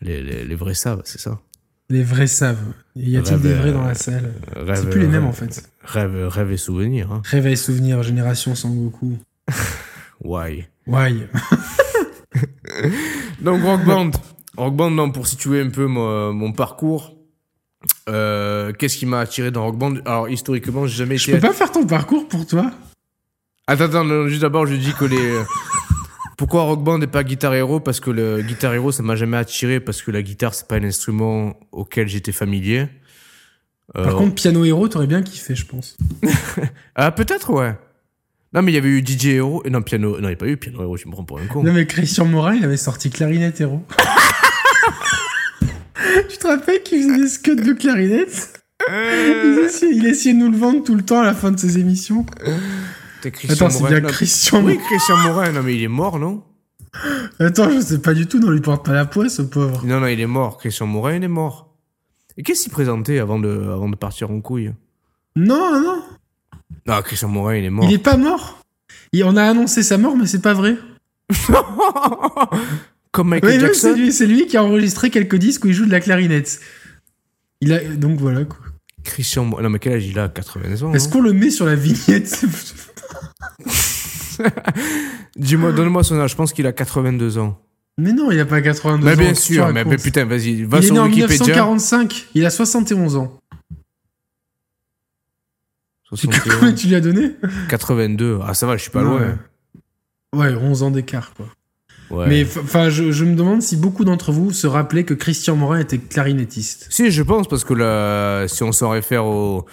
Les, les, les, vrais savent, c'est ça. Les vrais savent. Y a-t-il des vrais dans la salle? C'est plus les mêmes en fait. Rêve, rêve et souvenir. Hein. Rêve et souvenir, génération Sangoku. Why? Why? Donc Rock Band. Rock Band, non, pour situer un peu mon, parcours. Euh, qu'est-ce qui m'a attiré dans Rock Band? Alors historiquement, j'ai jamais je été. Peux pas faire ton parcours pour toi. Attends, attends, juste d'abord, je dis que les. Pourquoi Rock Band et pas Guitar Hero? Parce que le Guitar Hero, ça m'a jamais attiré parce que la guitare, c'est pas un instrument auquel j'étais familier. Par euh, contre, Piano Hero, t'aurais bien kiffé, je pense. ah, peut-être, ouais. Non, mais il y avait eu DJ Hero. Et non, piano. Non, il n'y a pas eu piano Hero, tu me prends pour un con. Non, mais Christian Morin, il avait sorti clarinette Hero. tu te rappelles qu'il faisait des scuds de clarinette? Euh. il, essayait, de nous le vendre tout le temps à la fin de ses émissions. Attends, c'est bien Christian Morin. Oui, Christian Morin. Non, mais il est mort, non? Attends, je sais pas du tout. Non, lui porte pas la poisse, ce pauvre. Non, non, il est mort. Christian Morin, il est mort. Et qu'est-ce qu'il présentait avant de, avant de partir en couille? Non, non. Ah, Christian Morin, il est mort. Il est pas mort? On a annoncé sa mort, mais c'est pas vrai. Comme Michael Jackson. C'est lui, c'est lui qui a enregistré quelques disques où il joue de la clarinette. Il a donc voilà quoi. Christian Morin. Non, mais quel âge il a? 80 ans. Est-ce non? qu'on le met sur la vignette? Dis-moi, donne-moi son âge. Je pense qu'il a 82 ans. Mais non, il a pas 82 Mais ans. bien que tu sûr, mais, mais putain, vas-y, va il est sur né en Wikipédia. 1945. Il a 71 ans. C'est 61, Combien tu lui as donné 82. Ah, ça va, je suis pas loin. Ouais, 11 ans d'écart quoi. Ouais. Mais enfin, je, je me demande si beaucoup d'entre vous se rappelaient que Christian Morin était clarinettiste. Si, je pense, parce que là, si on s'en réfère aux,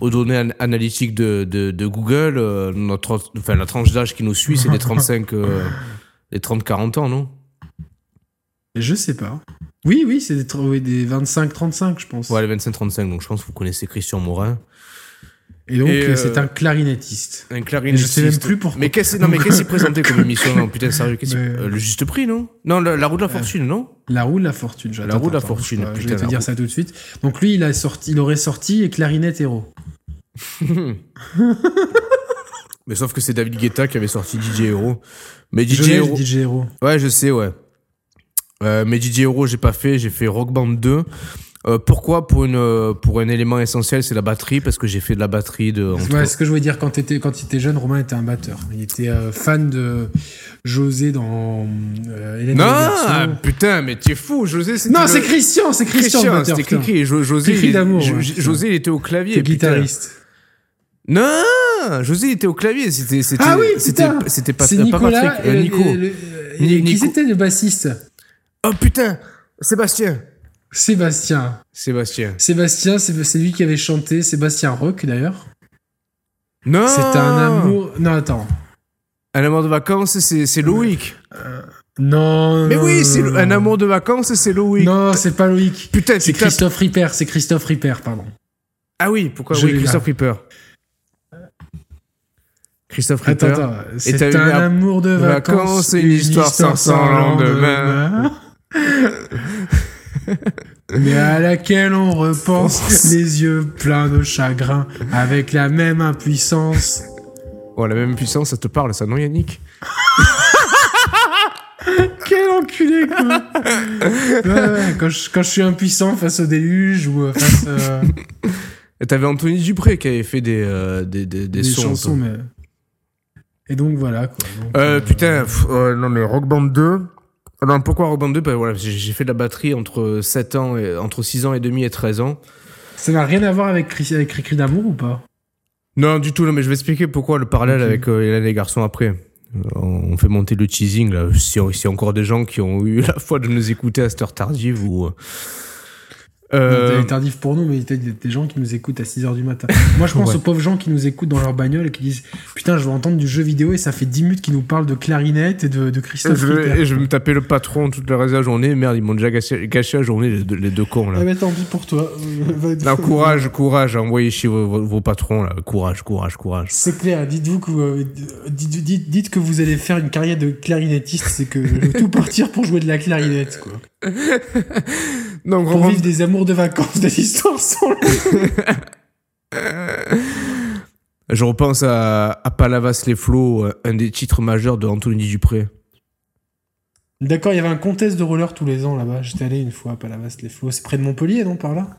aux données an- analytiques de, de, de Google, euh, notre, enfin, la tranche d'âge qui nous suit, c'est les 35, euh, les 30-40 ans, non? Je sais pas. Oui, oui, c'est des, oui, des 25-35, je pense. Ouais, les 25-35, donc je pense que vous connaissez Christian Morin. Et donc, Et, euh, c'est un clarinettiste. Un Et clarinettiste. je sais même plus pourquoi. Mais qu'est-ce qu'il présentait comme émission Non, putain, sérieux, qu'est-ce Mais- euh, Le juste prix, non? Non, la, la roue de la fortune, non? La roue de la fortune. La roue de la fortune, Je, je putain, vais te dire roue. ça tout de suite. Donc lui, il a sorti, il aurait sorti et clarinette héros. Mais sauf que c'est David Guetta qui avait sorti DJ Hero. Mais DJ Hero. DJ héros. Ouais, je sais, ouais. Euh, mais DJ Hero, j'ai pas fait, j'ai fait Rock Band 2. Euh, pourquoi pour, une, euh, pour un élément essentiel, c'est la batterie, parce que j'ai fait de la batterie de. Ouais, ce que je voulais dire quand, t'étais- quand il était jeune, Romain était un batteur. Il était euh, fan de José dans euh, Hélène Non, putain, mais tu es fou, José, c'était. Non, le- c'est Christian, c'est Christian, batteur, c'était. Cricri. Jo- José, Cricri d'amour, Jo-. José, il était au clavier. Putain. guitariste. Non, José, il était au clavier. C'était, c'était, Ah oui, c'était, pas, C'est pas. Patrick, euh, Nico. le- le- Ni- Qui Nico. c'était le bassiste? Oh putain, Sébastien. Sébastien. Sébastien. Sébastien, c'est c'est lui qui avait chanté Sébastien Rock d'ailleurs. Non. C'était un amour. Non, attends. Un amour de vacances, c'est, c'est Loïc. Non. Mais non, oui, c'est un amour de vacances, c'est Loïc. Non, c'est pas Loïc. Putain, C'est Christophe Ripper. C'est Christophe Ripper, pardon. Ah oui, pourquoi Je oui. Christophe Ripper. Christophe Ripper. attends. C'est un amour de vacances, vacances, une histoire sans lendemain. Mais à laquelle on repense, les yeux pleins de chagrin, avec la même impuissance. Oh, la même puissance, ça te parle, ça, non, Yannick Quel enculé, quoi Ouais, ouais, quand, je, quand je suis impuissant face au déluge ou euh, face euh, Et t'avais Anthony Dupré qui avait fait des, euh, des, des, des des sons. chansons, mais... Et donc, voilà, quoi. Donc, Euh, euh, putain, pff, euh, non mais Rock Band 2. Ah Non, pourquoi Rock Band 2 Bah, voilà, j'ai fait de la batterie entre 7 ans et, entre 6 ans et demi et 13 ans. Ça n'a rien à voir avec, Cri- avec Cri-Cri d'amour ou pas? Non, du tout, non, mais je vais expliquer pourquoi le parallèle avec euh, Hélène et les garçons après. Euh, On fait monter le teasing, là. Si S'il y a encore des gens qui ont eu la foi de nous écouter à cette heure tardive ou. Euh, tardif pour nous, mais il y a des, gens qui nous écoutent à 6h du matin. Moi, je pense Ouais. aux pauvres gens qui nous écoutent dans leur bagnole et qui disent Putain, je veux entendre du jeu vidéo et ça fait 10 minutes qu'ils nous parlent de clarinette et de, de Christophe je vais, et je vais me taper le patron toute le reste de la journée. Merde, ils m'ont déjà gâché, gâché la journée, les deux, les deux cons, là. Ah, mais tant pis pour toi. Non, courage, courage, envoyez chez vos, vos- vos patrons, là. Courage, courage, courage. C'est clair, dites-vous que, euh, dites, dites- dites que vous allez faire une carrière de clarinettiste, c'est que je veux tout partir pour jouer de la clarinette, quoi. Donc, Pour vivre des amours de vacances, des histoires sans Je repense à, à Palavas les flots, euh, un des titres majeurs de Anthony Dupré. D'accord, il y avait un contest de roller tous les ans là-bas. J'étais allé une fois à Palavas-les-Flots. C'est près de Montpellier, non, par là?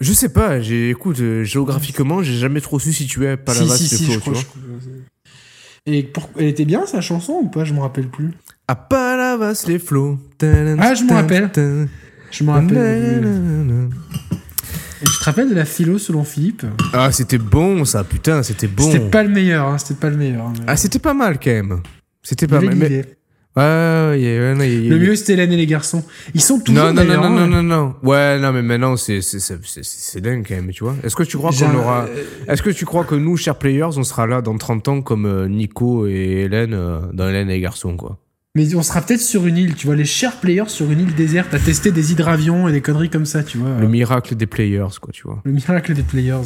Je sais pas, j'ai, écoute, euh, géographiquement, j'ai jamais trop su situer à Palavas si, si, les si, flots, je tu crois. vois. je crois. Et pour... elle était bien sa chanson ou pas? Je me rappelle plus. À Palavas les flots. Ah, je m'en rappelle. Je me rappelle. Et tu te rappelles de la philo selon Philippe Ah, c'était bon ça, putain, c'était bon. C'était pas le meilleur, hein, c'était pas le meilleur. hein, mais- Ah, c'était pas mal quand même. C'était pas mal. Mais... l'idée. Ouais, ouais, ouais, ouais, non, il y a- Le mieux c'était Hélène et les garçons. Ils sont toujours Non, non, non, non, hein. non, non, non. Ouais, non, mais maintenant, c'est, c'est, c'est, c'est- c'est dingue quand même, tu vois. Est-ce que tu crois qu'on aura. euh, Est-ce que tu crois que nous, chers players, on sera là dans 30 ans comme euh, Nico et Hélène euh, dans Hélène et les garçons, quoi? Mais on sera peut-être sur une île, tu vois, les chers players sur une île déserte à tester des hydravions et des conneries comme ça, tu vois. Le miracle des players, quoi, tu vois. Le miracle des players.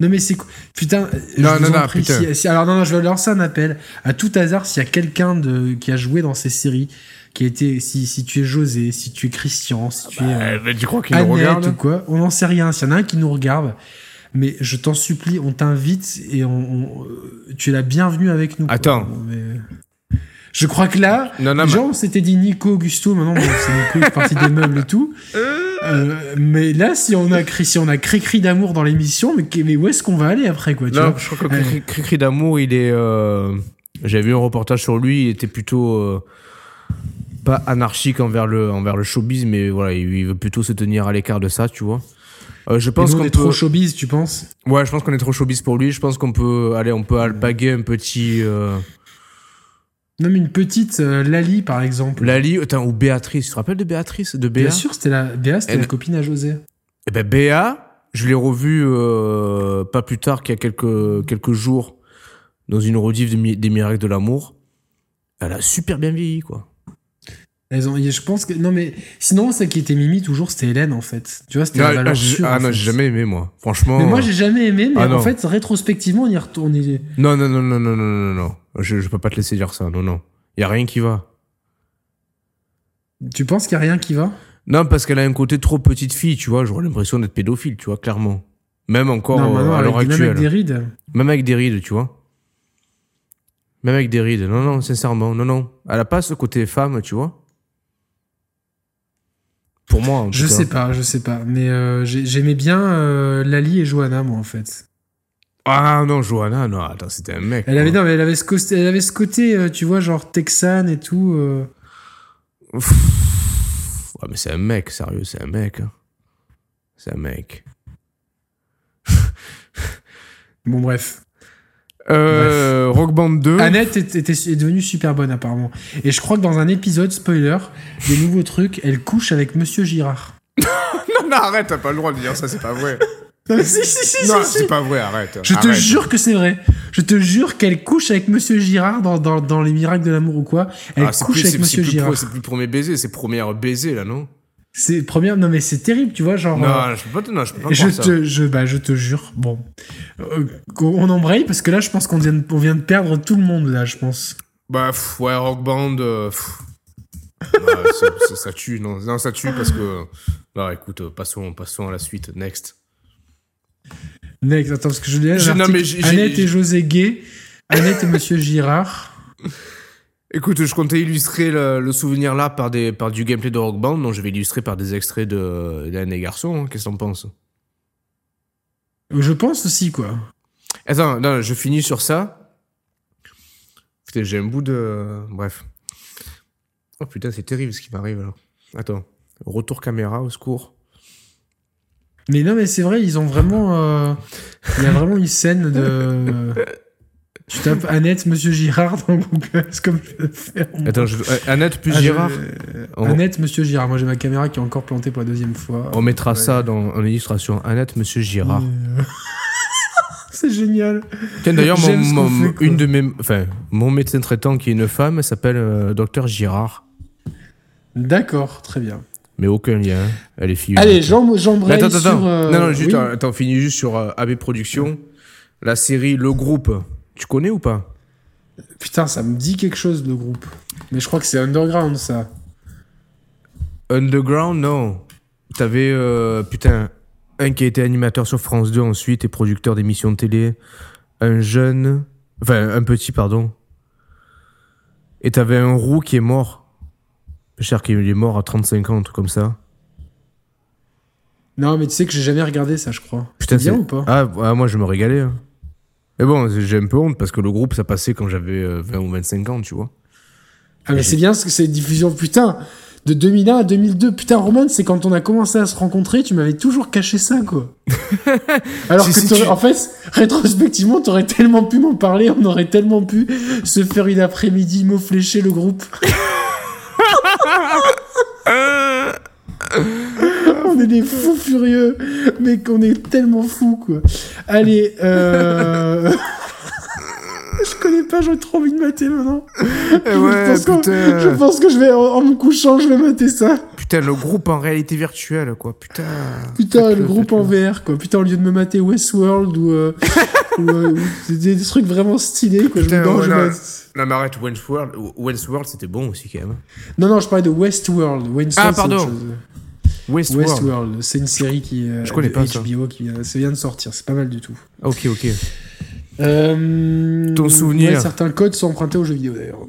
Non mais c'est quoi? Putain, je Non, vous non, en non, prie, putain. si- si- alors non, non, je vais lancer un appel. À tout hasard, s'il y a quelqu'un de qui a joué dans ces séries, qui a été, si, si tu es José, si tu es Christian, si tu es euh, tu crois qu'ils nous regardent ou quoi, on n'en sait rien. S'il y en a un qui nous regarde, mais je t'en supplie, on t'invite et on, tu es la bienvenue avec nous. Attends. Je crois que là, non, non, genre, on s'était dit Nico, Augusto, maintenant, c'est Nico, partie des meubles et tout. Euh, mais là, si on a si on a cri-cri d'amour dans l'émission, mais, mais où est-ce qu'on va aller après, quoi, tu Non, je crois que cri-cri d'amour, il est, euh... j'avais vu un reportage sur lui, il était plutôt, euh, pas anarchique envers le, envers le showbiz, mais voilà, il, veut plutôt se tenir à l'écart de ça, tu vois. Euh, je pense qu'on est trop showbiz, tu penses? Ouais, je pense qu'on est trop showbiz pour lui. Je pense qu'on peut, aller, on peut alpaguer un petit. Euh... Non, mais une petite euh, Lali, par exemple. Lali, ou Béatrice. Tu te rappelles de Béatrice de Béa Bien sûr, c'était la, Béa, c'était la copine à José. Eh ben, Béa, je l'ai revue euh, pas plus tard qu'il y a quelques, quelques jours dans une rediff des Miracles de l'amour. Elle a super bien vieilli, quoi. Elles ont, je pense que non mais sinon celle qui était Mimi toujours c'était Hélène en fait. Tu vois c'était la valeur ah, ah non j'ai jamais aimé moi franchement. Mais moi j'ai jamais aimé mais ah, en fait rétrospectivement on y retourne. Non non non non non non non non je je peux pas te laisser dire ça non non y a rien qui va. Tu penses qu'il y a rien qui va? Non parce qu'elle a un côté trop petite fille tu vois j'aurais l'impression d'être pédophile tu vois clairement même encore non, à l'heure actuelle. Même avec des rides. Même avec des rides tu vois. Même avec des rides non non sincèrement non non elle a pas ce côté femme tu vois. Pour moi. je sais pas, je sais pas. Mais euh, j'aimais bien euh, Lali et Johanna, moi, en fait. Ah non, Johanna, non, attends, c'était un mec. Elle avait, non, mais elle avait ce côté, elle avait ce côté euh, tu vois, genre texan et tout. Ouais, mais c'est un mec, sérieux, c'est un mec. Hein. C'est un mec. bon, bref. Euh, Rock Band 2. Annette était, est devenue super bonne apparemment. Et je crois que dans un épisode, spoiler, des nouveaux trucs, elle couche avec Monsieur Girard. non, non, arrête, t'as pas le droit de dire ça, c'est pas vrai. non, si, si, si, non, c'est pas vrai, arrête. Je te jure que c'est vrai. Je te jure qu'elle couche avec Monsieur Girard dans, dans, dans Les Miracles de l'amour ou quoi. Elle ah, couche avec Monsieur Girard. C'est plus premier baiser, c'est première baiser là, non? C'est première non mais c'est terrible tu vois genre non euh, je peux pas non, je peux pas je te je bah je te jure bon. Euh, on embraye parce que là je pense qu'on vient on vient de perdre tout le monde là je pense. Bah ouais rock band euh, ça tue non non ça tue parce que bah écoute passons passons à la suite next. Next attends parce que je dis Annette et José Gay Annette et Monsieur Girard Écoute, je comptais illustrer le, souvenir là par, des, par du gameplay de Rock Band, donc je vais illustrer par des extraits de d'Anne et Garçon. Hein. Qu'est-ce que t'en penses? Je pense aussi, quoi. Attends, non, je finis sur ça. Putain, j'ai un bout de. Bref. Oh putain, c'est terrible ce qui m'arrive là. Attends. Retour caméra, au secours. Mais non, mais c'est vrai, ils ont vraiment. Euh, il y a vraiment une scène de. Tu tapes Annette, Monsieur Girard dans Google, c'est comme je vais faire. Attends, je... Euh, Annette plus ah, Girard Annette, Monsieur Girard. Moi, j'ai ma caméra qui est encore plantée pour la deuxième fois. On mettra ça dans, en illustration. Annette, Monsieur Girard. c'est génial. Tiens, d'ailleurs, mon, une de mes, enfin, mon médecin traitant qui est une femme s'appelle euh, Docteur Girard. D'accord, très bien. Mais aucun lien. Elle est fille. Allez, j'embraye attends, sur... Euh, non, non, juste, attends, finis juste sur AB Productions. La série Le Groupe tu connais ou pas Putain, ça me dit quelque chose le groupe. Mais je crois que c'est Underground ça. Underground, non. T'avais, euh, putain, un qui a été animateur sur France 2 ensuite et producteur d'émissions de télé. Un jeune. Enfin, un petit, pardon. Et t'avais un roux qui est mort. Cher qu'il est mort à 35 ans, un truc comme ça. Non, mais tu sais que j'ai jamais regardé ça, je crois. Putain, c'est bien ou pas? Ah, ah, moi je me régalais. Hein. Mais bon, j'ai un peu honte parce que le groupe, ça passait quand j'avais 20 euh, ou 25 ans, tu vois. Ah, mais c'est bien ce que c'est diffusion, putain. De 2001 à 2002, putain, Roman, c'est quand on a commencé à se rencontrer, tu m'avais toujours caché ça, quoi. Alors que, en fait, rétrospectivement, t'aurais tellement pu m'en parler, on aurait tellement pu se faire une après-midi mot fléché le groupe. on est des fous furieux, mais qu'on est tellement fous, quoi. Allez, euh... je connais pas, j'ai trop envie de mater maintenant. Eh ouais, je, pense putain. je pense que je vais, en, me couchant, je vais mater ça. Putain, le groupe en réalité virtuelle, quoi. Putain. Putain, le groupe en VR, quoi. Putain, au lieu de me mater Westworld ou, euh, ou, euh, des, trucs vraiment stylés, quoi. Putain, je me ouais, non, non, mais arrête, Westworld, Westworld c'était bon aussi, quand même. Non, non, je parlais de Westworld. ah, pardon. Westworld. C'est une série qui je connais pas HBO qui vient, vient de sortir. C'est pas mal du tout. Ok, ok. Euh, Ton souvenir Certains codes sont empruntés aux jeux vidéo d'ailleurs.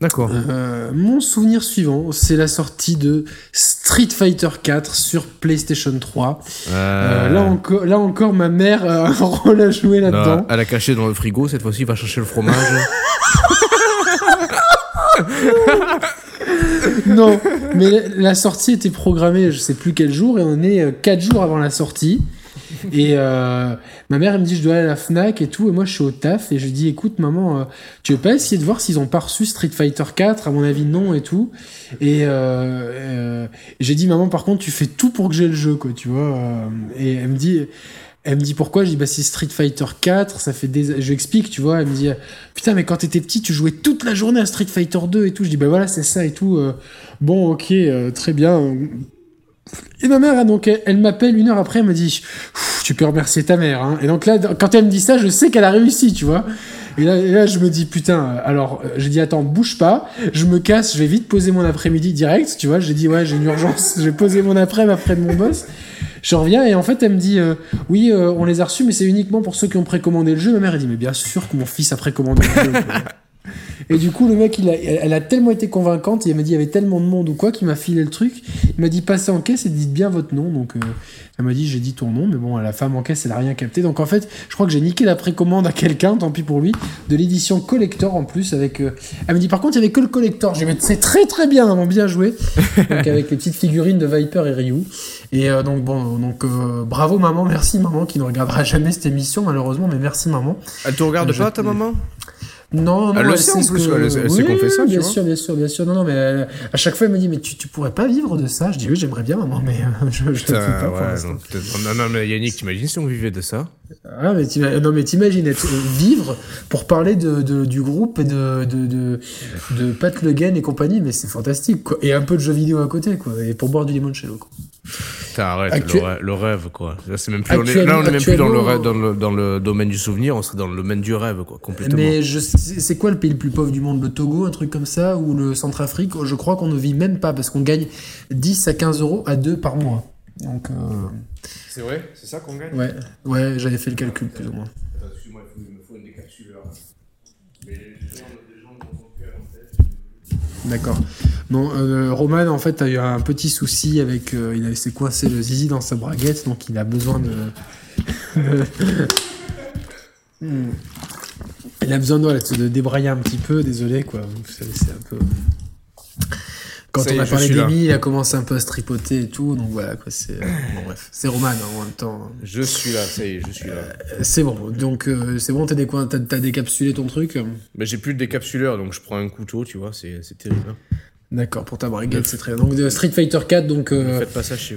D'accord. Euh, mon souvenir suivant, c'est la sortie de Street Fighter 4 sur PlayStation 3. Euh... là, encore, là encore, ma mère a un rôle à jouer là-dedans. Elle a caché dans le frigo, cette fois-ci, il va chercher le fromage. non, mais la sortie était programmée, je sais plus quel jour, et on est 4 jours avant la sortie. Et euh, ma mère, elle me dit, je dois aller à la Fnac et tout. Et moi, je suis au taf. Et je dis, écoute, maman, euh, tu veux pas essayer de voir s'ils ont pas reçu Street Fighter 4 À mon avis, non et tout. Et euh, j'ai dit, maman, par contre, tu fais tout pour que j'ai le jeu, quoi, tu vois. et elle me dit. Elle me dit pourquoi? Je dis bah c'est Street Fighter 4, ça fait des je explique, tu vois, elle me dit putain mais quand t'étais petit, tu jouais toute la journée à Street Fighter 2 et tout. Je dis bah voilà, c'est ça et tout. bon, OK, très bien. Et ma mère, donc, elle, m'appelle une heure après, elle me dit Tu peux remercier ta mère. Hein. Et donc là, quand elle me dit ça, je sais qu'elle a réussi, tu vois. Et là, je me dis Putain, alors, j'ai dit Attends, bouge pas, je me casse, je vais vite poser mon après-midi direct, tu vois. J'ai dit Ouais, j'ai une urgence, je vais poser mon après-midi après de mon boss. Je reviens et en fait, elle me dit euh, Oui, euh, on les a reçus, mais c'est uniquement pour ceux qui ont précommandé le jeu. Ma mère, elle dit Mais bien sûr que mon fils a précommandé le jeu. Et du coup, le mec, il a, elle a tellement été convaincante, il m'a dit il y avait tellement de monde ou quoi, qu'il m'a filé le truc. Il m'a dit passez en caisse et dites bien votre nom. Donc, euh, elle m'a dit j'ai dit ton nom, mais bon, la femme en caisse, elle a rien capté. Donc, en fait, je crois que j'ai niqué la précommande à quelqu'un, tant pis pour lui, de l'édition collector en plus. avec. Euh, elle me dit par contre, il y avait que le collector. J'ai dit c'est très très bien, maman, bien joué. donc, avec les petites figurines de Viper et Ryu. Et euh, donc, bon, donc bravo maman, merci maman, qui ne regardera jamais cette émission malheureusement, mais merci maman. Elle te regarde pas, ta maman? Non, non, elle le sait en plus, elle, sait qu'on fait ça, bien sûr, bien sûr, bien sûr. Non, non, mais à chaque fois, elle me dit, mais tu, tu pourrais pas vivre de ça? Je dis, oui, j'aimerais bien, maman, mais euh, je, je fais pas ouais, non, non, mais Yannick, t'imagines si on vivait de ça? Ah, mais non, mais t'imagines être, vivre pour parler de, de, du groupe et de, de, de, de Pat Le Guen et compagnie, mais c'est fantastique, quoi. Et un peu de jeux vidéo à côté, quoi. Et pour boire du limoncello, quoi. Arrête, le, rêve, quoi. Là, c'est même plus, on est, là, on est même plus dans le, dans, le, dans le domaine du souvenir, on serait dans le domaine du rêve, quoi, complètement. Mais c'est quoi le pays le plus pauvre du monde? Le Togo, un truc comme ça, ou le Centrafrique? Je crois qu'on ne vit même pas, parce qu'on gagne 10 à 15 euros à deux par mois. Donc. Euh... C'est vrai? C'est ça qu'on gagne? Ouais, ouais j'avais fait le calcul, plus ou moins. Excuse-moi, il me faut une décapsuleur. Mais D'accord. Bon, euh, Roman, en fait, a eu un petit souci avec. Euh, il s'est coincé le zizi dans sa braguette, donc il a besoin de. Hmm. Il a besoin de, de, débrailler un petit peu, désolé, quoi. Vous savez, c'est un peu. Quand on a parlé d'Emmy, il a commencé un peu à se tripoter et tout, donc voilà, c'est. bon, bref, c'est Roman hein, en même temps. Je suis là, ça y est, je suis là. Euh, c'est bon, donc c'est bon, t'as, des, t'as, décapsulé ton truc? J'ai plus de décapsuleur, donc je prends un couteau, tu vois, c'est, c'est terrible. Hein. D'accord, pour ta brigade, c'est très bien. Donc Street Fighter 4, donc euh,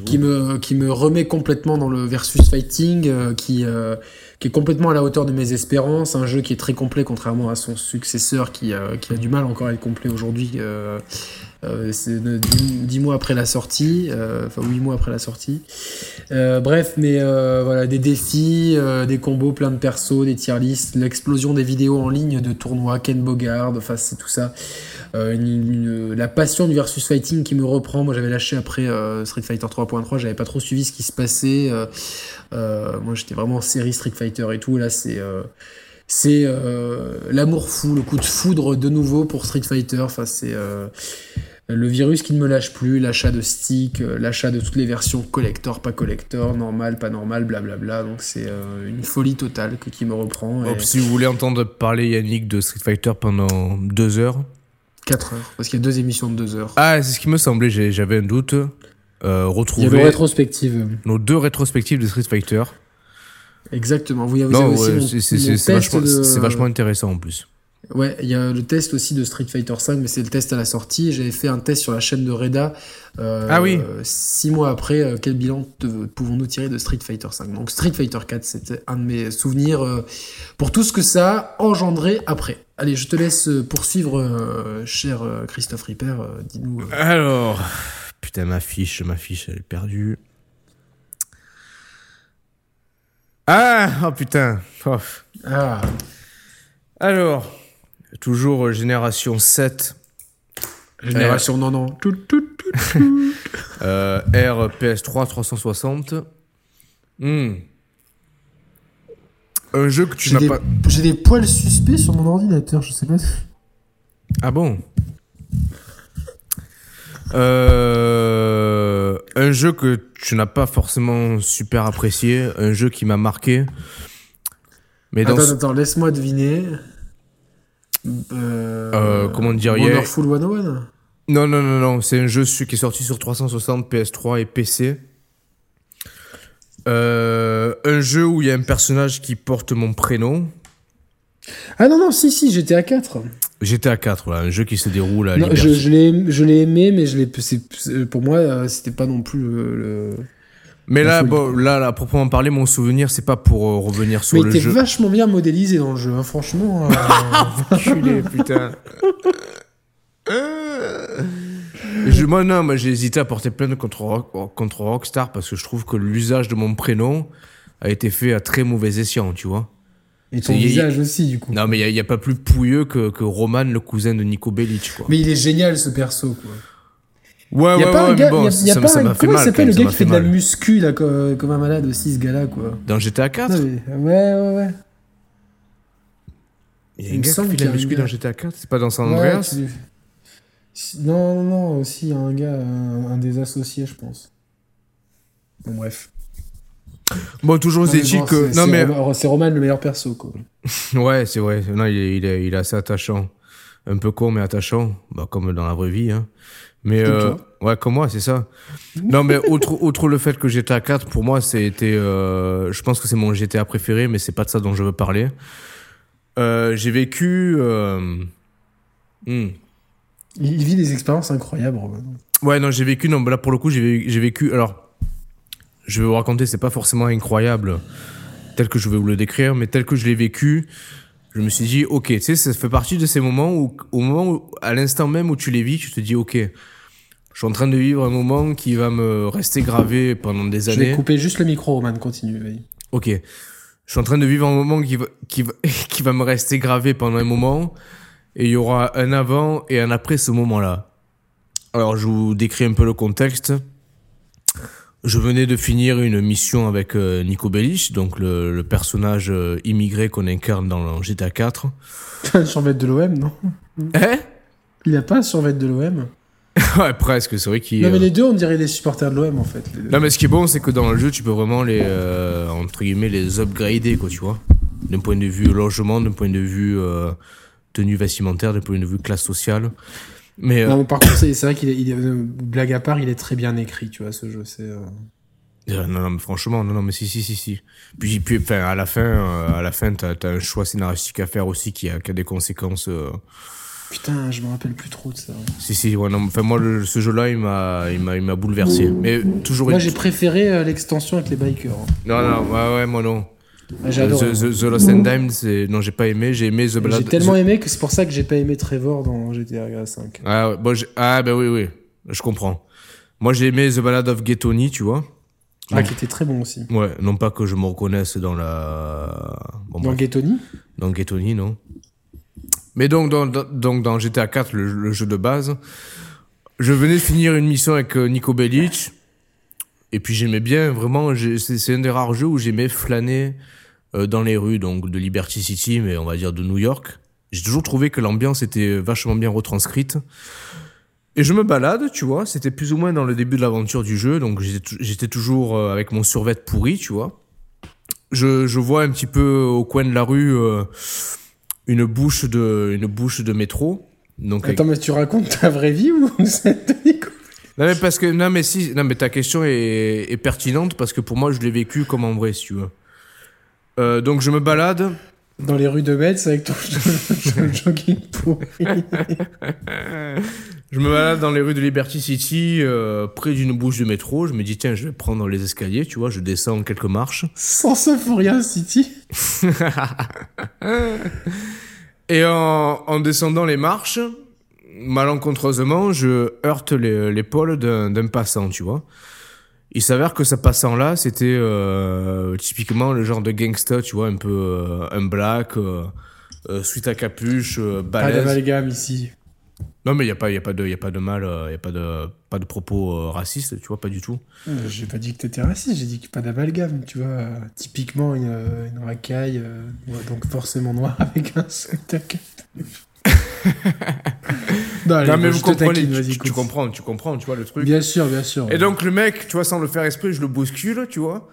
qui me qui me remet complètement dans le versus fighting, euh, qui euh, qui est complètement à la hauteur de mes espérances, un jeu qui est très complet contrairement à son successeur qui qui a du mal encore à être complet aujourd'hui. C'est dix mois après la sortie, enfin huit mois après la sortie. bref, mais voilà, des défis, des combos, plein de persos, des tier lists, l'explosion des vidéos en ligne de tournois, Ken Bogard, enfin c'est tout ça. Euh, la passion du versus fighting qui me reprend. Moi, j'avais lâché après euh, Street Fighter 3.3, j'avais pas trop suivi ce qui se passait. Euh, moi, j'étais vraiment en série Street Fighter et tout. Là, c'est c'est l'amour fou, le coup de foudre de nouveau pour Street Fighter. Enfin, c'est le virus qui ne me lâche plus, l'achat de sticks, l'achat de toutes les versions collector, pas collector, normal, pas normal, blablabla. Donc c'est une folie totale qui me reprend. Si vous voulez entendre parler Yannick de Street Fighter pendant deux heures, 4 heures, parce qu'il y a deux émissions de 2 heures. Ah, c'est ce qui me semblait, j'avais un doute. Euh, retrouver Il y a rétrospectives. Nos deux rétrospectives de Street Fighter. Exactement. Vous, avez aussi c'est vachement, vachement intéressant en plus. Ouais, il y a le test aussi de Street Fighter 5, mais c'est le test à la sortie. J'avais fait un test sur la chaîne de Reda. Euh, ah oui. Six mois après, euh, quel bilan pouvons-nous tirer de Street Fighter 5 Donc Street Fighter 4, c'était un de mes souvenirs euh, pour tout ce que ça a engendré après. Allez, je te laisse poursuivre, cher Christophe Ripper. Dis-nous. Alors, putain, ma fiche, ma fiche, elle est perdue. Ah, oh putain. Oh. Ah. Alors. Toujours euh, génération 7. Génération non non. euh, R PS3 360. Hmm. Un jeu que tu n'as pas. J'ai des poils suspects sur mon ordinateur, je sais pas. Ah bon? Euh, Un jeu que tu n'as pas forcément super apprécié, un jeu qui m'a marqué. Mais attends, attends, laisse-moi deviner. Euh, euh, comment dire Wonderful 101 Non, non, non, non. C'est un jeu qui est sorti sur 360, PS3 et PC. Euh, un jeu où il y a un personnage qui porte mon prénom. Ah non, non, si, si, j'étais à 4. J'étais à 4, voilà, un jeu qui se déroule à non, je, je l'ai aimé, mais je pour moi, c'était pas non plus le. Mais là, bon, là, là, proprement parler, mon souvenir, c'est pas pour euh, revenir sur le jeu. Mais était vachement bien modélisé dans le jeu, hein, franchement. Euh... putain. je, moi, non, moi, j'ai hésité à porter plainte contre, contre Rockstar parce que je trouve que l'usage de mon prénom a été fait à très mauvais escient, tu vois. Et ton visage aussi, du coup. Non, mais il n'y a, a, pas plus pouilleux que, que Roman, le cousin de Nico Bellic, quoi. Mais il est génial, ce perso, quoi. Ouais, ouais, ouais, mais bon, ça, pas ça m'a fait mal. Comment s'appelle le gars qui fait de la muscu, là, comme, un malade aussi, ce gars-là, quoi Dans GTA 4 Ouais, ouais, ouais. Il y a un gars qui fait de la muscu dans GTA 4 C'est pas dans San Andreas Non, non, non, aussi, un gars, un, des associés, je pense. Bon, bref. Bon, toujours est-il que. Non, mais. C'est Roman le meilleur perso, quoi. ouais, c'est vrai. Non, il est, il, est, il est assez attachant. Un peu con, mais attachant. Bah, comme dans la vraie vie, hein. Mais euh, ouais, comme moi, c'est ça. non, mais outre, outre le fait que GTA 4, pour moi, c'était. Euh, je pense que c'est mon GTA préféré, mais c'est pas de ça dont je veux parler. Euh, j'ai vécu. Hmm. Il vit des expériences incroyables. Ouais, non, j'ai vécu. Non, là pour le coup, j'ai vécu. Alors, je vais vous raconter, c'est pas forcément incroyable tel que je vais vous le décrire, mais tel que je l'ai vécu je me suis dit, ok, tu sais, ça fait partie de ces moments où, au moment où, à l'instant même où tu les vis, tu te dis, ok, je suis en train de vivre un moment qui va me rester gravé pendant des années. Je vais couper juste le micro, man, continue. Ok. Je suis en train de vivre un moment qui va, qui va, qui va me rester gravé pendant un moment. Et il y aura un avant et un après ce moment-là. Alors, je vous décris un peu le contexte. Je venais de finir une mission avec euh, Nico Bellic, donc le, le personnage euh, immigré qu'on incarne dans GTA 4. Un survêt de l'OM, non? Hein? Il a pas un survêt de l'OM ouais, presque, c'est vrai qu'il. Non, mais les deux, on dirait les supporters de l'OM en fait. Non, mais ce qui est bon, c'est que dans le jeu, tu peux vraiment les. Euh, entre guillemets, les upgrader, quoi, tu vois. D'un point de vue logement, d'un point de vue euh, tenue vestimentaire, d'un point de vue classe sociale. Mais, euh, non, par contre, c'est vrai qu'il est, blague à part, il est très bien écrit, tu vois, ce jeu. C'est. Non, non, mais franchement, non, non, mais si, si, si, si. Puis, puis enfin, à la fin, à la fin, t'as as un choix scénaristique à faire aussi qui a, qui a des conséquences. Putain, je me rappelle plus trop de ça. Si, si, ouais, non, enfin, moi, ce jeu-là, il m'a, il m'a, il m'a bouleversé. Mais toujours. Moi, j'ai préféré euh, l'extension avec les bikers. Hein. Non, non, ouais, ouais, moi non. Ah, j'adore. The, the, the, Lost and Diamond, c'est... non, j'ai pas aimé. J'ai aimé The Blood. J'ai tellement aimé que c'est pour ça que j'ai pas aimé Trevor dans GTA 5. Ah, ouais, bon, ah, ben oui, oui, je comprends. Moi, j'ai aimé The Ballad of Ghetoni, tu vois. Ah, qui était très bon aussi. Ouais, non pas que je me reconnaisse dans la. Bon, dans Ghetoni Dans Ghetoni, non. Mais donc, dans, donc dans GTA 4, le, jeu de base, je venais de finir une mission avec euh, Nico Bellic. Et puis j'aimais bien, vraiment, c'est un des rares jeux où j'aimais flâner euh, dans les rues donc de Liberty City, mais on va dire de New York. J'ai toujours trouvé que l'ambiance était vachement bien retranscrite. Et je me balade, tu vois, c'était plus ou moins dans le début de l'aventure du jeu, donc j'étais toujours euh, avec mon survêt pourri, tu vois. Je, je vois un petit peu au coin de la rue une bouche de, une bouche de métro. Donc, Attends, mais tu racontes ta vraie vie ou Non mais parce que non mais si non mais ta question est, est pertinente parce que pour moi je l'ai vécu comme en vrai si tu veux. Euh, donc je me balade dans les rues de Metz avec ton jogging pourri. je me balade dans les rues de Liberty City, euh, près d'une bouche de métro. Je me dis, tiens, je vais prendre les escaliers, tu vois, je descends quelques marches. Sans Euphoria City Et en, en, descendant les marches, malencontreusement, je heurte l'épaule d'un passant, tu vois. Il s'avère que ce passant-là, c'était euh, typiquement le genre de gangster, tu vois, un peu euh, un black, euh, suite à capuche, balèze. Pas d'amalgame ici. Non, mais il n'y a, pas, y a, pas de, y a pas de mal, il euh, n'y a pas de, pas de propos euh, racistes, tu vois, pas du tout. Euh, j'ai pas dit que t'étais raciste, j'ai dit qu'il n'y a pas d'amalgame, tu vois. typiquement, une, une racaille, donc forcément noire avec un seul non, mais vous comprenez, tu, tu, comprends, tu comprends, tu vois le truc. Bien sûr, bien sûr. Et donc le mec, tu vois, sans le faire esprit, je le bouscule, tu vois.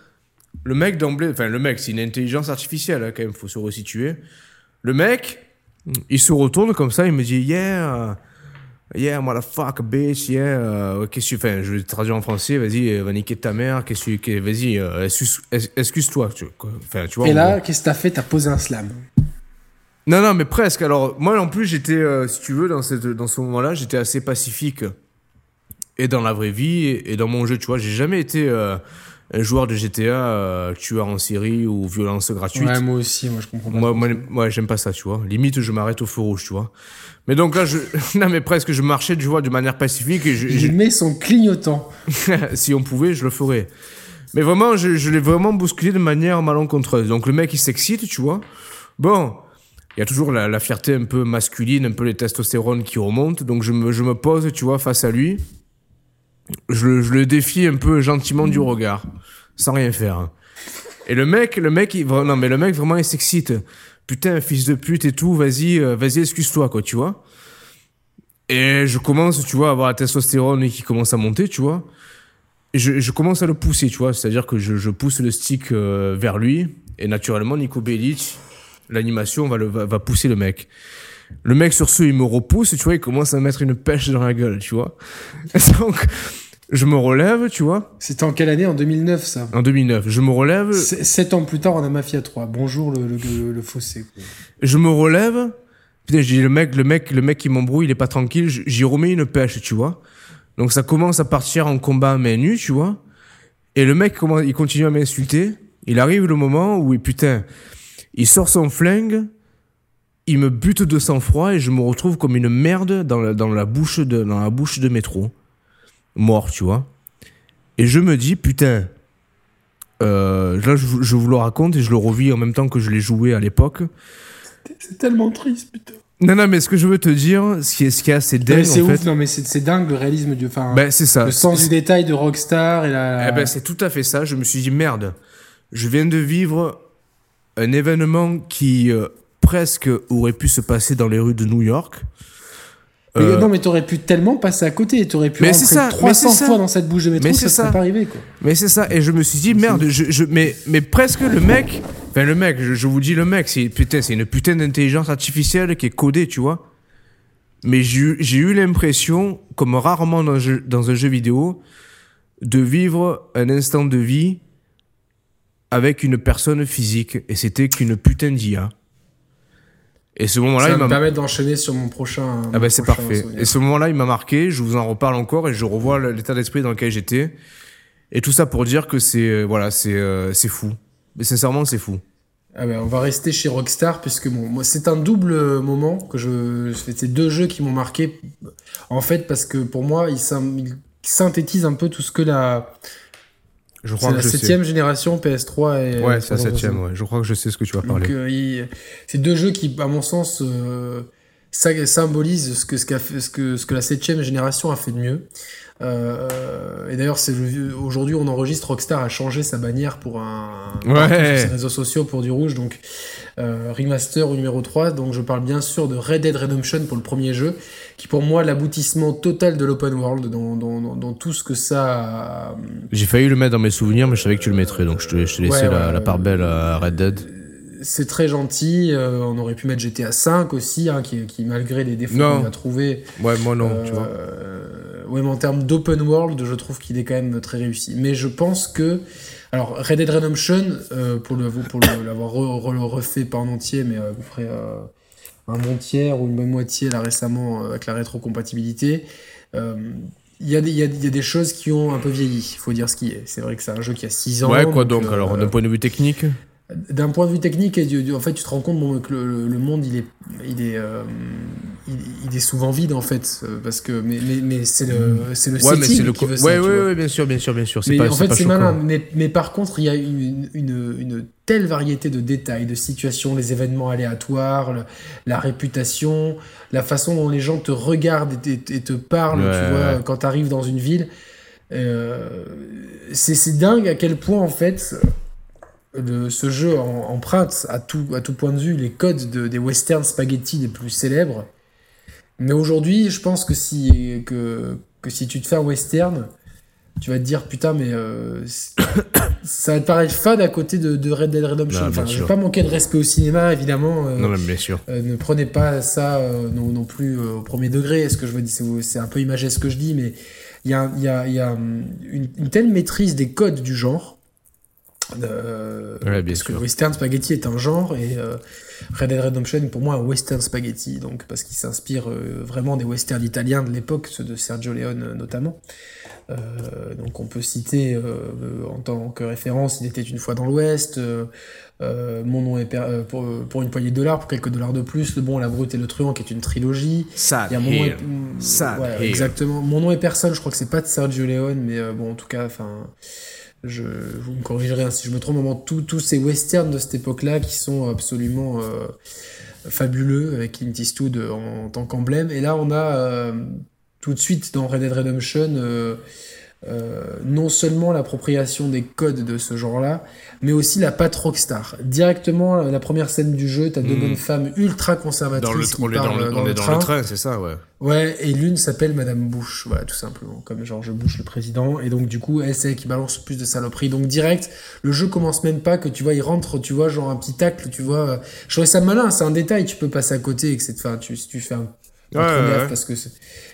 Le mec d'emblée, enfin le mec, c'est une intelligence artificielle hein, quand même, faut se resituer. Le mec, il se retourne comme ça, il me dit yeah. Yeah, motherfucker, bitch, yeah. Euh, qu'est-ce que tu fais Je vais traduire en français, vas-y, euh, va niquer ta mère, qu'est-ce que tu Vas-y, euh, excuse-toi. Tu, enfin, tu vois, Et là, qu'est-ce que t'as fait? T'as posé un slam. Non, non, mais presque. Alors, moi, en plus, j'étais, si tu veux, dans, cette, dans ce moment-là, j'étais assez pacifique. Et dans la vraie vie, et, dans mon jeu, tu vois, j'ai jamais été joueur de GTA, tueur en série ou violence gratuite. Ouais, moi aussi, moi, je comprends pas. Moi, moi, moi j'aime pas ça, tu vois. Limite, je m'arrête au feu rouge, tu vois. Mais donc là, je, non, mais presque, je marchais, tu vois, de manière pacifique. Et je, Il met son clignotant. si on pouvait, je le ferais. Mais vraiment, je, je l'ai vraiment bousculé de manière malencontreuse. Donc le mec, il s'excite, tu vois. Bon, il y a toujours la, la, fierté un peu masculine, un peu les testostérones qui remontent. Donc je me, je me pose, tu vois, face à lui. Je, je le défie un peu gentiment du regard, sans rien faire. Et le mec, le mec, il, non, mais le mec, vraiment, il s'excite putain, fils de pute et tout, vas-y, euh, vas-y, excuse-toi, quoi, tu vois. Et je commence, tu vois, à avoir la testostérone qui commence à monter, tu vois. Et je, commence à le pousser, tu vois. C'est-à-dire que je, pousse le stick euh, vers lui. Et naturellement, Nico Bellic, l'animation va, le, va, pousser le mec. Le mec, sur ce, il me repousse, tu vois, il commence à mettre une pêche dans la gueule, tu vois. Donc, je me relève, tu vois. C'était en quelle année? En 2009, ça? En 2009. Je me relève. Sept ans plus tard, on a Mafia 3. Bonjour le, le, fossé. Je me relève. Putain, j'ai le mec, le mec, le mec qui m'embrouille, il est pas tranquille. J'y remets une pêche, tu vois. Donc ça commence à partir en combat à main nue, tu vois. Et le mec, il continue à m'insulter. Il arrive le moment où, putain, il sort son flingue, il me bute de sang-froid et je me retrouve comme une merde dans la, dans la bouche de, dans la bouche de métro mort, tu vois. Et je me dis, putain, euh, là, je, vous le raconte et je le revis en même temps que je l'ai joué à l'époque. C'est tellement triste, putain. Non, non, mais ce que je veux te dire, ce qui est, ce qui est assez dingue. C'est ouf, non, mais c'est dingue le réalisme du. Enfin, ben, c'est ça. Le sens du détail de Rockstar et la. Eh ben, c'est tout à fait ça. Je me suis dit, merde, je viens de vivre un événement qui euh, presque aurait pu se passer dans les rues de New York. Euh, non, mais t'aurais pu tellement passer à côté. T'aurais pu mais rentrer ça, 300 fois dans cette bouche de métro, mais ça serait pas arrivé, quoi. Mais c'est ça. Et je me suis dit, merde, je, je, mais, mais presque le mec, enfin, le mec, je, vous dis le mec, c'est, putain, une putain d'intelligence artificielle qui est codée, tu vois. Mais j'ai eu l'impression, comme rarement dans un, jeu, dans un jeu vidéo, de vivre un instant de vie avec une personne physique. Et c'était qu'une putain d'IA. Et ce moment-là, il va me permettre d'enchaîner sur mon prochain. Ah bah c'est parfait. Et ce moment-là, il m'a marqué. Je vous en reparle encore et je revois l'état d'esprit dans lequel j'étais. Et tout ça pour dire que c'est euh, voilà, c'est euh, c'est fou. Mais sincèrement, c'est fou. Ah bah, on va rester chez Rockstar puisque bon, moi c'est un double moment que je. C'est deux jeux qui m'ont marqué. En fait, parce que pour moi, ils synthétisent un peu tout ce que la je crois c'est la septième génération PS3 et ouais c'est la septième ouais. Je crois que je sais ce que tu vas parler. Donc, euh, c'est deux jeux qui à mon sens euh, symbolisent ce que ce, fait, ce que ce que la septième génération a fait de mieux euh, et d'ailleurs, c'est aujourd'hui, on enregistre. Rockstar a changé sa bannière pour un ouais. sur ses réseaux sociaux pour du rouge, donc euh, remaster numéro 3. Donc, je parle bien sûr de Red Dead Redemption pour le premier jeu, qui pour moi l'aboutissement total de l'open world dans, dans, dans, tout ce que ça. J'ai failli le mettre dans mes souvenirs, mais je savais que tu le mettrais, donc je te, je te laissais la, la, part belle à Red Dead. C'est très gentil. Euh, on aurait pu mettre GTA 5 aussi, hein, qui, qui, malgré les défauts qu'on a trouvé. Ouais, moi non, tu vois ouais, mais en termes d'open world, je trouve qu'il est quand même très réussi. Mais je pense que. Alors, Red Dead Redemption, euh, pour l'avoir pour refait pas en entier, mais à peu près euh, un bon tiers ou une bonne moitié là récemment euh, avec la rétrocompatibilité, il y, a des, y, a, y a des choses qui ont un peu vieilli, il faut dire ce qui est. C'est vrai que c'est un jeu qui a 6 ans. Ouais, quoi donc, alors d'un point de vue technique d'un point de vue technique, en fait, tu te rends compte que le, monde, il est, il est, il, est souvent vide en fait parce que mais, mais, mais c'est le c'est le ouais, mais c'est le qui veut ouais, ça, ouais, ouais, bien sûr bien sûr bien sûr mais pas, en fait c'est malin mais, mais par contre il y a une, une, une, telle variété de détails de situations les événements aléatoires la réputation la façon dont les gens te regardent et, te parlent tu vois quand tu arrives dans une ville euh, c'est dingue à quel point en fait ce jeu emprunte à tout, à tout point de vue les codes de, des western spaghetti les plus célèbres. Mais aujourd'hui, je pense que si, que, que si tu te fais un western, tu vas te dire putain, mais euh, ça va te paraître fade à côté de, de Red Dead Redemption. enfin, je vais pas manquer de respect au cinéma, évidemment. Euh, non, bien sûr. Euh, ne prenez pas ça non, non, plus au premier degré. Ce que je veux dire, c'est un peu imagé ce que je dis, mais il y a, y a, y a hum, une, une, telle maîtrise des codes du genre euh, ouais, bien parce que western spaghetti est un genre et euh, Red Dead Redemption pour moi un western spaghetti donc parce qu'il s'inspire euh, vraiment des westerns italiens de l'époque ceux de Sergio Leone notamment. Donc on peut citer en tant que référence il était une fois dans l'Ouest mon nom est pour, pour, une poignée de dollars pour quelques dollars de plus le bon la brute et le truand qui est une trilogie. Ça il y a mon nom exactement. Mon nom est personne je crois que c'est pas de Sergio Leone mais bon en tout cas enfin je, vous me corrigerez hein, si je me trompe, vraiment tous ces westerns de cette époque-là qui sont absolument euh, fabuleux avec Clint Eastwood en, tant qu'emblème. Et là, on a euh, tout de suite dans Red Dead Redemption euh, non seulement l'appropriation des codes de ce genre-là, mais aussi la patte rockstar. Directement, la première scène du jeu, t'as deux hmm. bonnes femmes ultra conservatrices dans le, qui parlent dans, le, dans, le train. c'est ça, ouais. Ouais, et l'une s'appelle Madame Bush, voilà, tout simplement, comme George Bush, le président. Et donc, du coup, elle, c'est qui balance plus de saloperies. Donc, direct, le jeu commence même pas que, tu vois, il rentre, tu vois, genre un petit tacle, tu vois. Je trouvais ça malin, c'est un détail, tu peux passer à côté, et que c'est, enfin, tu, si tu fais un Ouais, parce que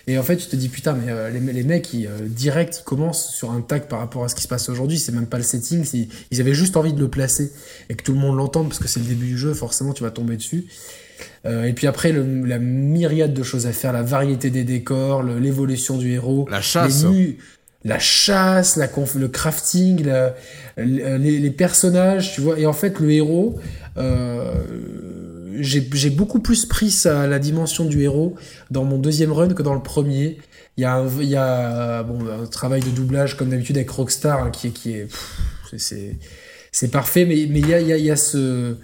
et en fait tu te dis putain mais euh, les, les, mecs ils, euh, direct ils commencent sur un tag par rapport à ce qui se passe aujourd'hui. C'est même pas le setting ils avaient juste envie de le placer et que tout le monde l'entende parce que c'est le début du jeu forcément tu vas tomber dessus. Euh, et puis après le, la myriade de choses à faire la variété des décors l'évolution du héros la chasse. la chasse la le crafting les, les, personnages tu vois. Et en fait le héros j'ai beaucoup plus pris ça, la dimension du héros dans mon deuxième run que dans le premier. Il y a un, il y a, bon, un travail de doublage comme d'habitude avec Rockstar hein, qui est, qui est, c'est parfait, mais, mais il y a, il y a, il y a ce,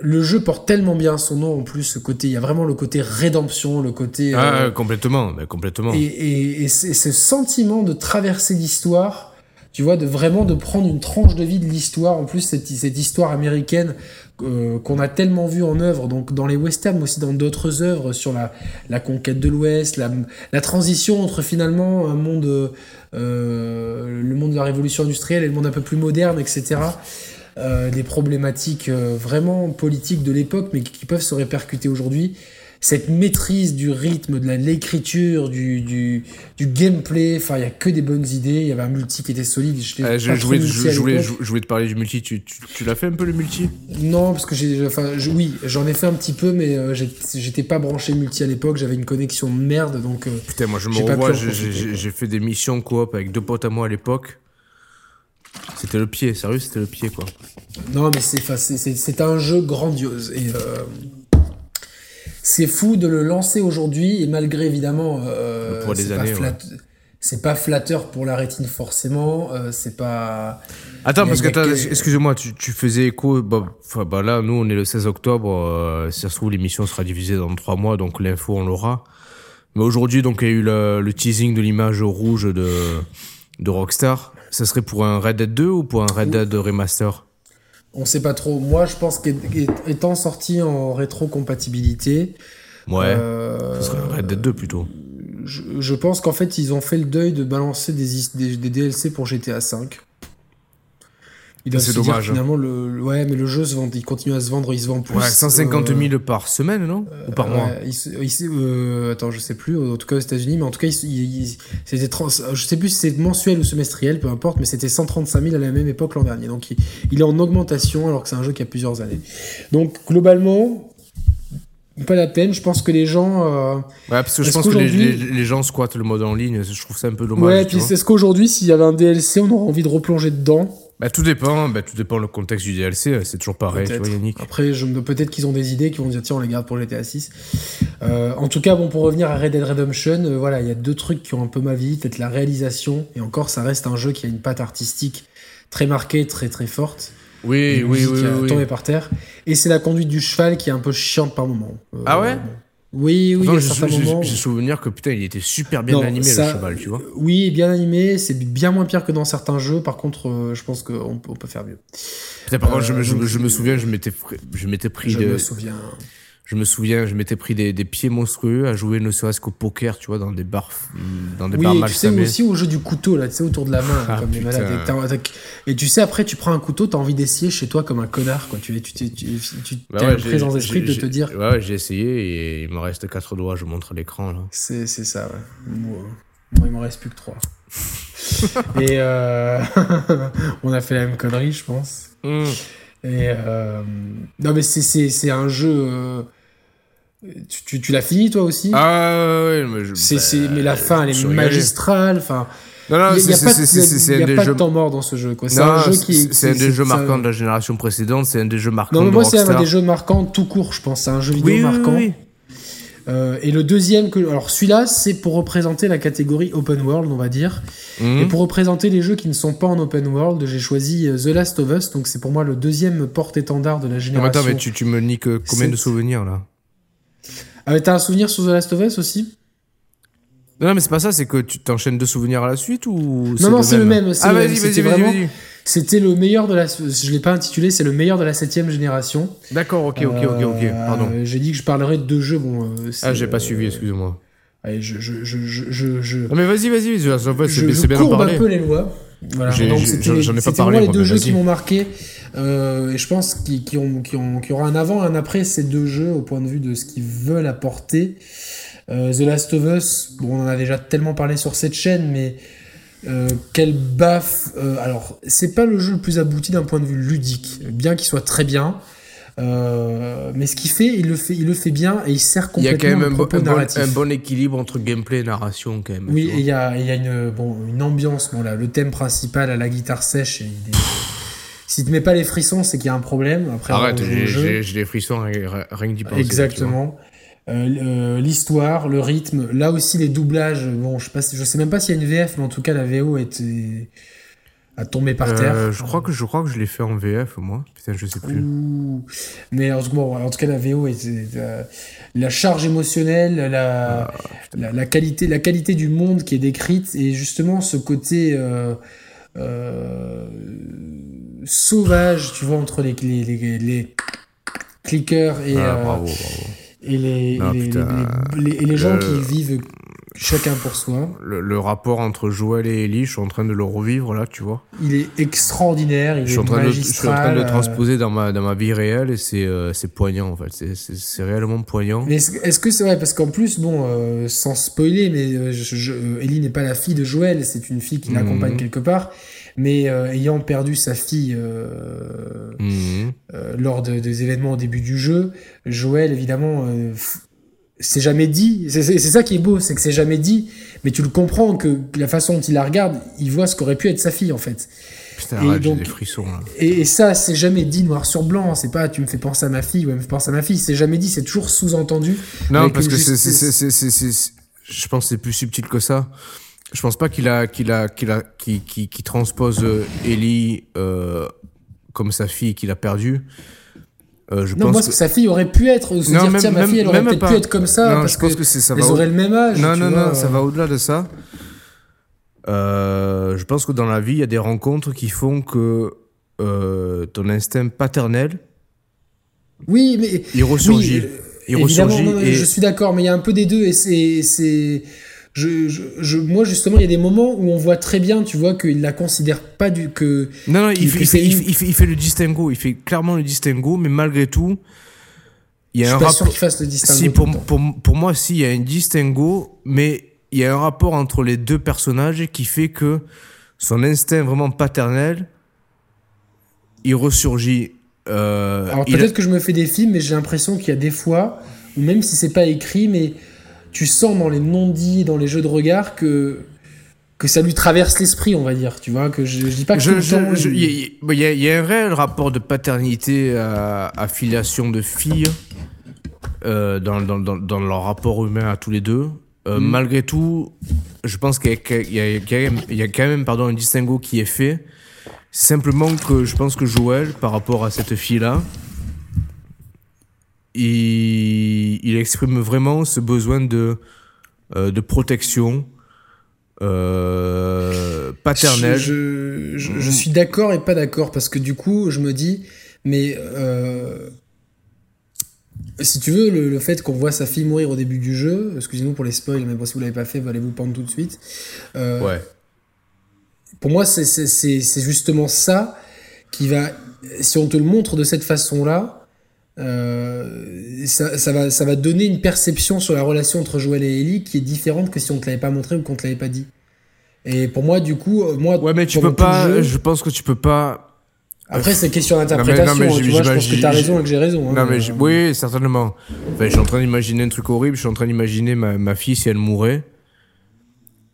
le jeu porte tellement bien son nom en plus ce côté il y a vraiment le côté rédemption le côté ah, euh, complètement complètement et, et, et ce sentiment de traverser l'histoire tu vois de vraiment de prendre une tranche de vie de l'histoire en plus cette, cette histoire américaine euh, qu'on a tellement vu en œuvre, donc dans les westerns, mais aussi dans d'autres œuvres sur la, la conquête de l'Ouest, la, transition entre finalement un monde, euh, le monde de la révolution industrielle et le monde un peu plus moderne, etc. Euh, des problématiques euh, vraiment politiques de l'époque, mais qui peuvent se répercuter aujourd'hui cette maîtrise du rythme, de l'écriture, du, du, du, gameplay. Enfin, il y a que des bonnes idées. Il y avait un multi qui était solide. Je, euh, je, voulais, je, voulais, je, voulais, te parler du multi. Tu, tu, tu l'as fait un peu le multi? Non, parce que j'ai, enfin, oui, j'en ai fait un petit peu, mais euh, j'étais pas branché multi à l'époque. J'avais une connexion de merde, donc. Euh, Putain, moi je me revois. J'ai fait des missions coop avec deux potes à moi à l'époque. C'était le pied, sérieux, c'était le pied quoi. Non, mais c'est un jeu grandiose et euh, c'est fou de le lancer aujourd'hui et malgré évidemment euh, c'est pas, flatteur pour la rétine forcément euh, c'est pas attends parce que, excusez-moi tu, faisais écho bah, bah, là nous on est le 16 octobre euh, si ça se trouve l'émission sera divisée dans trois mois donc l'info on l'aura. Mais aujourd'hui donc il y a eu le, teasing de l'image rouge de de Rockstar. Ça serait pour un Red Dead 2 ou pour un Red Dead Remaster? On sait pas trop. Moi, je pense qu'étant sorti en rétrocompatibilité. Ouais. Euh, ce serait Red Dead 2 plutôt. Je, pense qu'en fait, ils ont fait le deuil de balancer des, des DLC pour GTA 5. C'est dommage. Hein. finalement, le, ouais, mais le jeu se vend, il continue à se vendre, il se vend plus. Ouais, 150 000 euh, par semaine, non Ou par mois euh, Attends, je sais plus, en tout cas aux États-Unis, mais en tout cas, c'était je sais plus si c'est mensuel ou semestriel, peu importe, mais c'était 135 000 à la même époque l'an dernier. Donc il, est en augmentation alors que c'est un jeu qui a plusieurs années. Donc globalement, pas la peine. Je pense que les gens. Euh, ouais, parce que je pense que les, gens squattent le mode en ligne. Je trouve ça un peu dommage. Ouais, puis c'est ce qu'aujourd'hui, s'il y avait un DLC, on aurait envie de replonger dedans. Bah, tout dépend, bah, tout dépend le contexte du DLC, euh, c'est toujours pareil, tu vois, Yannick. Après, je peut-être qu'ils ont des idées, qui vont dire tiens, on les garde pour GTA 6. Euh, en tout cas, bon, pour revenir à Red Dead Redemption, euh, voilà, il y a deux trucs qui ont un peu ma vie, peut-être la réalisation, et encore, ça reste un jeu qui a une patte artistique très marquée, très très forte. Oui, oui, oui, oui, tombé par terre. Et c'est la conduite du cheval qui est un peu chiante par moment. ah ouais? Oui, oui, à certains moments. J'ai souvenir que putain, il était super bien animé le cheval, tu vois. Oui, bien animé, c'est bien moins pire que dans certains jeux. Par contre, euh, je pense qu'on peut faire mieux. Putain, par contre, je, me, je, me souviens, je m'étais, je m'étais pris je de. Je me souviens je me souviens, je m'étais pris des, des, pieds monstrueux à jouer ne serait-ce qu'au poker, tu vois, dans des bars, dans des oui, bars mal tu sais aussi au jeu du couteau là, tu sais autour de la main, ah, comme les malades. Et, tu sais après, tu prends un couteau, t'as envie d'essayer chez toi comme un connard, quoi. Tu tu tu, bah ouais, présence d'esprit de te dire. Ouais, j'ai essayé et il me reste quatre doigts. Je montre l'écran là. C'est ça, ouais. Moi, il m'en reste plus que trois. et euh... on a fait la même connerie, je pense. Mm. Et euh... non mais c'est un jeu. Euh tu, tu, l'as fini toi aussi? Ah ouais, mais je, c'est, mais la fin elle est magistrale. Enfin, non, non, il n'y a, pas, de, pas de temps mort dans ce jeu. Quoi. C'est un jeu qui. C'est un des jeux marquants de la génération précédente. C'est un des jeux marquants. Non, mais moi c'est un des jeux marquants tout court, je pense. C'est un jeu vidéo oui, marquant. Oui, euh, et le deuxième que, alors celui-là, c'est pour représenter la catégorie open world, on va dire. Mhm. Et pour représenter les jeux qui ne sont pas en open world, j'ai choisi euh, The Last of Us. Donc c'est pour moi le deuxième porte-étendard de la génération. Non, attends, mais tu, tu me niques combien de souvenirs là? Ah, t'as un souvenir sur The Last of Us aussi? Non, mais c'est pas ça, c'est que tu t'enchaînes deux souvenirs à la suite ou Non, non, c'est le même. Ah, vas-y, vas-y, vas-y. C'était le meilleur de la. Je l'ai pas intitulé, c'est le meilleur de la septième génération. D'accord, ok, ok, ok, ok. Pardon. Euh, j'ai dit que je parlerais de deux jeux. Bon, euh, ah, j'ai pas euh, suivi, excuse-moi. Allez, je, je, je, je, je, Non, mais vas-y, vas-y, c'est je, bien courbe parler. un peu les lois. Voilà. J'en ai pas parlé. les deux jeux qui m'ont marqué. Euh, et je pense qu'il qu qu qu aura un avant et un après ces deux jeux au point de vue de ce qu'ils veulent apporter. Euh, The Last of Us, bon, on en a déjà tellement parlé sur cette chaîne, mais euh, quel baffe. Euh, alors, c'est pas le jeu le plus abouti d'un point de vue ludique, bien qu'il soit très bien. Euh, mais ce qu'il fait, il le fait, il le fait bien et il sert complètement. Il y a quand même un, bon, un, bon, un, bon, équilibre entre gameplay et narration quand même. Oui, et il y a, il y a une, bon, une ambiance. Bon là, le thème principal à la guitare sèche, il est, si tu mets pas les frissons, c'est qu'il y a un problème. Après, Arrête, j'ai des frissons rien que d'y penser. Exactement. Euh, euh, L'histoire, le rythme, là aussi les doublages. Bon, je sais, pas, je sais même pas s'il y a une VF, mais en tout cas la VO était a tombé par terre. Euh, je crois que je crois que je l'ai fait en VF moi. Putain, je sais plus. Ouh. Mais en tout, cas, en tout cas la VO était euh, la charge émotionnelle, la, Ah, la, la qualité la qualité du monde qui est décrite et justement ce côté sauvage, tu vois, entre les, les, les, les clickers et, Ah, euh, bravo, bravo. et, les, Non, gens qui vivent chacun pour soi. Le, le rapport entre Joël et Ellie, je suis en train de le revivre là, tu vois. Il est extraordinaire, il Je suis, est de, je suis en magistral. train de le euh, transposer dans ma, dans ma vie réelle et c'est euh, c'est poignant en fait. C'est- réellement poignant. Mais est-ce que c'est vrai? Parce qu'en plus, bon, euh, sans spoiler, mais euh, je, je- Ellie n'est pas la fille de Joël, c'est une fille qui l'accompagne Mhm. quelque part. Mais euh, ayant perdu sa fille euh, Mhm. euh, lors de- des événements au début du jeu, Joël, évidemment, euh, c'est jamais dit. C'est ça qui est beau, c'est que c'est jamais dit. Mais tu le comprends que la façon dont il la regarde, il voit ce qu'aurait pu être sa fille, en fait. Putain, Et donc- des frissons là. Et, et ça, c'est jamais dit noir sur blanc. C'est pas tu me fais penser à ma fille ou elle me fait penser à ma fille. C'est jamais dit. C'est toujours sous-entendu. Non, parce que c'est, je pense que c'est plus subtil que ça. Je pense pas qu'il a, qu'il a, qu'il a, qu'il- qu'il transpose euh, Ellie euh, comme sa fille qu'il a perdue. Euh, je Non, pense moi, que... sa fille aurait pu être, ou se Non, dire, même- tiens, ma fille, elle aurait peut-être pu être comme ça, Non, parce je pense que, que ça elles va au- auraient le même âge. Non, non, vois, non, ça va au-delà de ça. Euh, je pense que dans la vie, il y a des rencontres qui font que euh, ton instinct paternel, Oui, mais. il ressurgit. Oui, il ressurgit. et... je suis d'accord, mais il y a un peu des deux, et c'est. Je, je, je- moi, justement, il y a des moments où on voit très bien, tu vois, qu'il la considère pas du. que Non, non, il fait, que il, fait, c'est il, une- fait, il fait- il fait le distinguo. Il fait clairement le distinguo, mais malgré tout, il y Je a un suis pas sûr rapport. qu'il fasse le distinguo. Si, pour, pour, pour moi, si, il y a un distinguo, mais il y a un rapport entre les deux personnages qui fait que son instinct vraiment paternel, il ressurgit. Euh, Alors a- peut-être que je me fais des films, mais j'ai l'impression qu'il y a des fois, même si c'est pas écrit, mais tu sens dans les non-dits, dans les jeux de regard, que que ça lui traverse l'esprit, on va dire, tu vois, que je, dis pas que il y, a un réel rapport de paternité à, filiation de filles euh, dans, dans, dans, leur rapport humain à tous les deux. Euh, mm. Malgré tout, je pense qu'il y, y, a quand même pardon, un distinguo qui est fait. Simplement que je pense que Joël, par rapport à cette fille-là, il, il, exprime vraiment ce besoin de, euh, de protection, euh, paternel. Je, je, je, suis d'accord et pas d'accord parce que du coup, je me dis, mais euh, si tu veux, le, fait qu'on voit sa fille mourir au début du jeu, excusez-nous pour les spoils, mais bon, si vous l'avez pas fait, allez vous pendre tout de suite. Ouais. Pour moi, c'est justement ça qui va, si on te le montre de cette façon-là, euh, ça, ça, va, ça va donner une perception sur la relation entre Joël et Ellie qui est différente que si on te l'avait pas montré ou qu'on te l'avait pas dit. Et pour moi, du coup, euh, moi. Ouais, mais tu peux pas. je pense que tu peux pas. Après, c'est question d'interprétation. Tu vois, je pense que t'as raison et que j'ai raison. Hein, mais oui, certainement. Enfin, je suis en train d'imaginer un truc horrible. Je suis en train d'imaginer ma, ma fille si elle mourait.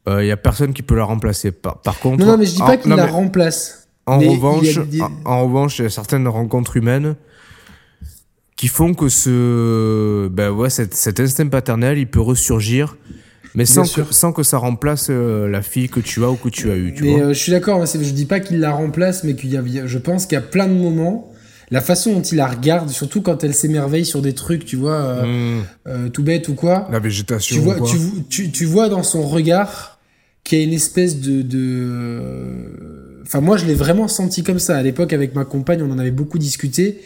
Il euh, y a personne qui peut la remplacer. Par, par contre. Non, non, mais je dis pas qu'il la remplace. En revanche, en, revanche, il y a certaines rencontres humaines qui font que ce, ben ouais, cet, cet instinct paternel, il peut ressurgir mais sans que, sans que ça remplace euh, la fille que tu as ou que tu as eue. Tu mais euh, je suis d'accord, je dis pas qu'il la remplace, mais qu'il y a, je pense qu'il y a plein de moments, la façon dont il la regarde, surtout quand elle s'émerveille sur des trucs, tu vois, euh, hmm. tout bête ou quoi. La végétation. Tu vois, Tu, tu, vois dans son regard qu'il y a une espèce de. de... Enfin, moi, je l'ai vraiment senti comme ça. À l'époque, avec ma compagne, on en avait beaucoup discuté.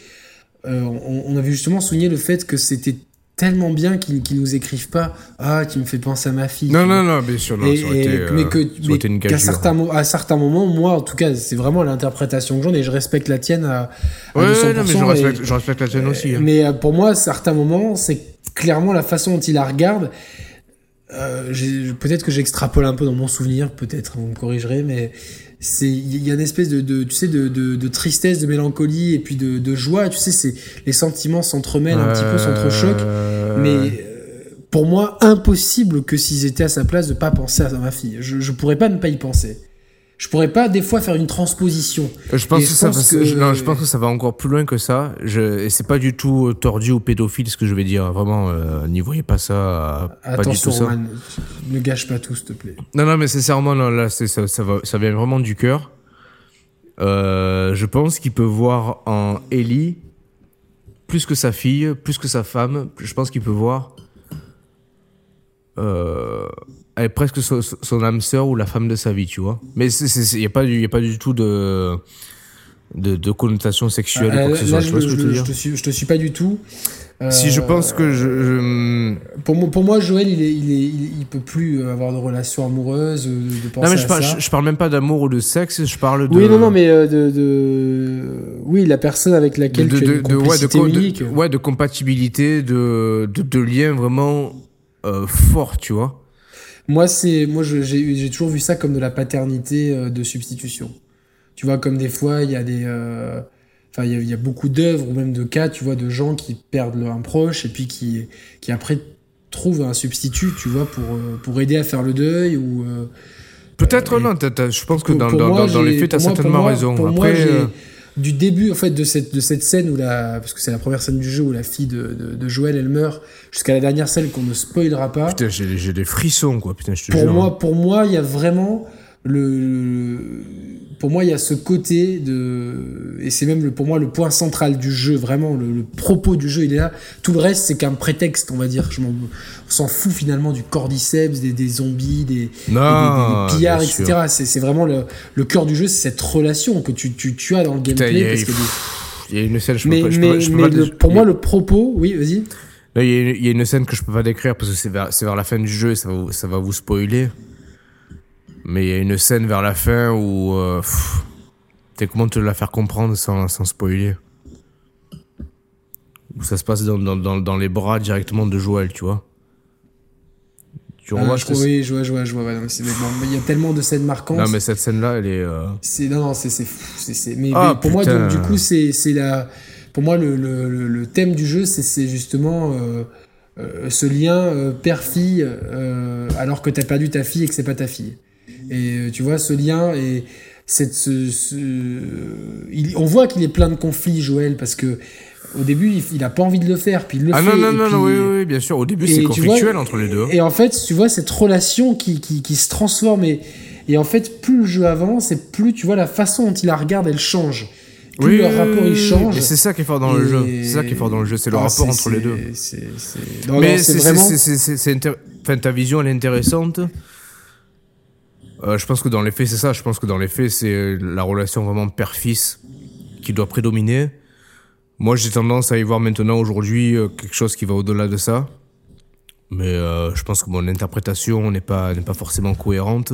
On, on, avait justement souligné le fait que c'était tellement bien qu'ils nous écrivent pas ah tu me fais penser à ma fille non non non bien sûr non, ça aurait été, mais que qu'à certains à certains moments moi en tout cas c'est vraiment l'interprétation que j'en ai. Et je respecte la tienne à, ouais, non, mais je respecte, je respecte la tienne aussi hein. mais euh, pour moi à certains moments c'est clairement la façon dont il la regarde. Euh, peut-être que j'extrapole un peu dans mon souvenir peut-être vous me corrigerez mais c'est il y a une espèce de, de tu sais de, de, de, tristesse de mélancolie et puis de, de joie. Tu sais c'est les sentiments s'entremêlent un petit peu s'entrechoquent. Mais euh, pour moi impossible que s'ils étaient à sa place de pas penser à ma fille. Je, je pourrais pas ne pas y penser je pourrais pas des fois faire une transposition. Je pense, que, ça, va, non, je pense que ça va encore plus loin que ça. Je, et c'est pas du tout tordu ou pédophile ce que je vais dire. Vraiment, euh, n'y voyez pas ça. Attention, pas du tout ça. ne gâche pas tout, s'il te plaît. Non, non, mais sincèrement, non, là, ça, ça, va, ça vient vraiment du cœur. Euh, je pense qu'il peut voir en Ellie plus que sa fille, plus que sa femme. Je pense qu'il peut voir. Euh, elle est presque son, âme sœur ou la femme de sa vie, tu vois. Mais il n'y a, pas du, a pas du tout de, de, de connotation sexuelle ou quoi que ce soit. Je, je, je, te suis, je te suis pas du tout. si je pense que je, Pour, moi, pour moi, Joël, il, est, il, est, il, peut plus avoir de relations amoureuses, de penser non, mais je, parle, Je, parle même pas d'amour ou de sexe, je parle de. Oui, non, non, mais euh, de, de... oui, la personne avec laquelle de, tu as une ouais, de, ouais, de compatibilité, de, de, de lien vraiment euh, fort, tu vois. Moi, c'est moi j'ai toujours vu ça comme de la paternité euh, de substitution. Tu vois, comme des fois, il y a des. Euh, enfin, il y, a beaucoup d'œuvres ou même de cas, tu vois, de gens qui perdent leur proche et puis qui, qui après trouvent un substitut, tu vois, pour, euh, pour aider à faire le deuil ou. Peut-être non, je pense que dans, dans, dans, les faits, tu as certainement raison. Après, du début en fait de cette de cette scène où la parce que c'est la première scène du jeu où la fille de, de, Joël elle meurt jusqu'à la dernière scène qu'on ne spoilera pas. Putain j'ai des frissons quoi putain je te pour jure. moi pour moi il y a vraiment le pour moi, il y a ce côté de. Et c'est même le, pour moi le point central du jeu, vraiment, le, propos du jeu, il est là. Tout le reste, c'est qu'un prétexte, on va dire. Je on s'en fout finalement du cordyceps, des, des zombies, des, non, des, pillards, etc. C'est vraiment le, le cœur du jeu, c'est cette relation que tu, tu, tu, as dans le gameplay. Il y, a une scène, je mais, peux pas, mais, je peux, mais pour moi, le propos, oui, vas-y. Il y, y, a une scène que je peux pas décrire parce que c'est vers, vers, la fin du jeu et ça va, ça va vous spoiler. Mais il y a une scène vers la fin où. Euh, T'es comment te la faire comprendre sans, sans spoiler Où ça se passe dans, dans, dans, les bras directement de Joël, tu vois. Tu ah, je Oui, je vois, je vois, je vois. Ouais, il y a tellement de scènes marquantes. Non, mais cette scène-là, elle est. Euh... c'est Non, non, c'est. Mais, ah, mais, pour moi, donc, du coup, c'est la. Pour moi, le, le, le thème du jeu, c'est justement. Euh, euh, ce lien euh, père-fille alors que t'as perdu ta fille et que c'est pas ta fille. Et tu vois, ce lien et cette, ce, on voit qu'il est plein de conflits, Joël, parce que au début, il, n'a pas envie de le faire, puis il le ah fait. Ah non, non, non, oui, oui, bien sûr. Au début, c'est conflictuel entre les deux. Et en fait, tu vois, cette relation qui, qui, qui se transforme et, et en fait, plus le jeu avance et plus, tu vois, la façon dont il la regarde, elle change. Plus le rapport il change. Et c'est ça qui est fort dans le jeu. C'est ça qui est fort dans le jeu, c'est le ah, rapport entre les deux. Mais c'est vraiment. Enfin, ta vision, elle est intéressante. Euh, je pense que dans les faits, c'est ça. Je pense que dans les faits, c'est la relation vraiment père-fils qui doit prédominer. Moi, j'ai tendance à y voir maintenant, aujourd'hui, euh, quelque chose qui va au-delà de ça. Mais euh, je pense que mon interprétation n'est pas, pas forcément cohérente.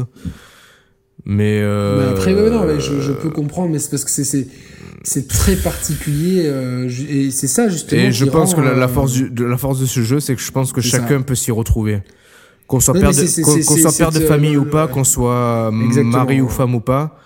Mais, après, non, je, peux comprendre, mais c'est parce que c'est c'est très particulier et c'est ça justement. Et je pense que la, force de la force de ce jeu, c'est que je pense que chacun peut s'y retrouver. Qu'on soit, père de, qu'on soit père de famille ou pas, qu'on soit mari ou femme ou pas,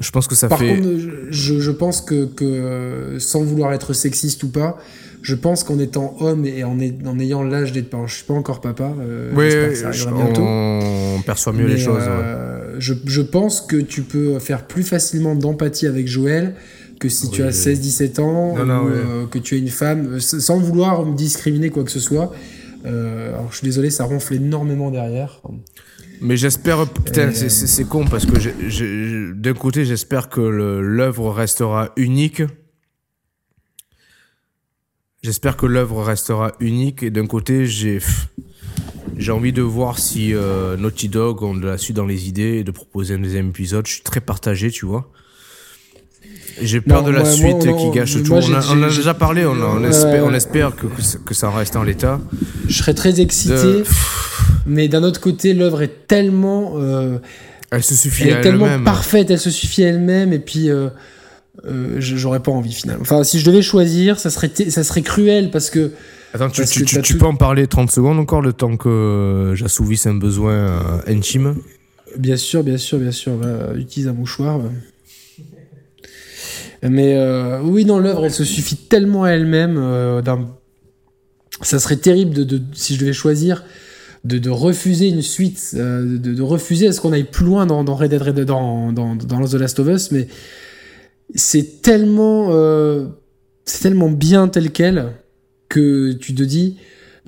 je pense que ça Par fait. Contre, je, je pense que, que, sans vouloir être sexiste ou pas, je pense qu'en étant homme et en, en ayant l'âge d'être papa, je suis pas encore papa, euh, oui, que ça bientôt. On perçoit mieux les choses. Euh, je, je, pense que tu peux faire plus facilement d'empathie avec Joël que si tu as 16-17 ans ou euh, que tu es une femme, sans vouloir me discriminer quoi que ce soit. Euh, alors je suis désolé, ça ronfle énormément derrière. Mais j'espère, putain, c'est con parce que d'un côté, j'espère que l'œuvre restera unique. J'espère que l'œuvre restera unique et d'un côté, j'ai j'ai envie de voir si euh, Naughty Dog ont de la suite dans les idées et de proposer un deuxième épisode. Je suis très partagé, tu vois. J'ai peur de la suite qui gâche tout. on, a, a, déjà parlé, on, espère, on espère que, que, ça reste en l'état. Je serais très excité, mais d'un autre côté, l'œuvre est tellement. Euh, elle se suffit elle est tellement parfaite, elle se suffit elle-même, et puis. Euh, euh, j'aurais pas envie finalement. Enfin, si je devais choisir, ça serait, ça serait cruel parce que. Attends, tu, tu, tu, peux en parler 30 secondes encore, le temps que j'assouvisse un besoin intime? Bien sûr, bien sûr, bien sûr. utilise un mouchoir. Mais euh, oui, dans l'œuvre, elle se suffit tellement à elle-même. Euh, ça serait terrible si je devais choisir de, refuser une suite, euh, de, refuser à ce qu'on aille plus loin dans, Red Dead dans, dans, dans, The Last of Us, mais c'est tellement, c'est tellement bien tel quel que tu te dis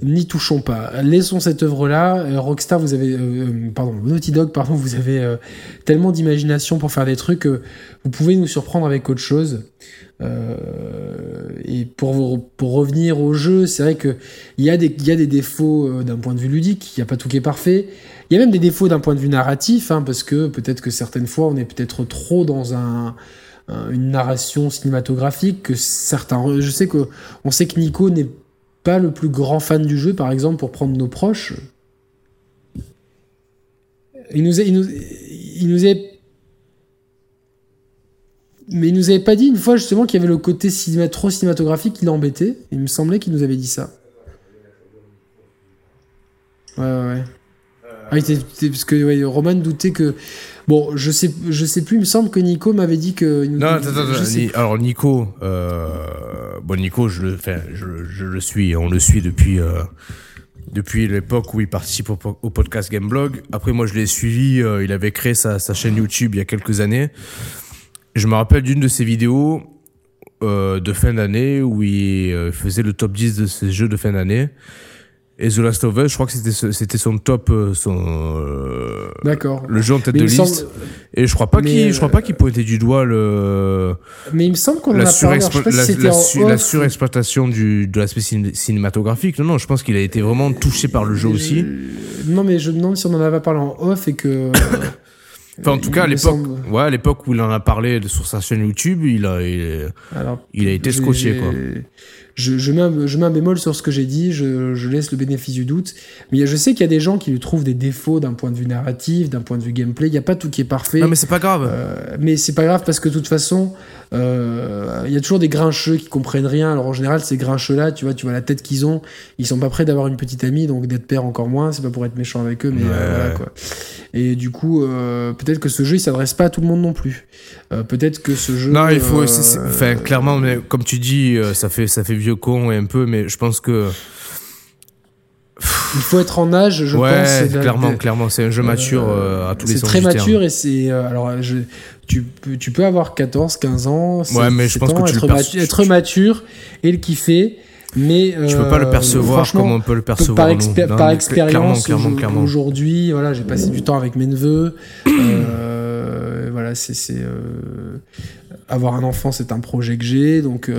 n'y touchons pas. Laissons cette œuvre-là. Euh, Rockstar, vous avez, euh, euh, pardon, Naughty Dog, pardon, vous avez tellement d'imagination pour faire des trucs que vous pouvez nous surprendre avec autre chose. et pour, pour revenir au jeu, c'est vrai que il y, a des, y a des défauts d'un point de vue ludique. Il n'y a pas tout qui est parfait. Il y a même des défauts d'un point de vue narratif, hein, parce que peut-être que certaines fois on est peut-être trop dans un une narration cinématographique que certains je sais que on sait que Nico n'est pas le plus grand fan du jeu, par exemple, pour prendre nos proches. Il nous, a, il nous, il nous avait... Mais il nous avait pas dit une fois justement qu'il y avait le côté cinéma, trop cinématographique qui l'embêtait. Il me semblait qu'il nous avait dit ça. Ouais, ouais, ouais. Ah, parce que Roman doutait que. Bon, je sais, je sais plus, il me semble que Nico m'avait dit que. Non, attends, attends, alors Nico, euh, bon, Nico, je le, je, je, le suis, on le suit depuis, euh, depuis l'époque où il participe au, podcast Gameblog. Après, moi, je l'ai suivi, euh, il avait créé sa, sa, chaîne YouTube il y a quelques années. Je me rappelle d'une de ses vidéos de fin d'année où il faisait le top 10 de ses jeux de fin d'année. Et The Last of Us, je crois que c'était c'était son top, euh, son. Euh, D'accord. Le jeu en tête de liste. Et je crois pas qu'il, je crois pas qu'il pointait du doigt le. Mais il me semble qu'on en a parlé. la, surexploitation du de l'aspect cinématographique. Non, non, je pense qu'il a été vraiment touché par le jeu aussi. Non, mais je me demande si on en avait parlé en off et que. Enfin, en tout cas, à l'époque, ouais, à l'époque où il en a parlé sur sa chaîne YouTube, il a, il, il a été scotché, quoi je, je, mets, je mets un bémol sur ce que j'ai dit, je, je, laisse le bénéfice du doute. Mais je sais qu'il y a des gens qui lui trouvent des défauts d'un point de vue narratif, d'un point de vue gameplay. Il n'y a pas tout qui est parfait. Non, mais c'est pas grave. Euh, mais c'est pas grave parce que de toute façon, euh, il y a toujours des grincheux qui comprennent rien. Alors en général, ces grincheux-là, tu vois, tu vois la tête qu'ils ont, ils sont pas prêts d'avoir une petite amie, donc d'être père encore moins. C'est pas pour être méchant avec eux, mais euh, voilà quoi. Et du coup, euh, peut-être que ce jeu, il s'adresse pas à tout le monde non plus. peut-être que ce jeu. Non, il faut. Enfin, clairement, mais comme tu dis, ça fait ça fait vieux con et un peu, mais je pense que il faut être en âge, je ouais, pense. clairement, clairement, c'est un jeu mature euh, à tous les sens. C'est très mature et c'est. Euh, alors, je, tu, peux, tu peux avoir 14, 15 ans. Ouais, mais je pense que tu être, mature, être mature et le kiffer. Mais euh, tu peux pas le percevoir comme on peut le percevoir par, par expérience aujourd'hui voilà j'ai passé du temps avec mes neveux euh, voilà c'est euh, avoir un enfant c'est un projet que j'ai donc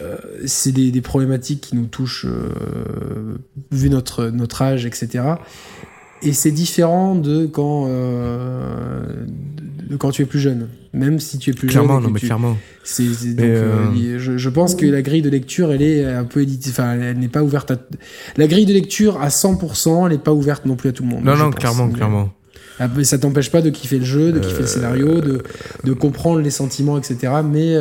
euh, euh, c'est des, des, problématiques qui nous touchent vu notre notre âge etc et c'est différent de quand de quand tu es plus jeune même si tu es plus clairement, jeune. Non, mais clairement. C'est, donc, euh, je, je, pense que la grille de lecture, elle est un peu éditée. Enfin, elle, n'est pas ouverte à. La grille de lecture à 100%, elle n'est pas ouverte non plus à tout le monde. Non, non, clairement, clairement. Ah, ça t'empêche pas de kiffer le jeu, de kiffer le euh, scénario, de, de comprendre les sentiments, etc. Mais.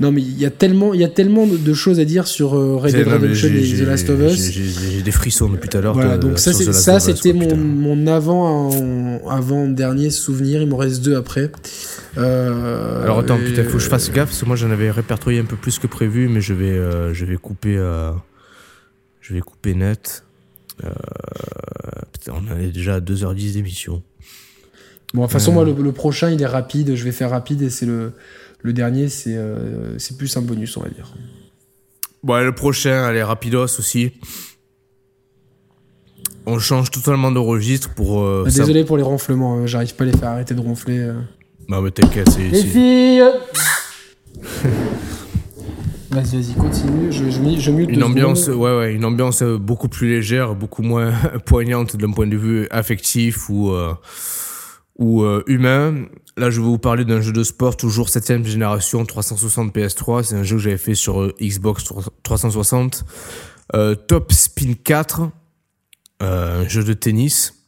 Euh, non, mais il y a tellement, il y a tellement de, choses à dire sur Red Dead Redemption et The Last of Us. J'ai des frissons depuis tout à l'heure. Voilà, donc ça, c'était mon, mon avant, avant dernier souvenir. Il m'en reste deux après. Euh, Alors attends, putain, faut que je fasse gaffe parce que moi j'en avais répertorié un peu plus que prévu, mais je vais, euh, je vais couper, euh, je vais couper net. Putain, on est déjà à 2h10 d'émission. Bon, de toute façon, moi le, prochain il est rapide, je vais faire rapide et c'est le, le dernier, c'est c'est plus un bonus, on va dire. Bon, le prochain, allez, rapidos aussi. On change totalement de registre pour. Ah, désolé pour les ronflements, hein, j'arrive pas à les faire arrêter de ronfler. Non, mais t'inquiète, c'est. Les filles Vas-y, vas-y, continue. Je, je, je une ambiance, ouais, ouais, une ambiance beaucoup plus légère, beaucoup moins poignante d'un point de vue affectif ou, euh, ou euh, humain. Là, je vais vous parler d'un jeu de sport, toujours 7ème génération, 360 PS3. C'est un jeu que j'avais fait sur euh, Xbox 360. Top Spin 4, un jeu de tennis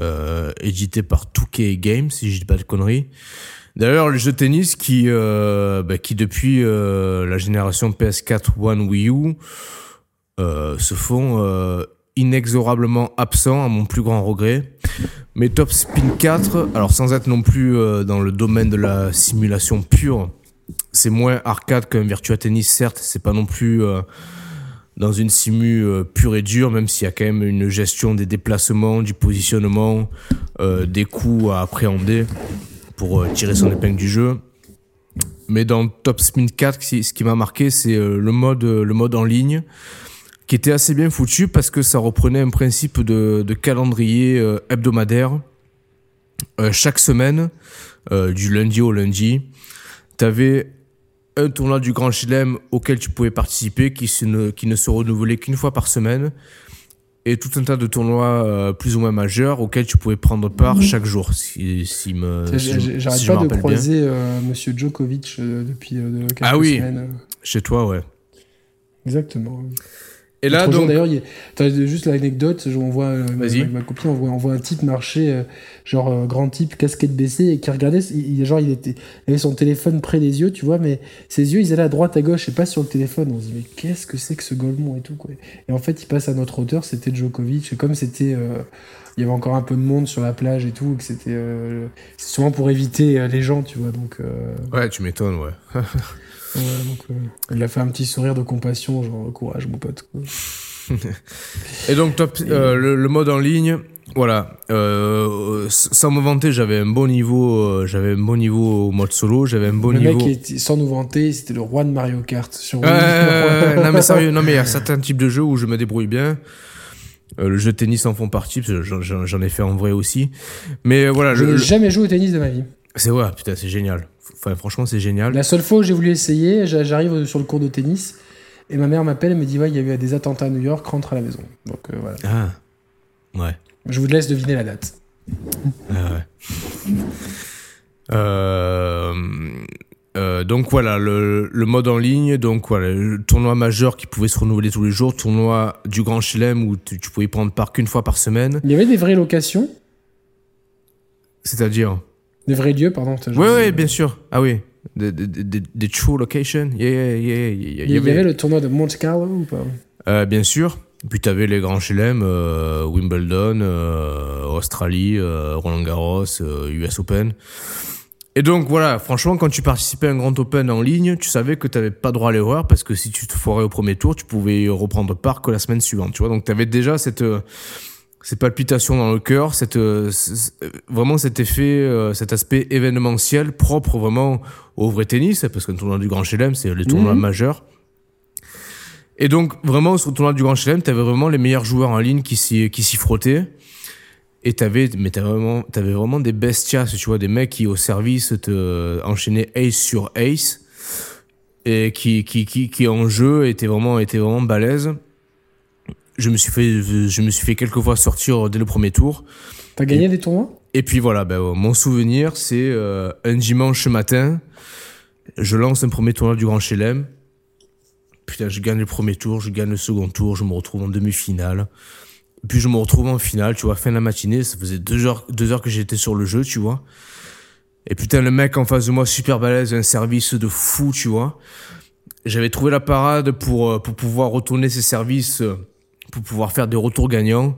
euh, édité par 2K Games, si je dis pas de conneries. D'ailleurs, le jeu de tennis qui, euh, bah, qui depuis euh, la génération PS4 One Wii U euh, se font euh, inexorablement absents, à mon plus grand regret. Mais Top Spin 4, alors sans être non plus euh, dans le domaine de la simulation pure, c'est moins arcade qu'un Virtua Tennis, certes, c'est pas non plus dans une simu euh, pure et dure, même s'il y a quand même une gestion des déplacements, du positionnement, euh, des coups à appréhender pour euh, tirer son épingle du jeu. Mais dans Top Spin 4, ce qui m'a marqué, c'est le mode, le mode en ligne, qui était assez bien foutu parce que ça reprenait un principe de, de calendrier hebdomadaire. chaque semaine, du lundi au lundi, tu avais un tournoi du Grand Chelem auquel tu pouvais participer, qui, ne, qui ne se renouvelait qu'une fois par semaine, et tout un tas de tournois euh, plus ou moins majeurs auxquels tu pouvais prendre part mhm. chaque jour. Si, si me, J'arrête pas de croiser euh, Monsieur Djokovic euh, depuis quelques ah oui, Chez toi, ouais. Exactement. Et là, donc. D'ailleurs, juste l'anecdote, on voit, euh, avec ma copine, on voit, on voit un type marcher, euh, genre euh, grand type, casquette baissée, et qui regardait, il, genre, il, était, il avait son téléphone près des yeux, tu vois, mais ses yeux, ils allaient à droite, à gauche, et pas sur le téléphone. On se dit, mais qu'est-ce que c'est que ce Golemont et tout, quoi. Et en fait, il passe à notre hauteur, c'était Djokovic, et comme c'était. il y avait encore un peu de monde sur la plage et tout, que c'était. c'est souvent pour éviter les gens, tu vois, donc. Ouais, tu m'étonnes, ouais. donc, euh, il a fait un petit sourire de compassion, genre courage, mon pote. et donc, top, euh, le, mode en ligne, voilà. Euh, sans me vanter, j'avais un bon niveau, j'avais un bon niveau au mode solo, j'avais un bon niveau. Le mec, était, sans nous vanter, c'était le roi de Mario Kart sur. non mais sérieux, non mais il y a certains types de jeux où je me débrouille bien. le jeu de tennis en font partie, j'en ai fait en vrai aussi. Mais voilà. Je n'ai jamais joué au tennis de ma vie. C'est ouais, putain, c'est génial. Enfin, franchement, c'est génial. La seule fois où j'ai voulu essayer, j'arrive sur le cours de tennis et ma mère m'appelle et me dit Ouais, il y a eu des attentats à New York, rentre à la maison. Donc euh, voilà. Ah, ouais. Je vous laisse deviner la date. Ah ouais. Euh, euh, donc voilà, le, mode en ligne, donc voilà, le tournoi majeur qui pouvait se renouveler tous les jours, tournoi du Grand Chelem où tu, tu pouvais y prendre part qu'une fois par semaine. Il y avait des vraies locations? C'est-à-dire? Des vrais lieux, pardon. Oui, oui, bien sûr. Ah oui. Des true locations. Yeah, yeah, yeah, Il y, avait... le tournoi de Monte Carlo ou pas? Euh, Bien sûr. Puis tu avais les grands chelem, euh, Wimbledon, euh, Australie, Roland Garros, US Open. Et donc voilà, franchement, quand tu participais à un grand open en ligne, tu savais que tu n'avais pas droit à l'erreur parce que si tu te foirais au premier tour, tu pouvais reprendre part que la semaine suivante, tu vois. Donc tu avais déjà cette cette palpitation dans le cœur, cette vraiment cet effet, cet aspect événementiel propre vraiment au vrai tennis, parce qu'un tournoi du Grand Chelem, c'est le tournoi mhm. majeur. Et donc, vraiment, sur le tournoi du Grand Chelem, tu avais vraiment les meilleurs joueurs en ligne qui s'y, qui s'y frottaient. Et t'avais, mais t'avais vraiment, t'avais vraiment des bestias, tu vois, des mecs qui au service te enchaînaient ace sur ace. Et qui, qui, qui, qui en jeu étaient vraiment, étaient vraiment balèzes. Je me suis fait, je me suis fait quelques fois sortir dès le premier tour. T'as gagné des tournois? Et puis voilà, ben, mon souvenir, c'est euh, un dimanche matin, je lance un premier tournoi du Grand Chelem putain, je gagne le premier tour, je gagne le second tour, je me retrouve en demi-finale. Puis je me retrouve en finale, tu vois, fin de la matinée, ça faisait deux heures, deux heures que j'étais sur le jeu, tu vois. Et putain, le mec en face de moi, super balèze, un service de fou, tu vois. J'avais trouvé la parade pour, euh, pour pouvoir retourner ses services, euh, pour pouvoir faire des retours gagnants.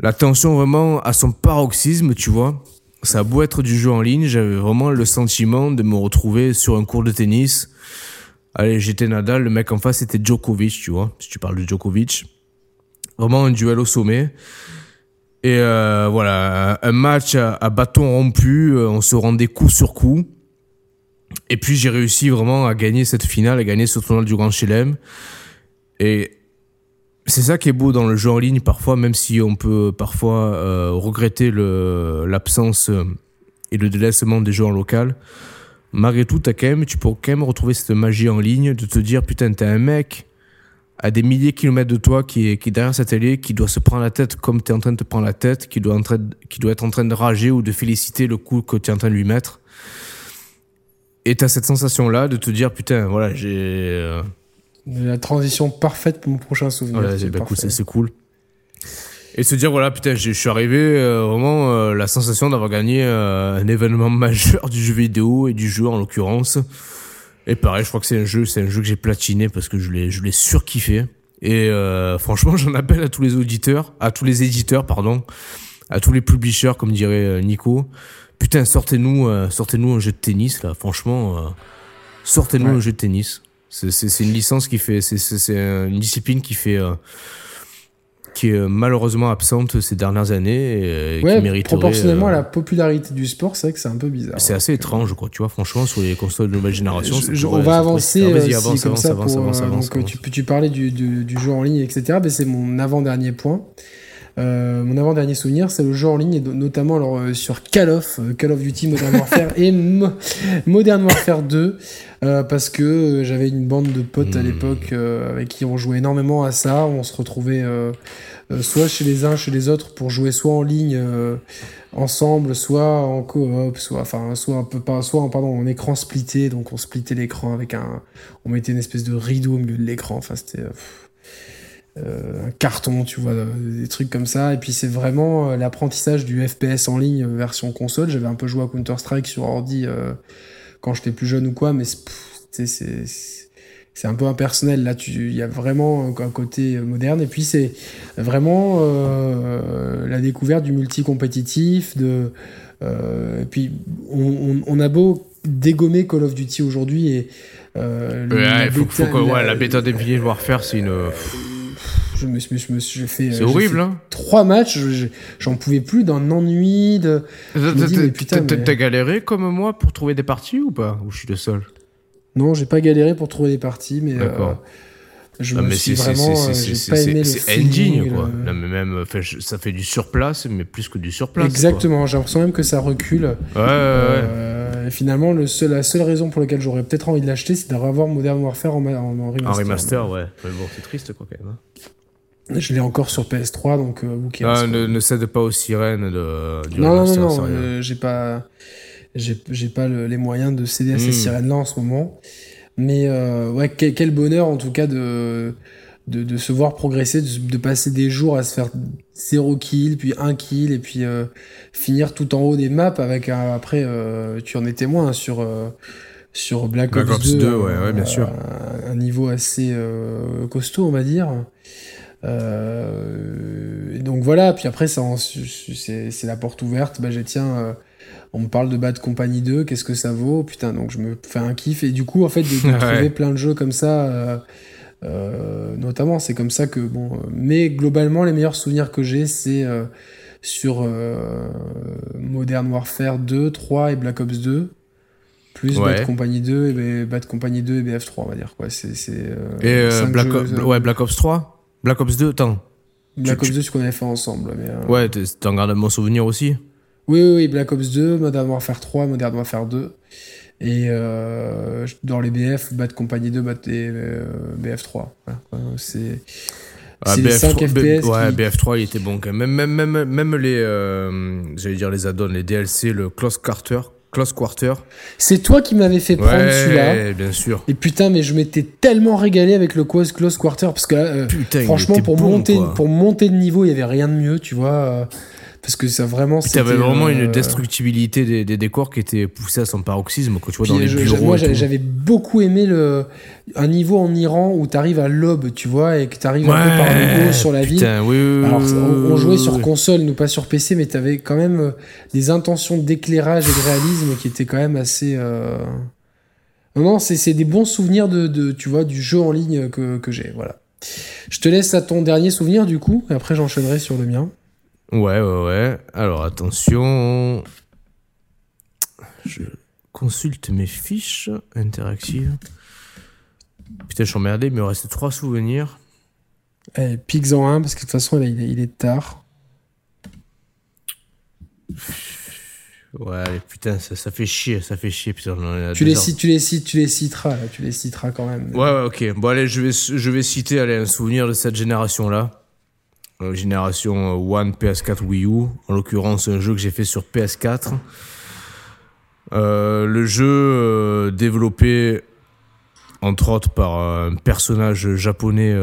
La tension vraiment à son paroxysme, tu vois. Ça a beau être du jeu en ligne, j'avais vraiment le sentiment de me retrouver sur un cours de tennis Allez, j'étais Nadal, le mec en face c'était Djokovic, tu vois, si tu parles de Djokovic. Vraiment un duel au sommet. Et euh, voilà, un match à, bâton rompu, euh, on se rendait coup sur coup. Et puis j'ai réussi vraiment à gagner cette finale, à gagner ce tournoi du Grand Chelem. Et c'est ça qui est beau dans le jeu en ligne parfois, même si on peut parfois euh, regretter l'absence et le délaissement des jeux en local malgré tout, as quand même, tu peux quand même retrouver cette magie en ligne de te dire, putain, t'as un mec à des milliers de kilomètres de toi qui est, qui derrière sa télé, qui doit se prendre la tête comme tu es en train de te prendre la tête, qui doit, être en train de rager ou de féliciter le coup que tu es en train de lui mettre. Et tu as cette sensation-là de te dire, putain, voilà, j'ai... Euh, la transition parfaite pour mon prochain souvenir. Ouais, bah, c'est cool. Et se dire, voilà, putain, je suis arrivé, euh, vraiment, euh, la sensation d'avoir gagné euh, un événement majeur du jeu vidéo et du jeu en l'occurrence. Et pareil, je crois que c'est un jeu, c'est un jeu que j'ai platiné parce que je l'ai, je l'ai surkiffé. Et franchement, j'en appelle à tous les auditeurs, à tous les éditeurs, pardon, à tous les publishers, comme dirait Nico. Putain, sortez-nous, sortez-nous un jeu de tennis, là. Franchement, sortez-nous un jeu de tennis. C'est, une licence qui fait, c'est, une discipline qui fait qui est malheureusement absente ces dernières années et qui mériterait... proportionnellement à euh, la popularité du sport, c'est vrai que c'est un peu bizarre. C'est assez étrange, quoi. Tu vois, franchement, sur les consoles de nouvelle génération, on va avancer. Vas-y, avance, avance, avance, avance, avance, Donc, tu, tu parlais du, du, du, jeu en ligne, etc. Ben, c'est mon avant-dernier point. Euh, mon avant-dernier souvenir, c'est le jeu en ligne, et notamment alors, euh, sur Call of, euh, Call of Duty Modern Warfare et Modern Warfare 2, parce que j'avais une bande de potes à hmm. l'époque avec qui on jouait énormément à ça. On se retrouvait soit chez les uns, chez les autres pour jouer soit en ligne ensemble, soit en coop, soit enfin soit un peu pas, soit en pardon en écran splitté. Donc on splittait l'écran avec un, on mettait une espèce de rideau au milieu de l'écran. Enfin c'était euh, un carton, tu vois, des trucs comme ça. Et puis c'est vraiment euh, l'apprentissage du FPS en ligne euh, version console. J'avais un peu joué à Counter-Strike sur ordi quand j'étais plus jeune ou quoi, mais c'est c'est un peu impersonnel. Là, il y a vraiment un côté moderne. Et puis c'est vraiment la découverte du multi-compétitif. De, et puis on, on, a beau dégommer Call of Duty aujourd'hui et il faut, que, ouais, la bêta Warfare, c'est une je me, je me suis fait. C'est horrible, hein. Trois matchs, j'en pouvais plus d'un ennui. De... T'as galéré comme moi pour trouver des parties ou pas? Ou je suis le seul? Non, j'ai pas galéré pour trouver des parties, mais. Euh, je ah, me suis vraiment. C'est engine, quoi. mais même, ça fait du surplace, mais plus que du surplace. Exactement, j'ai l'impression même que ça recule. Ouais, euh, Et finalement, le seul, la seule raison pour laquelle j'aurais peut-être envie de l'acheter, c'est de revoir Modern Warfare en, en, remaster. En remaster, ouais. Mais bon, c'est triste, quoi, quand même. Hein. Je l'ai encore sur PS3, donc euh, ah, ne, ne, cède pas aux sirènes de, du Non, non, non, euh, j'ai pas, j'ai pas les moyens de céder à ces hmm. sirènes-là en ce moment. Mais euh, ouais, quel, bonheur en tout cas de, de, de se voir progresser, de, passer des jours à se faire 0 kill, puis 1 kill, et puis euh, finir tout en haut des maps avec un, après, euh, tu en es témoin hein, sur sur Black, Ops 2, ouais, ouais, bien sûr. Un, niveau assez costaud, on va dire. Euh, et donc voilà, puis après, c'est la porte ouverte. Bah, j'ai tiens, euh, on me parle de Bad Company 2, qu'est-ce que ça vaut? Putain, donc je me fais un kiff. Et du coup, en fait, de, trouver plein de jeux comme ça, notamment, c'est comme ça que, bon. mais globalement, les meilleurs souvenirs que j'ai, c'est sur Modern Warfare 2, 3 et Black Ops 2 plus Bad Company 2 et Bad Company 2 et BF3 on va dire quoi c'est euh, et euh, Black, ouais, Black Ops 3 Black Ops 2 attends. Black Ops 2 ce qu'on avait fait ensemble mais, euh, ouais t'en gardes un bon souvenir aussi. Oui, oui, oui Black Ops 2 Modern Warfare 3 Modern Warfare 2 et dans les BF Bad Company 2 Bad et, BF3 c'est ah, BF3, 5 FPS ouais, BF3 il était bon quand même. Même, même, même les, j'allais dire les add-ons, les DLC, le Close Carter, Close Quarter. C'est toi qui m'avais fait prendre celui-là. bien sûr. Et putain, mais je m'étais tellement régalé avec le Close Quarter parce que euh, franchement, pour monter, pour monter de niveau, il y avait rien de mieux, tu vois. Parce que ça vraiment c'était avais vraiment une euh, destructibilité des, des, décors qui était poussée à son paroxysme quand tu vois dans les bureaux moi j'avais beaucoup aimé le un niveau en Iran où tu arrives à l'aube tu vois et que tu arrives un peu par le haut sur la ville. Oui, alors on, jouait sur console nous pas sur PC mais tu avais quand même euh, des intentions d'éclairage et de réalisme qui étaient quand même assez euh... non c'est des bons souvenirs de, de, tu vois du jeu en ligne que, que j'ai voilà. Je te laisse à ton dernier souvenir du coup et après j'enchaînerai sur le mien Ouais, ouais, ouais. Alors attention. Je consulte mes fiches interactives. Putain, je suis emmerdé, il me reste trois souvenirs. Eh, Pigs en un, parce que de toute façon, il est tard. Ouais, putain, ça, fait chier, ça fait chier. Putain, tu, les cites, tu, les cites, tu les citeras, tu les citeras quand même. Ouais, ouais, ok. Bon, allez, je vais, je vais citer allez, un souvenir de cette génération-là. Euh, génération One PS4 Wii U, en l'occurrence un jeu que j'ai fait sur PS4. Euh, le jeu euh, développé entre autres par un personnage japonais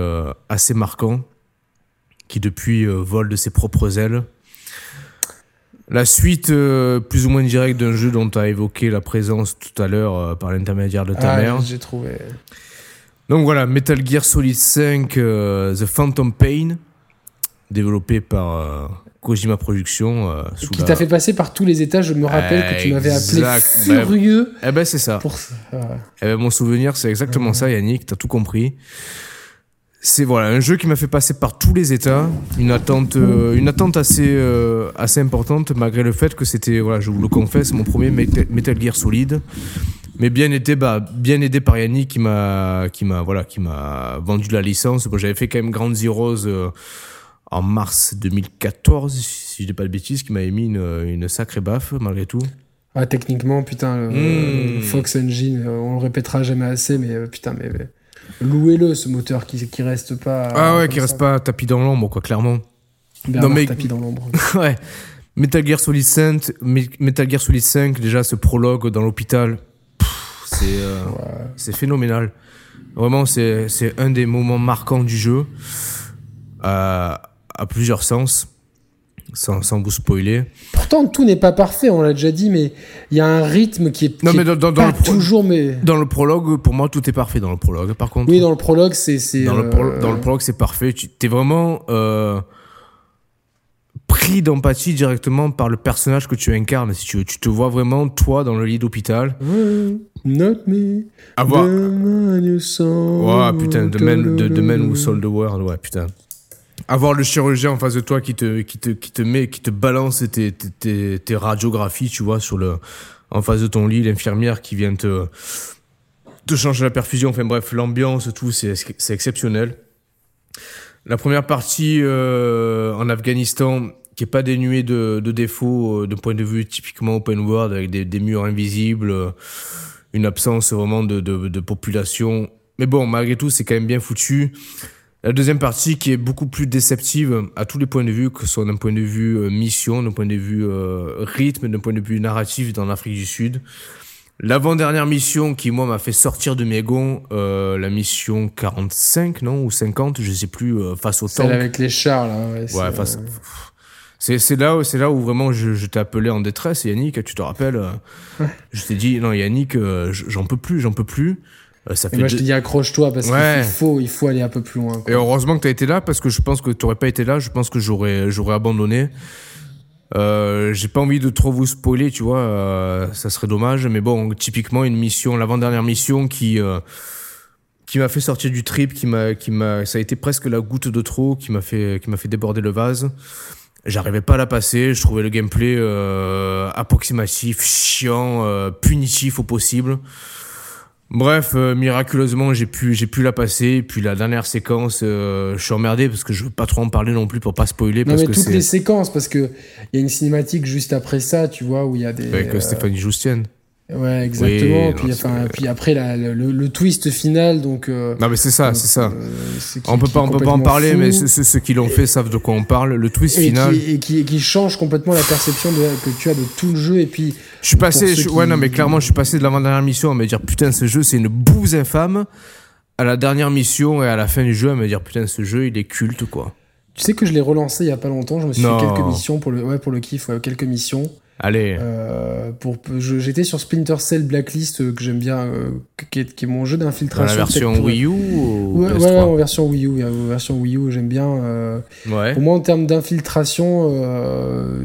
assez marquant qui depuis vole de ses propres ailes. La suite plus ou moins directe d'un jeu dont tu as évoqué la présence tout à l'heure par l'intermédiaire de ta ah, mère. J'ai trouvé. Donc voilà, Metal Gear Solid 5 The Phantom Pain développé par euh, Kojima Productions. Euh, qui t'a fait passer par tous les états. Je me rappelle que tu m'avais appelé furieux. eh ben c'est ça. Pour... Eh ben, mon souvenir, c'est exactement ça, Yannick. T'as tout compris. C'est voilà un jeu qui m'a fait passer par tous les états, une attente, euh, une attente assez assez importante malgré le fait que c'était voilà, je vous le confesse, mon premier Metal Gear Solid, mais bien aidé, bah, bien aidé par Yannick qui m'a qui m'a voilà qui m'a vendu la licence. Bon, j'avais fait quand même Grand Zeroes en mars 2014, si je dis pas de bêtises, qui m'avait mis une, sacrée baffe malgré tout. Ah, techniquement, putain, hmm. Fox Engine, euh, on le répétera jamais assez, mais euh, putain, mais, louez-le ce moteur qui, qui reste pas. Ah ouais, qui reste pas tapis dans l'ombre, quoi, clairement. non, mais... tapis dans l'ombre. ouais. Metal Gear Solid 5, Metal Gear Solid 5, déjà ce prologue dans l'hôpital, c'est euh, c'est phénoménal. Vraiment, c'est un des moments marquants du jeu. Euh, à plusieurs sens, sans, sans vous spoiler. Pourtant, tout n'est pas parfait, on l'a déjà dit, mais il y a un rythme qui est, non, mais dans, le toujours. Mais... Dans le prologue, pour moi, tout est parfait dans le prologue. Par contre, oui, dans le prologue, c'est. Dans, le euh, dans le prologue, c'est parfait. Tu es vraiment euh, pris d'empathie directement par le personnage que tu incarnes. Si tu veux, tu te vois vraiment, toi, dans le lit d'hôpital. not me. Avoir. Ouais, putain, The Man, the, the man Who Sold the World, ouais, putain avoir le chirurgien en face de toi qui te, qui te, qui te met, qui te balance tes, tes, tes, radiographies, tu vois, sur le, en face de ton lit, l'infirmière qui vient te, te changer la perfusion, enfin bref, l'ambiance, tout, c'est, c'est exceptionnel. La première partie euh, en Afghanistan, qui est pas dénuée de, de défauts euh, d'un point de vue typiquement open world, avec des, murs invisibles, euh, une absence vraiment de, de, de population. Mais bon, malgré tout, c'est quand même bien foutu. La deuxième partie qui est beaucoup plus déceptive à tous les points de vue, que ce soit d'un point de vue euh, mission, d'un point de vue euh, rythme, d'un point de vue narratif dans l'Afrique du Sud. L'avant-dernière mission qui, moi, m'a fait sortir de mes gonds, euh, la mission 45, non Ou 50, je sais plus, face au temps. Celle avec les chars, là. Ouais, ouais face... C'est là, où, là où vraiment je, je t'ai appelé en détresse, Yannick, tu te rappelles Je t'ai dit, non, Yannick, j'en peux plus, j'en peux plus. Euh, ça fait moi, je te dis accroche-toi parce qu'il faut, il faut aller un peu plus loin. Et heureusement que tu as été là parce que je pense que tu n'aurais pas été là. Je pense que j'aurais, j'aurais abandonné. Euh, j'ai pas envie de trop vous spoiler, tu vois, euh, ça serait dommage. Mais bon, typiquement une mission, l'avant-dernière mission qui euh, qui m'a fait sortir du trip, qui m'a qui m'a, ça a été presque la goutte de trop, qui m'a fait qui m'a fait déborder le vase. J'arrivais pas à la passer. Je trouvais le gameplay euh, approximatif, chiant, euh, punitif au possible. Bref, euh, miraculeusement, j'ai pu, j'ai pu la passer. Et puis la dernière séquence, euh, je suis emmerdé parce que je veux pas trop en parler non plus pour pas spoiler. Non, parce mais que toutes les séquences, parce que il y a une cinématique juste après ça, tu vois, où il y a des. avec euh, Stéphanie Joustienne. Ouais, exactement. Oui, puis, non, enfin, c'est- puis après, la- le, twist final, donc. euh, Non mais c'est ça, c'est ça. euh, on peut pas, on peut pas en parler, fou. mais ceux, qui l'ont fait savent de quoi on parle. Le twist et final. qui, et, qui, et qui change complètement la perception de, que tu as de tout le jeu et puis Je suis passé, ouais non mais clairement je suis passé de l'avant-dernière mission à me dire putain ce jeu c'est une bouse infâme, à la dernière mission et à la fin du jeu à me dire putain ce jeu il est culte quoi. tu sais que je l'ai relancé il y a pas longtemps je me suis Non. fait quelques missions pour le ouais pour le kiff ouais, quelques missions Allez, euh, pour j'étais sur Splinter Cell Blacklist euh, que j'aime bien euh, qui, est, qui est mon jeu dans la d'infiltration version pour- Wii U ou ouais, ouais, PS3 en version Wii U version Wii U j'aime bien Ouais. Pour moi, en termes d'infiltration,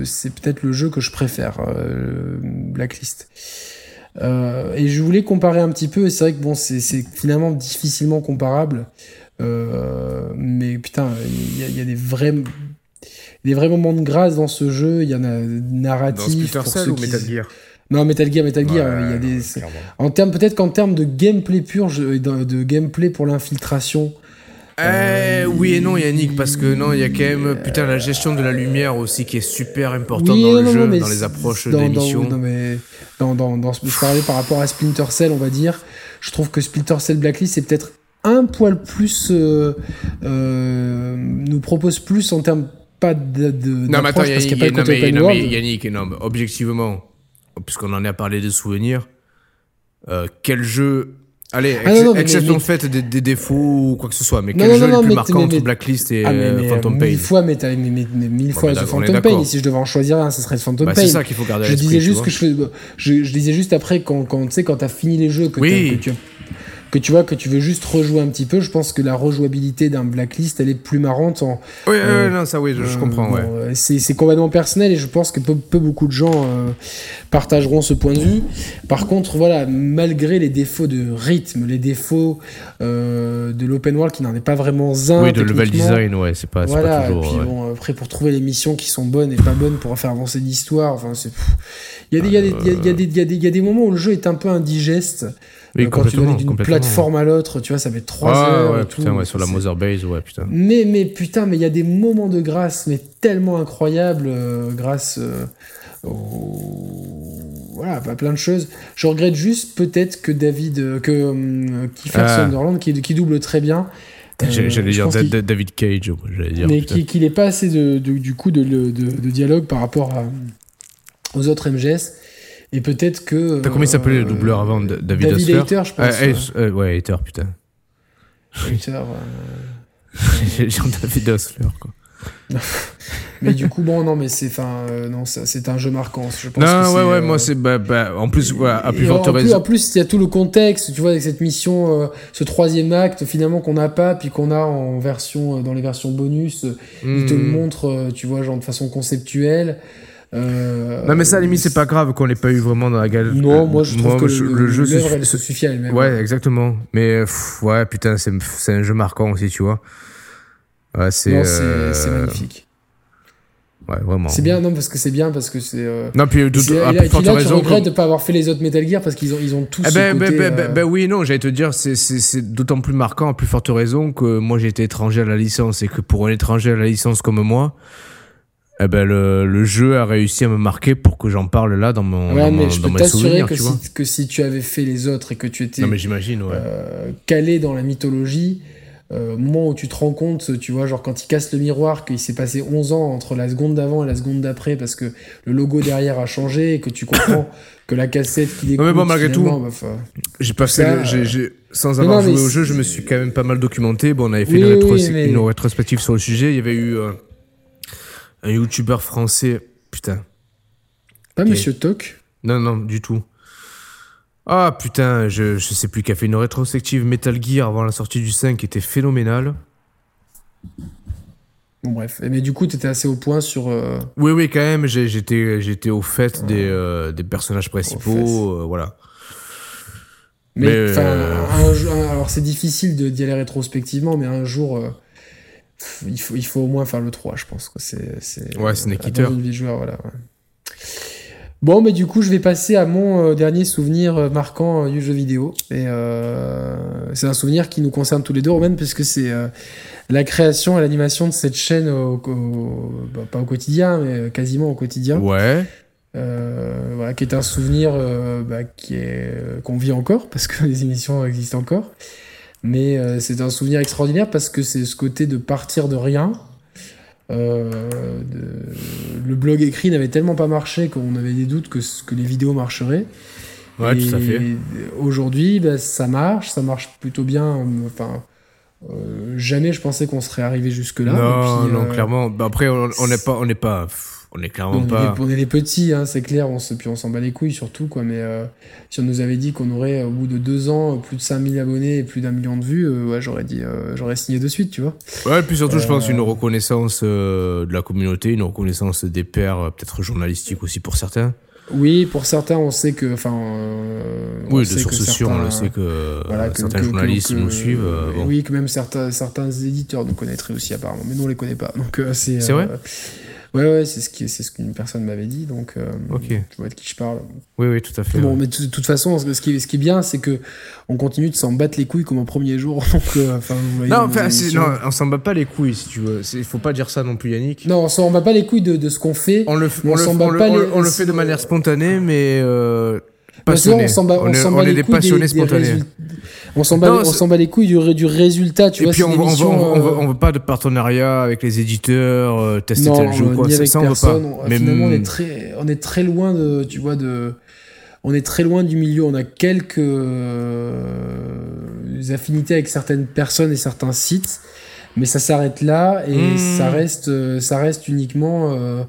c'est peut-être le jeu que je préfère, Blacklist. Et je voulais comparer un petit peu, et c'est vrai que bon, c'est finalement difficilement comparable. Euh, mais putain, il y, a- il y a des vrais, des vrais moments de grâce dans ce jeu. Il y en a Dans narratif. Splinter pour ceux ou qui- Metal Gear Non, Metal Gear, Metal Gear. Ouais, il y a des. clairement. En termes, peut-être qu'en termes de gameplay pur, je- de, gameplay pour l'infiltration. Eh, oui et non Yannick parce que non il y a quand même putain la gestion de la lumière aussi qui est super importante Oui, dans non, le non, jeu, dans les approches dans- des dans- mais dans, dans, dans je parlais par rapport à Splinter Cell, on va dire. Je trouve que Splinter Cell Blacklist c'est peut-être un poil plus euh, euh, nous propose plus en termes pas de, de Non, mais attends, Yannick, a non, côté mais, open non, mais world. Yannick, non, mais objectivement, puisqu'on en a parlé de souvenirs, euh, quel jeu. Allez, Ah, ex- mais- exception faite des, des défauts ou quoi que ce soit, mais quel jeu est le plus marquant entre Blacklist et Ah, mais, euh, mais, Phantom mille Pain? fois, mais, mille fois The Phantom Pain. Et si je devais en choisir un, ce serait Phantom Bah, Pain. c'est ça qu'il faut garder à Je l'esprit, disais tu juste que je, je, je disais juste après quand, quand tu sais quand t'as fini les jeux que tu que tu vois que tu veux juste rejouer un petit peu, je pense que la rejouabilité d'un Blacklist elle est plus marrante en Oui, oui, Euh, non, ça, oui, je, je comprends, bon, ouais. euh, c'est complètement personnel et je pense que peu, peu beaucoup de gens euh, partageront ce point de vue. Par contre, voilà, malgré les défauts de rythme, les défauts euh, de l'open world qui n'en est pas vraiment un, Oui, de level design, ouais, c'est pas, voilà, pas et toujours. puis ouais. bon, après pour trouver les missions qui sont bonnes et pas bonnes pour faire avancer l'histoire, enfin c'est. Il y, a des- il y, a des- il y a- il y a des- il y a des- il y a des moments où le jeu est un peu indigeste. Oui, Euh, quand tu d'une plateforme à l'autre, tu vois, ça met 3 Ah, heures. ouais, et tout. putain, ouais, sur la C'est- Mother Base, ouais, putain. mais, mais putain, mais il y a des moments de grâce, mais tellement incroyables, euh, grâce euh, au- Voilà, pas plein de choses. Je regrette juste peut-être que David, euh, que euh, Kiefer Ah. Sunderland, qui, qui double très bien. euh, J'allais dire David Cage, j'allais dire. mais qu'il n'ait pas assez de, de- du coup de, de, de dialogue par rapport à- aux autres MGS. Et peut-être que. T'as comment il s'appelait le euh, doubleur avant Da- David David Hayter, je Ah, pense. Hayes- euh, Ouais, Hater, putain. Hayter, euh, dire David Hasler, quoi. Mais du coup, bon, non, mais c'est, enfin, euh, non, ça- c'est un jeu marquant. Je pense Non, ouais, ouais, euh, moi, c'est. Bah, bah, en plus, à plus forte raison. en plus, il y a tout le contexte, tu vois, avec cette mission, euh, ce troisième acte, finalement, qu'on n'a pas, puis qu'on a en version, dans les versions bonus. Il te le Hmm. montre, tu vois, genre de façon conceptuelle. Euh, Non, mais ça, à la limite, c'est pas grave qu'on l'ait pas eu vraiment dans la galère. Non, moi, je trouve que je- le, jeu l'œuvre, elle se suffit à elle-même. Ouais, exactement. Mais, pff, ouais, putain, c'est c'est un jeu marquant aussi, tu vois. Ouais, c'est. Non, c'est, euh, c'est magnifique. Ouais, vraiment. C'est bien, non, parce que c'est bien, parce que c'est. euh, Non, puis, de, c'est- à et là, plus là, tu raison. regrettes de pas avoir fait les autres Metal Gear parce qu'ils ont, ils ont tous. Eh ben, ben, ben, ben, euh, ben oui non, j'allais te dire, c'est- c'est c'est d'autant plus marquant, à plus forte raison, que moi été étranger à la licence et que pour un étranger à la licence comme moi, eh ben le, le jeu a réussi à me marquer pour que j'en parle là dans mon, Ouais, dans mais mon- je peux t'assurer que si, que si tu avais fait les autres et que tu étais Non mais j'imagine, ouais. euh, calé dans la mythologie, euh, au moment où tu te rends compte, tu vois, genre quand il casse le miroir, qu'il s'est passé 11 ans entre la seconde d'avant et la seconde d'après parce que le logo derrière a changé et que tu comprends que la cassette qui découle. mais bon, malgré tout, bah, J'ai pas ça, fait, le- j'ai- euh, j'ai- sans avoir non, joué au jeu, je me suis quand même pas mal documenté. Bon, on avait fait Oui, une, oui, rétro- oui, mais- une rétrospective sur le sujet. Il y avait eu euh, un youtubeur français, putain. Pas. Monsieur Toc. Non, non, du tout. Ah putain, je, je sais plus, qui a fait une rétrospective Metal Gear avant la sortie du 5 qui était phénoménale. Bon, bref. Mais du coup, tu étais assez au point sur. Oui, oui, quand même. J'étais, j'étais au fait des, des personnages principaux. voilà. Mais, alors c'est difficile d'y aller rétrospectivement, mais un jour, il, faut, il faut au moins faire le 3, je pense. C'est, c'est, ouais, c'est Une joueur, voilà. Bon, mais du coup, je vais passer à mon euh, dernier souvenir euh, marquant du jeu vidéo. Et euh, c'est un souvenir qui nous concerne tous les deux, Roman, puisque c'est la création et l'animation de cette chaîne, au, bah, pas au quotidien, mais quasiment au quotidien. Ouais. voilà, qui est un souvenir bah, qui est qu'on vit encore, parce que les émissions existent encore. Mais c'est un souvenir extraordinaire parce que c'est ce côté de partir de rien euh, le blog écrit n'avait tellement pas marché qu'on avait des doutes que, que les vidéos marcheraient. Ouais, tout à fait. Aujourd'hui, bah, ça marche, ça marche plutôt bien. Enfin, euh, jamais je pensais qu'on serait arrivé jusque là. Non, non, euh, clairement. Bah, après, on n'est pas, on n'est pas. On est clairement pas. on est les petits, hein, c'est clair. On se, puis on s'en bat les couilles surtout, quoi. Mais euh, si on nous avait dit qu'on aurait, au bout de deux ans, plus de 5000 abonnés et plus d'un million de vues, euh, ouais, j'aurais dit, euh, j'aurais signé de suite, tu vois. Ouais, et puis surtout, je pense une reconnaissance de la communauté, une reconnaissance des pairs, peut-être journalistiques aussi pour certains. Oui, pour certains, on sait que, enfin, oui, de sources sûres, on le sait que, certains journalistes nous suivent. Oui, que même certains, certains éditeurs nous connaîtraient aussi apparemment, mais nous on les connaît pas. Donc c'est. C'est vrai. Ouais, ouais, c'est ce qui, c'est ce qu'une personne m'avait dit, donc euh, tu vois de qui je parle. Oui, oui, tout à fait. Bon, mais de toute façon, ce qui, ce qui est bien, c'est que on continue de s'en battre les couilles comme au premier jour. Donc, euh, enfin, non, non, on s'en bat pas les couilles, si tu veux. Il faut pas dire ça non plus, Yannick. Non, on s'en bat pas les couilles de, de ce qu'on fait. On le, on, on, le, pas on, le fait de manière spontanée, mais euh, On, on, on, est, des passionnés spontanés. On s'en bat, les couilles du, du résultat, tu et vois. puis on, veut, on, veut, pas de partenariat avec les éditeurs, euh, tester tel jeu, quoi. Ni avec ça, personne. on veut pas. Mais finalement, on est très, on est très loin de, tu vois, de, on est très loin du milieu. On a quelques euh, affinités avec certaines personnes et certains sites, mais ça s'arrête là et mmh. ça reste, ça reste uniquement. Euh,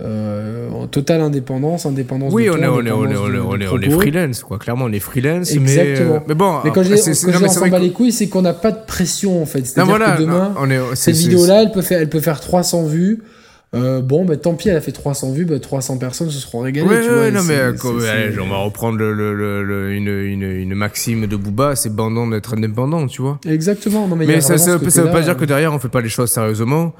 euh, en totale indépendance, indépendance oui, de on, est, on, est, on, est, on, est, on est freelance, quoi. Clairement, on est freelance. Exactement. Mais, mais bon, mais quand je dis s'en bat les couilles, c'est qu'on n'a pas de pression, en fait. C'est-à-dire que demain, cette vidéo-là, elle, peut faire, elle peut faire 300 vues. Euh, bon, bah, tant pis, elle a fait 300 vues, bah, 300 personnes se seront régalées. Ouais, tu vois, non, mais allez, on va reprendre le, le, le, une, une, une, maxime de Booba, c'est bandant d'être indépendant, tu vois. Exactement. Non, mais, mais ça, ça, veut pas dire que derrière, on fait pas les choses sérieusement.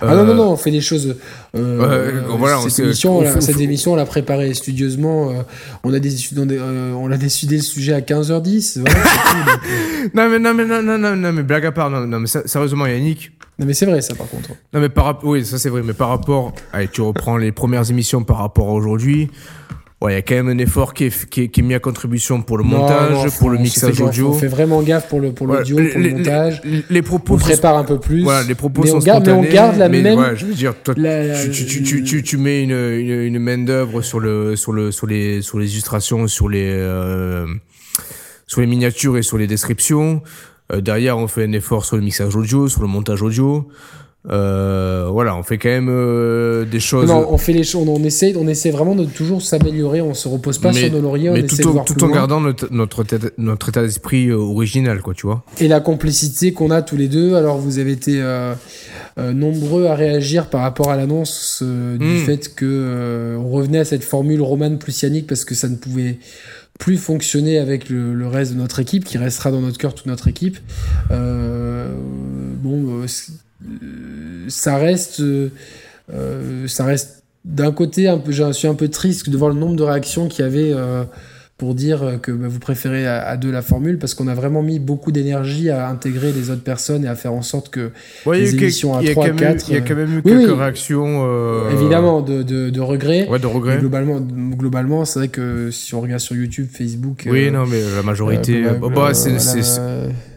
Ah non, non, non, on fait des choses. Euh, voilà, cette, émission, on, cette émission, on l'a préparée studieusement. Euh, on, a des, euh, on a décidé le sujet à 15h10. Voilà, euh. non, mais, non, mais, non, non, non, non, mais blague à part, non, non mais sérieusement, Yannick. Non, mais c'est vrai, ça, par contre. Non, mais par rapport. Oui, ça, c'est vrai, mais par rapport. Allez, tu reprends les premières émissions par rapport à aujourd'hui. Ouais, il y a quand même un effort qui est, qui est, mis à contribution pour le montage, pour le mixage audio. On fait vraiment gaffe pour le pour l'audio, pour le montage. Les, propos. On prépare un peu plus. Voilà, les propos mais sont on garde, spontanés. Mais on garde la même. Ouais, je veux dire, toi, tu, tu, tu, tu, tu, mets une, une, une main d'œuvre sur le sur le sur les sur les illustrations, sur les euh, sur les miniatures et sur les descriptions. Euh, derrière, on fait un effort sur le mixage audio, sur le montage audio. Euh, voilà, on fait quand même euh, des choses. Non, on fait les choses, on essaie, on essaie vraiment de toujours s'améliorer. On se repose pas sur nos lauriers. Mais on tout, essaie de voir tout en gardant notre, notre, notre état d'esprit euh, original, quoi, tu vois. Et la complicité qu'on a tous les deux. Alors, vous avez été euh, euh nombreux à réagir par rapport à l'annonce euh, du hmm. fait que on revenait à cette formule romane plus parce que ça ne pouvait plus fonctionner avec le, le, reste de notre équipe, qui restera dans notre cœur toute notre équipe. bon ça reste, euh, ça reste d'un côté un peu, je suis un peu triste de voir le nombre de réactions qu'il y avait euh, pour dire que bah, vous préférez à, deux la formule parce qu'on a vraiment mis beaucoup d'énergie à intégrer les autres personnes et à faire en sorte que les émissions à 3, 4... Il y a quand même eu quelques réactions... Euh, Évidemment, de, de, de regrets. Ouais, de regrets. globalement, globalement c'est vrai que si on regarde sur YouTube, Facebook... Oui, non, mais la majorité... bah, c'est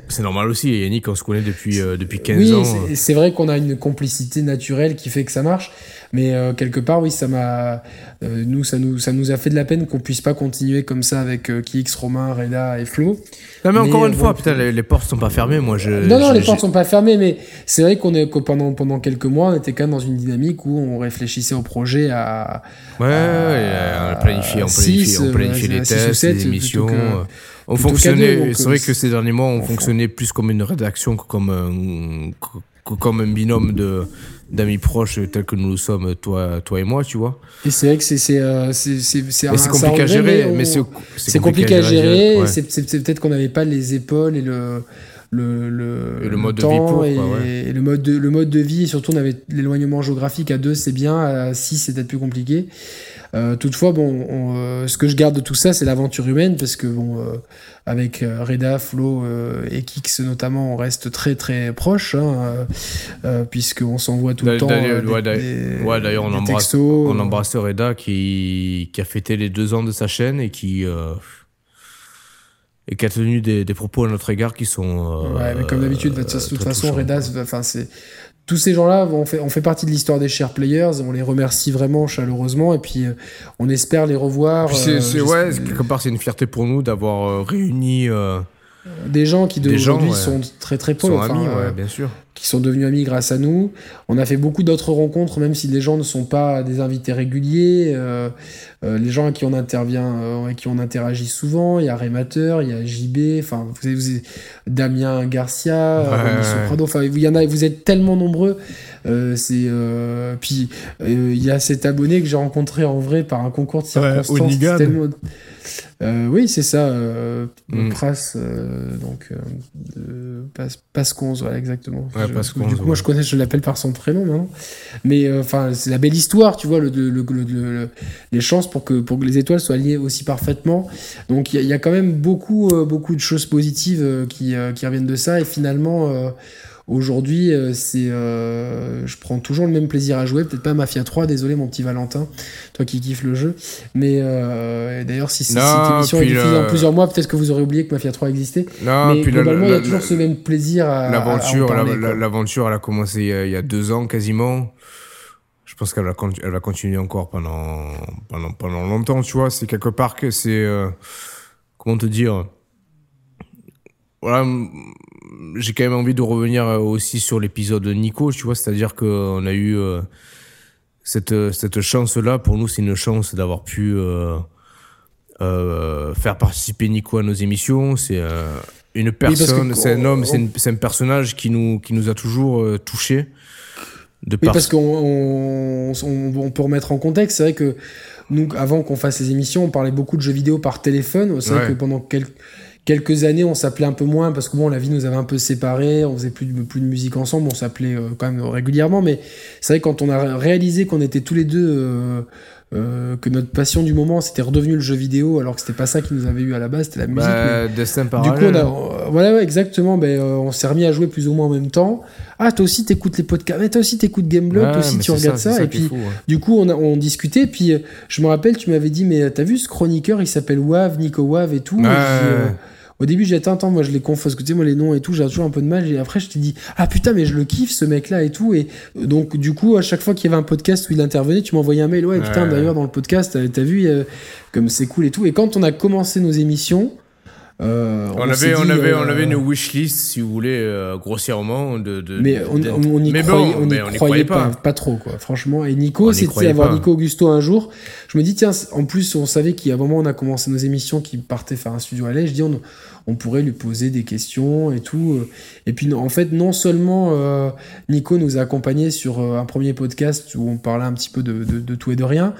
c'est normal aussi, Yannick, on se connaît depuis, euh, depuis 15 ans. Oui, c'est vrai qu'on a une complicité naturelle qui fait que ça marche, mais euh, quelque part, oui, ça m'a. Euh, nous, ça nous, ça nous a fait de la peine qu'on puisse pas continuer comme ça avec KX, Romain, Reda et Flo. Non, mais, encore une fois, putain, les, les, portes sont pas fermées, moi je. Non, non, les portes sont pas fermées, mais c'est vrai qu'on est, que pendant, pendant quelques mois, on était quand même dans une dynamique où on réfléchissait au projet à. Ouais, à, on planifiait, on planifiait, on planifiait les tests, les émissions. On fonctionnait, c'est vrai que ces derniers mois, on fonctionnait plus comme une rédaction que comme un, comme un binôme de d'amis proches tels que nous le sommes, toi, toi et moi, tu vois. Et c'est vrai que c'est c'est euh, c'est compliqué à gérer, mais c'est compliqué à gérer. C'est peut-être qu'on n'avait pas les épaules et le le, le, le, mode de vie pour, et, le mode de, le mode de vie et surtout on avait l'éloignement géographique à deux c'est bien à 6 c'est peut-être plus compliqué euh, toutefois, bon, euh, ce que je garde de tout ça, c'est l'aventure humaine, parce que bon, euh, avec Reda, Flo et Kix notamment, on reste très très proches, hein, puisqu'on s'envoie tout le temps. D'ailleurs, on, embrasse, on embrasse Reda qui, qui a fêté les deux ans de sa chaîne et qui et qui a tenu des, des, propos à notre égard qui sont. ouais, mais comme d'habitude, de toute façon, Reda, enfin, c'est tous ces gens-là, on fait, on fait partie de l'histoire des chers players. On les remercie vraiment chaleureusement et puis euh, on espère les revoir. C'est, euh, ouais, quelque part, c'est une fierté pour nous d'avoir euh, réuni des gens qui aujourd'hui sont très très pauvres. Sont amis, ouais, bien sûr qui sont devenus amis grâce à nous. On a fait beaucoup d'autres rencontres, même si les gens ne sont pas des invités réguliers. Euh, euh, les gens avec qui on intervient, euh, avec qui on interagit souvent, il y a Rémateur, il y a JB, enfin, vous Damien Garcia, Soprado, enfin, il y en a, vous êtes tellement nombreux. c'est puis il y a cet abonné que j'ai rencontré en vrai par un concours de circonstances. Tellement... oui, c'est ça, euh, mm. Pras, donc Pasconze, voilà, exactement du coup, moi, je connais, je l'appelle par son prénom maintenant. Mais euh, enfin, c'est la belle histoire, tu vois, le, le, les chances pour que, pour que les étoiles soient liées aussi parfaitement. Donc, il y, a quand même beaucoup, euh, beaucoup de choses positives euh, qui, qui, reviennent de ça. Et finalement, Aujourd'hui, euh, c'est, euh, je prends toujours le même plaisir à jouer. Peut-être pas Mafia 3, désolé mon petit Valentin, toi qui kiffes le jeu. Mais euh, d'ailleurs, si, cette émission est diffusée en plusieurs mois, peut-être que vous aurez oublié que Mafia 3 existait. Non, mais puis globalement, il y a toujours ce même plaisir à. L'aventure, l'aventure, elle a commencé il y a deux ans quasiment je pense qu'elle va, elle va continuer encore pendant, pendant, pendant longtemps, tu vois. C'est quelque part que c'est. comment te dire? Voilà, j'ai quand même envie de revenir euh, aussi sur l'épisode de Nico, tu vois, c'est-à-dire qu'on a eu euh, cette, cette chance-là. Pour nous, c'est une chance d'avoir pu euh, faire participer Nico à nos émissions. C'est une personne, c'est un homme, c'est un personnage qui nous, qui nous a toujours touchés. De oui, parce qu'on on, on, peut remettre en contexte, c'est vrai que nous, avant qu'on fasse les émissions, on parlait beaucoup de jeux vidéo par téléphone. C'est vrai que pendant quelques quelques années, on s'appelait un peu moins parce que bon, la vie nous avait un peu séparés, on faisait plus de, plus de musique ensemble, on s'appelait euh, quand même régulièrement, mais c'est vrai quand on a réalisé qu'on était tous les deux, euh, euh, que notre passion du moment c'était redevenu le jeu vidéo, alors que c'était pas ça qui nous avait eu à la base, c'était la musique. Bah, destin Du coup, on a, voilà, exactement, ben, on s'est remis à jouer plus ou moins en même temps. Ah, toi aussi t'écoutes les podcasts, mais toi aussi t'écoutes Gameblog, toi aussi tu regardes ça, et puis du coup on, a, on discutait, puis je me rappelle, tu m'avais dit, mais t'as vu ce chroniqueur, il s'appelle Wav, Nico Wav et tout. Au début, j'étais attends, moi je les confonds, parce que tu sais, moi les noms et tout, j'ai toujours un peu de mal. Et après, je t'ai dit, ah putain, mais je le kiffe ce mec-là et tout. Et donc, du coup, à chaque fois qu'il y avait un podcast où il intervenait, tu m'envoyais un mail, ouais, putain, d'ailleurs, dans le podcast, t'as vu, comme c'est cool et tout. Et quand on a commencé nos émissions, euh, on, avait, on, avait, on avait une wishlist, si vous voulez, euh, grossièrement. De, de mais on, on, y croyait, on, y croyait, pas. pas. trop, quoi, franchement. Et Nico, c'était avoir Nico Augusto un jour. Je me dis, tiens, en plus, on savait qu'il y a un moment, on a commencé nos émissions qui partaient faire un studio à l'aise. Je dis, on, on pourrait lui poser des questions et tout. Et puis, en fait, non seulement euh, Nico nous a accompagnés sur euh, un premier podcast où on parlait un petit peu de, de, tout et de rien.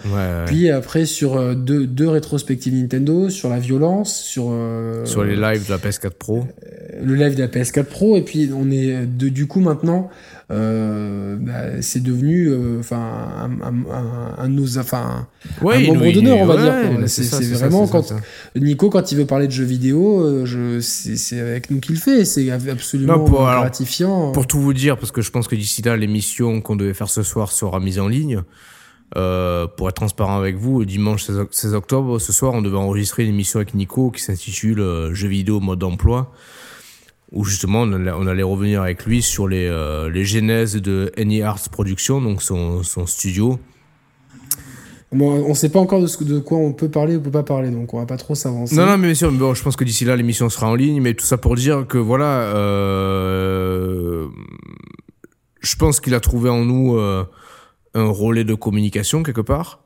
Puis après, sur euh, deux, deux, rétrospectives Nintendo, sur la violence, sur. sur les lives de la PS4 Pro. Le live de la PS4 Pro. Et puis, on est de, du coup maintenant euh, bah, c'est devenu euh, enfin un, un, un, nos, enfin un membre d'honneur on va dire. c'est vraiment quand Nico quand il veut parler de jeux vidéo euh, je c'est avec nous qu'il le fait. C'est absolument gratifiant. pour tout vous dire parce que je pense que d'ici là l'émission qu'on devait faire ce soir sera mise en ligne. Euh, pour être transparent avec vous, dimanche 16 octobre, ce soir, on devait enregistrer une émission avec Nico qui s'intitule Jeux vidéo mode d'emploi où justement on allait, revenir avec lui sur les, euh, les genèses de Any Arts Production, donc son, son studio. Bon, on ne sait pas encore de, ce, de quoi on peut parler ou peut pas parler, donc on va pas trop s'avancer. Non, non, mais bien sûr, bon, je pense que d'ici là l'émission sera en ligne, mais tout ça pour dire que voilà, euh, je pense qu'il a trouvé en nous euh, un relais de communication quelque part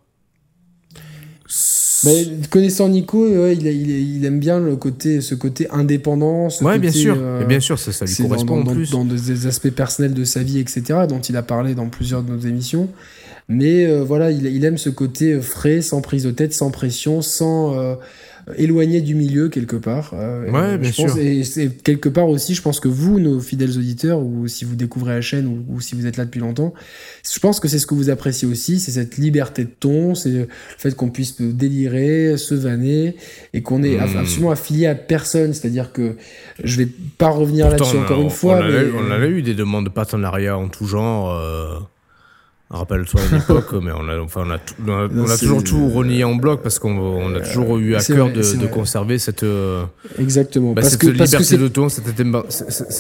Mais connaissant Nico, il, il, aime bien le côté, ce côté indépendant. Ce ouais, bien sûr. et bien sûr, ça, ça lui correspond dans, plus. Dans, des aspects personnels de sa vie, etc., dont il a parlé dans plusieurs de nos émissions. Mais voilà, il, il, aime ce côté frais, sans prise de tête, sans pression, sans éloigné du milieu quelque part. Euh, ouais, bien sûr. et, quelque part aussi, je pense que vous, nos fidèles auditeurs, ou si vous découvrez la chaîne, ou, si vous êtes là depuis longtemps, je pense que c'est ce que vous appréciez aussi, c'est cette liberté de ton, c'est le fait qu'on puisse délirer, se vanner, et qu'on est hmm. absolument affilié à personne. C'est-à-dire que je vais pas revenir là-dessus encore une fois. On, a, eu des demandes de partenariat en tout genre. Euh, Rappelle-toi à l'époque, mais on a, enfin, on a, on a, toujours tout renié en bloc parce qu'on a toujours eu à cœur de, de, conserver cette, euh, Exactement. Bah, parce cette que, liberté parce que de ton, cette,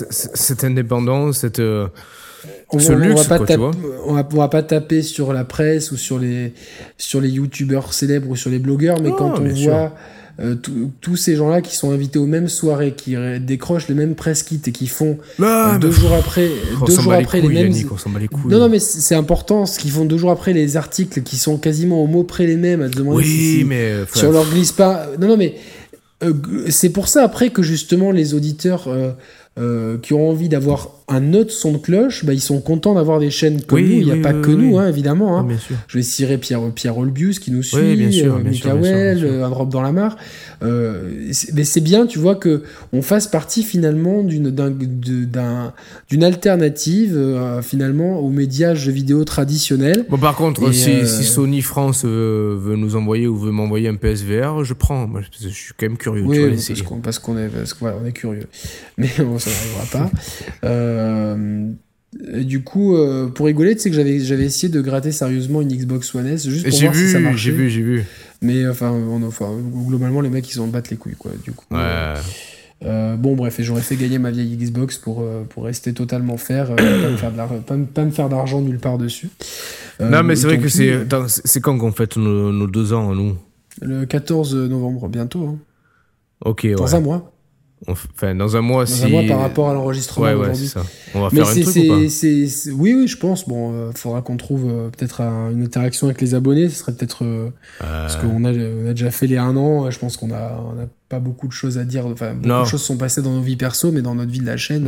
cette, indépendance, cette, euh, on, ce luxe, va pas quoi. On va, on va pas taper sur la presse ou sur les, sur les youtubeurs célèbres ou sur les blogueurs, mais quand on voit euh, tous ces gens-là qui sont invités aux mêmes soirées, qui décrochent les mêmes press kits et qui font ah, deux jours après, deux jours après les, mêmes. non, non, mais c'est important. Ce qu'ils font deux jours après les articles qui sont quasiment au mot près les mêmes à te demander oui, mais sur leur glisse pas. Non, non, mais euh, c'est pour ça après que justement les auditeurs euh, qui ont envie d'avoir un autre son de cloche, bah, ils sont contents d'avoir des chaînes comme nous. Il n'y a pas que nous, hein, évidemment. Hein. Je vais cirer Pierre, Pierre Olbius qui nous suit, bien sûr, euh, Un Drop dans la Mare. Euh, mais c'est bien, tu vois, que on fasse partie finalement d'une d'une alternative euh, finalement aux médias jeux vidéo traditionnels. Bon, par contre, si, Sony France veut nous envoyer ou veut m'envoyer un PSVR, je prends. Moi, je suis quand même curieux. Oui, parce qu'on est, parce on est curieux. Mais bon, ça n'arrivera pas. Euh, du coup, euh, pour rigoler, tu sais que j'avais, j'avais essayé de gratter sérieusement une Xbox One S juste pour voir si ça marchait. J'ai vu, j'ai vu. Mais enfin, enfin, globalement, les mecs, ils ont battent les couilles, quoi. Du coup. Ouais. bon, bref, et j'aurais fait gagner ma vieille Xbox pour, pour rester totalement faire, pas, me faire pas, me faire d'argent nulle part dessus. non, mais c'est vrai que c'est, c'est quand qu'on fête nos, deux ans, nous? Le 14 novembre, bientôt. Hein. Ok, Dans un mois. Enfin, dans un mois, dans un mois par rapport à l'enregistrement ouais, ouais, c'est ça. On va faire un truc ou pas Oui, oui, je pense. Bon, euh, faudra qu'on trouve euh, peut-être une interaction avec les abonnés. Ce serait peut-être euh, parce qu'on a, on a déjà fait les un an. Je pense qu'on a, on a pas beaucoup de choses à dire. Enfin, beaucoup de choses sont passées dans nos vies perso, mais dans notre vie de la chaîne.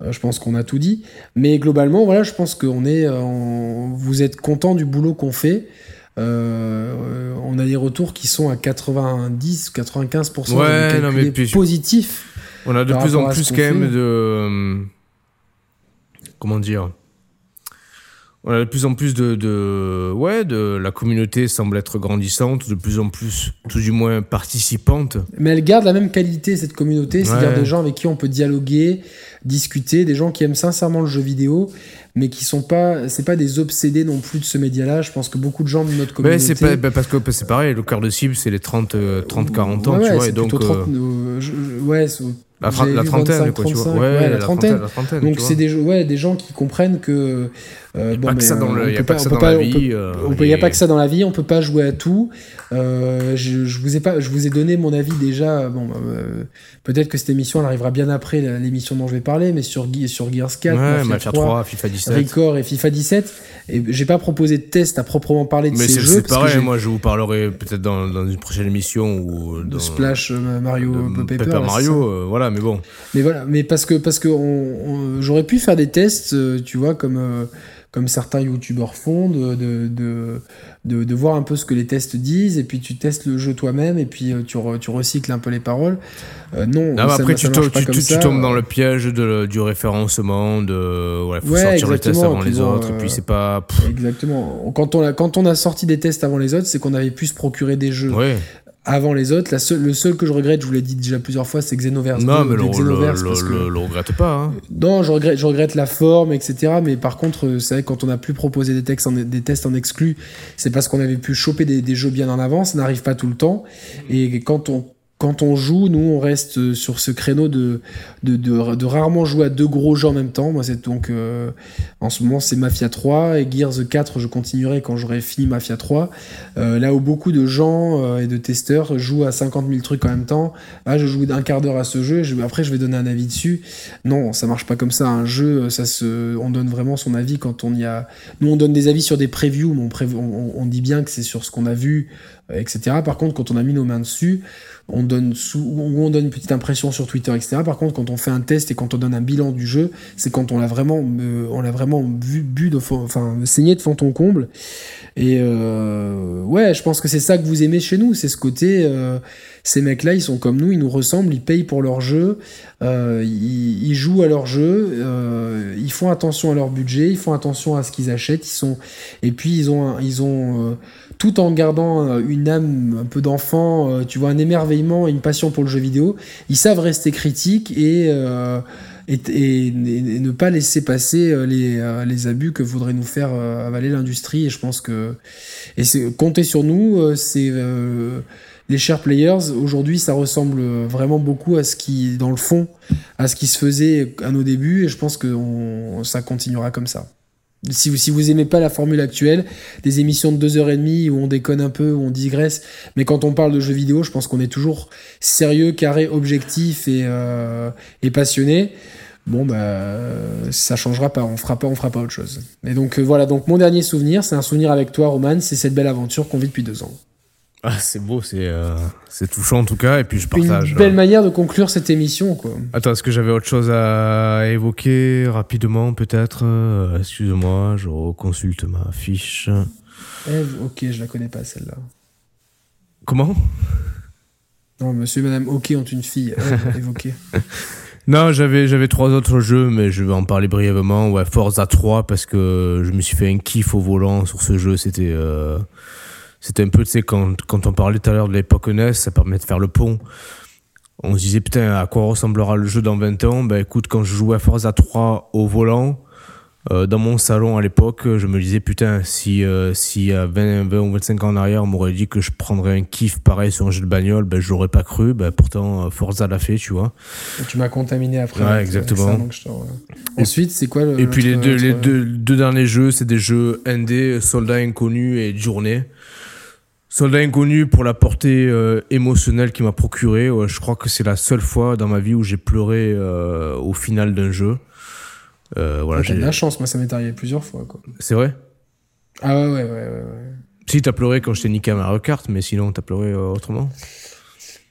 je pense qu'on a tout dit. Mais globalement, voilà, je pense qu'on est, vous êtes content du boulot qu'on fait. Euh, on a des retours qui sont à 90, 95% ouais, non, mais positifs. On a de plus en plus quand même de. Euh, comment dire on a de plus en plus de, de, ouais, de la communauté semble être grandissante, de plus en plus, tout du moins participante. Mais elle garde la même qualité cette communauté, c'est-à-dire des gens avec qui on peut dialoguer, discuter, des gens qui aiment sincèrement le jeu vidéo mais qui sont pas, c'est pas des obsédés non plus de ce média-là. Je pense que beaucoup de gens de notre communauté. c'est pas, bah, parce que c'est pareil, le cœur de cible, c'est les 30, 30 40 ans, tu vois, et donc. 30, euh, ouais, la, la trentaine, quoi, tu vois. Ouais, la, trentaine. Donc c'est des, ouais, des gens qui comprennent que. Euh, bon, pas que ça dans le, y a pas que ça dans la vie. Il n'y a pas que ça dans la vie. On peut pas jouer à tout. Euh, je, je, vous ai pas, je vous ai donné mon avis déjà. Bon, euh, peut-être que cette émission elle arrivera bien après l'émission dont je vais parler, mais sur sur Gears 4, ouais, Mafia 3, FIFA 17, Record et FIFA 17. Et j'ai pas proposé de test à proprement parler de ces jeux. Mais c'est pareil. Moi, je vous parlerai peut-être dans, dans, une prochaine émission ou dans Splash Mario Paper, Paper Mario. voilà, mais bon. Mais voilà, mais parce que parce que on, j'aurais pu faire des tests, tu vois, comme comme certains youtubeurs font, de, de, de, de, voir un peu ce que les tests disent, et puis tu testes le jeu toi-même, et puis euh, tu, tu recycles un peu les paroles. Euh, non, après tu, tu, tombes dans le piège de, du référencement, de ouais, faut sortir le test avant les autres, et puis c'est pas. Exactement. Quand on, a, quand on a sorti des tests avant les autres, c'est qu'on avait pu se procurer des jeux. Ouais avant les autres. La le seul que je regrette, je vous l'ai dit déjà plusieurs fois, c'est Xenoverse. Non, mais le, Xenoverse le, le, regrette pas. Hein. Non, je regrette, je regrette la forme, etc. Mais par contre, c'est vrai que quand on a pu proposer des, textes en, des tests en exclu, c'est parce qu'on avait pu choper des, des, jeux bien en avance. Ça n'arrive pas tout le temps. Et quand on quand on joue, nous, on reste sur ce créneau de, de, rarement jouer à deux gros jeux en même temps. Moi, c'est donc, euh, en ce moment, c'est Mafia 3 et Gears 4, je continuerai quand j'aurai fini Mafia 3. Euh, là où beaucoup de gens euh, et de testeurs jouent à 50 000 trucs en même temps. Ah, je joue d'un quart d'heure à ce jeu, après, je vais donner un avis dessus. Non, ça marche pas comme ça. Un jeu, ça se, on donne vraiment son avis quand on y a. Nous, on donne des avis sur des previews, mais on, on dit bien que c'est sur ce qu'on a vu, etc. Par contre, quand on a mis nos mains dessus, on donne sous, on donne une petite impression sur Twitter, etc. Par contre, quand on fait un test et quand on donne un bilan du jeu, c'est quand on l'a vraiment, euh, on l'a vraiment vu, bu enfin, saigné de fond en comble. Et euh, ouais, je pense que c'est ça que vous aimez chez nous, c'est ce côté. Euh, ces mecs-là, ils sont comme nous, ils nous ressemblent, ils payent pour leur jeu, ils, jouent à leur jeu, ils font attention à leur budget, ils font attention à ce qu'ils achètent, ils sont, et puis ils ont, ils ont tout en gardant euh, une âme un peu d'enfant, euh, tu vois, un émerveillement une passion pour le jeu vidéo, ils savent rester critiques et, euh, et, ne pas laisser passer les, les, abus que voudrait nous faire avaler l'industrie. Et je pense que et compter sur nous, c'est les chers players. Aujourd'hui, ça ressemble vraiment beaucoup à ce qui, dans le fond, à ce qui se faisait à nos débuts. Et je pense que ça continuera comme ça. Si vous, si vous aimez pas la formule actuelle, des émissions de 2h30 où on déconne un peu, où on digresse, mais quand on parle de jeux vidéo, je pense qu'on est toujours sérieux, carré, objectif et, euh, passionné. Bon bah ça changera pas, on fera pas, on fera pas autre chose. Et donc euh, voilà, donc mon dernier souvenir, c'est un souvenir avec toi, Roman, c'est cette belle aventure qu'on vit depuis deux ans. Ah, c'est beau, c'est euh, c'est touchant en tout cas, et puis je partage. Une belle manière de conclure cette émission, quoi. Attends, est-ce que j'avais autre chose à évoquer rapidement, peut-être euh, Excuse-moi, je consulte ma fiche. Eve, ok, je la connais pas celle-là. Comment? Non, monsieur et madame Ok ont une fille. évoquée. Non, j'avais j'avais trois autres jeux, mais je vais en parler brièvement. Ouais, Forza 3 parce que je me suis fait un kiff au volant sur ce jeu. C'était euh, c'était un peu, tu sais, quand, quand on parlait tout à l'heure de l'époque NES, ça permet de faire le pont. On se disait, putain, à quoi ressemblera le jeu dans 20 ans? Ben écoute, quand je jouais à Forza 3 au volant, euh, dans mon salon à l'époque, je me disais, putain, si, euh, si à 20, 20 ou 25 ans en arrière, on m'aurait dit que je prendrais un kiff pareil sur un jeu de bagnole, ben j'aurais pas cru. Ben pourtant, Forza l'a fait, tu vois. Et tu m'as contaminé après. Ouais, exactement. Ensuite, c'est quoi le. Et puis les, deux, les deux, deux, derniers jeux, c'est des jeux indés, Soldats Inconnus et Journée. Soldat inconnu pour la portée euh, émotionnelle qu'il m'a procuré. je crois que c'est la seule fois dans ma vie où j'ai pleuré euh, au final d'un jeu. Euh, voilà, j'ai de la chance, moi ça m'est arrivé plusieurs fois. C'est vrai? Ah ouais, ouais, ouais. ouais, Si, t'as pleuré quand je t'ai niqué à Mario Kart, mais sinon t'as pleuré autrement?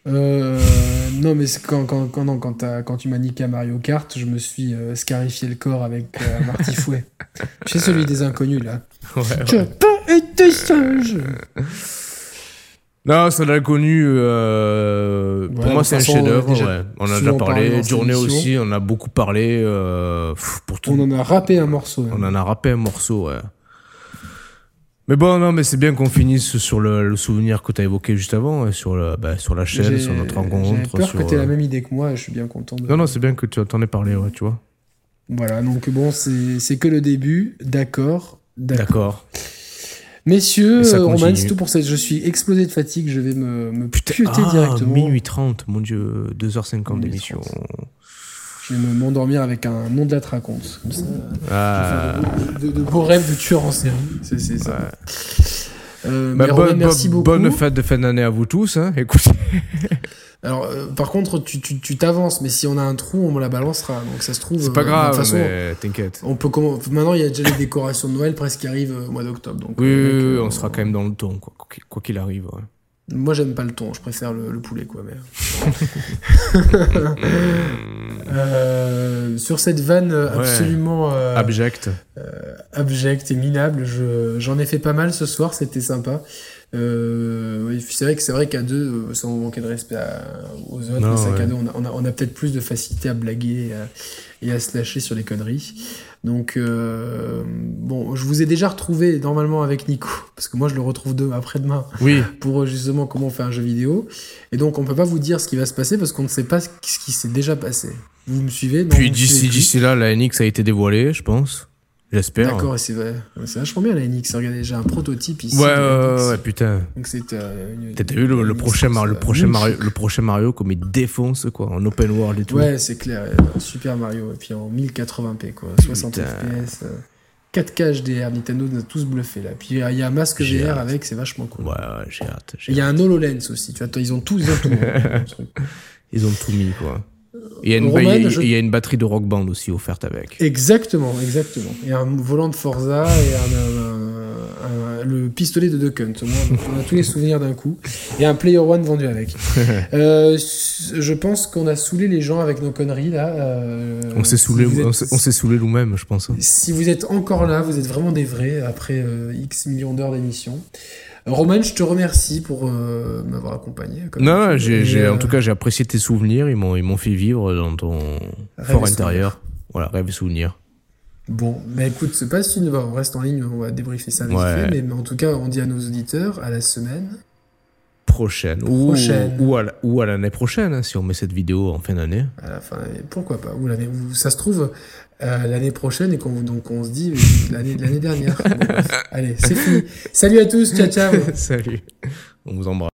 Non, mais quand, quand, quand, non, quand, quand, tu m'as niqué à Mario Kart, je me suis scarifié le corps avec un martifouet. C'est celui des inconnus, là. Ouais, je ouais. pas été sage non, ça l'a connu. Euh, pour moi, c'est un chef-d'œuvre. Ouais. On en a déjà parlé. Journée aussi, on a beaucoup parlé. Euh, pour tout. On en a rappé un morceau. On en a rappé un morceau, ouais. Mais bon, non, mais c'est bien qu'on finisse sur le, souvenir que tu as évoqué juste avant, sur, le, bah, sur la chaîne, sur notre rencontre. J'ai peur que tu aies la euh, même idée que moi, je suis bien content. De... Non, non, c'est bien que tu en aies parlé, ouais, tu vois. Voilà, donc bon, c'est que le début, d'accord. D'accord. Messieurs, Roman, c'est tout pour ça. Je suis explosé de fatigue, je vais me, me Putain, ah, directement. Minuit 30, mon dieu, 2h50 d'émission. Je vais m'endormir avec un nom de la raconte. Comme ça. Ah. De, beaux rêves de tueur en série. C'est ça. Euh, bah, bonne, merci beaucoup. Bonne fête de fin d'année à vous tous. Hein. Écoutez. Alors, euh, par contre, tu t'avances, mais si on a un trou, on me la balancera. Donc ça se trouve. C'est pas euh, grave, t'inquiète. On peut Maintenant, il y a déjà les décorations de Noël presque qui arrivent au mois d'octobre. oui, oui, on sera quand même dans le ton, quoi qu'il arrive. Moi, j'aime pas le ton, je préfère le, poulet, quoi. Mais... sur cette vanne absolument abjecte, abjecte et minable, j'en ai fait pas mal ce soir, c'était sympa. Euh, c'est vrai que c'est vrai qu'à deux, euh, sans manquer de respect aux autres, on a, on a, peut-être plus de facilité à blaguer et à, se lâcher sur les conneries. Donc euh, bon, je vous ai déjà retrouvé normalement avec Nico, parce que moi je le retrouve demain, après-demain, oui. pour justement comment faire un jeu vidéo. Et donc on peut pas vous dire ce qui va se passer parce qu'on ne sait pas ce qui s'est déjà passé. Vous me suivez? Puis d'ici d'ici là, la NX a été dévoilée, je pense. J'espère. D'accord, c'est vrai. C'est vachement bien la NX. Regardez, j'ai un prototype ici. Ouais, ouais, ouais, putain. Donc c'était. Euh, T'as vu le, prochain, le, prochain Mario, le prochain Mario comme il défonce, quoi, en open world et tout. Ouais, c'est clair. Super Mario. Et puis en 1080p, quoi. 60 FPS. 4K HDR, Nintendo nous a tous bluffé là. Puis il y a un masque VR avec, c'est vachement cool. Ouais, ouais, j'ai hâte. Il y a un HoloLens aussi, tu vois, ils ont tout, ils ont tout. ils ont tout mis, quoi. Il y, a une, il y a une batterie de rock band aussi offerte avec. Exactement, exactement. Et un volant de Forza et un, le pistolet de Duck Hunt. on a tous les souvenirs d'un coup. Et un Player One vendu avec. euh, je pense qu'on a saoulé les gens avec nos conneries là. Euh, on s'est saoulé, on s'est saoulé nous-mêmes, je pense. Si vous êtes encore là, vous êtes vraiment des vrais après euh, X millions d'heures d'émission. Roman, je te remercie pour euh, m'avoir accompagné. non, j'ai, en euh, tout cas, j'ai apprécié tes souvenirs. Ils m'ont, ils m'ont fait vivre dans ton fort intérieur. Voilà, rêve et souvenir. Bon, mais écoute, c'est pas si on reste en ligne, on va débriefer ça vite fait, mais, en tout cas, on dit à nos auditeurs à la semaine prochaine. Ou, ou, à, l'année prochaine, hein, si on met cette vidéo en fin d'année. À la fin, pourquoi pas. Ou l'année, ça se trouve, euh, l'année prochaine et qu'on donc on se dit l'année l'année dernière. allez, c'est fini. Salut à tous, ciao ciao. Salut. On vous embrasse.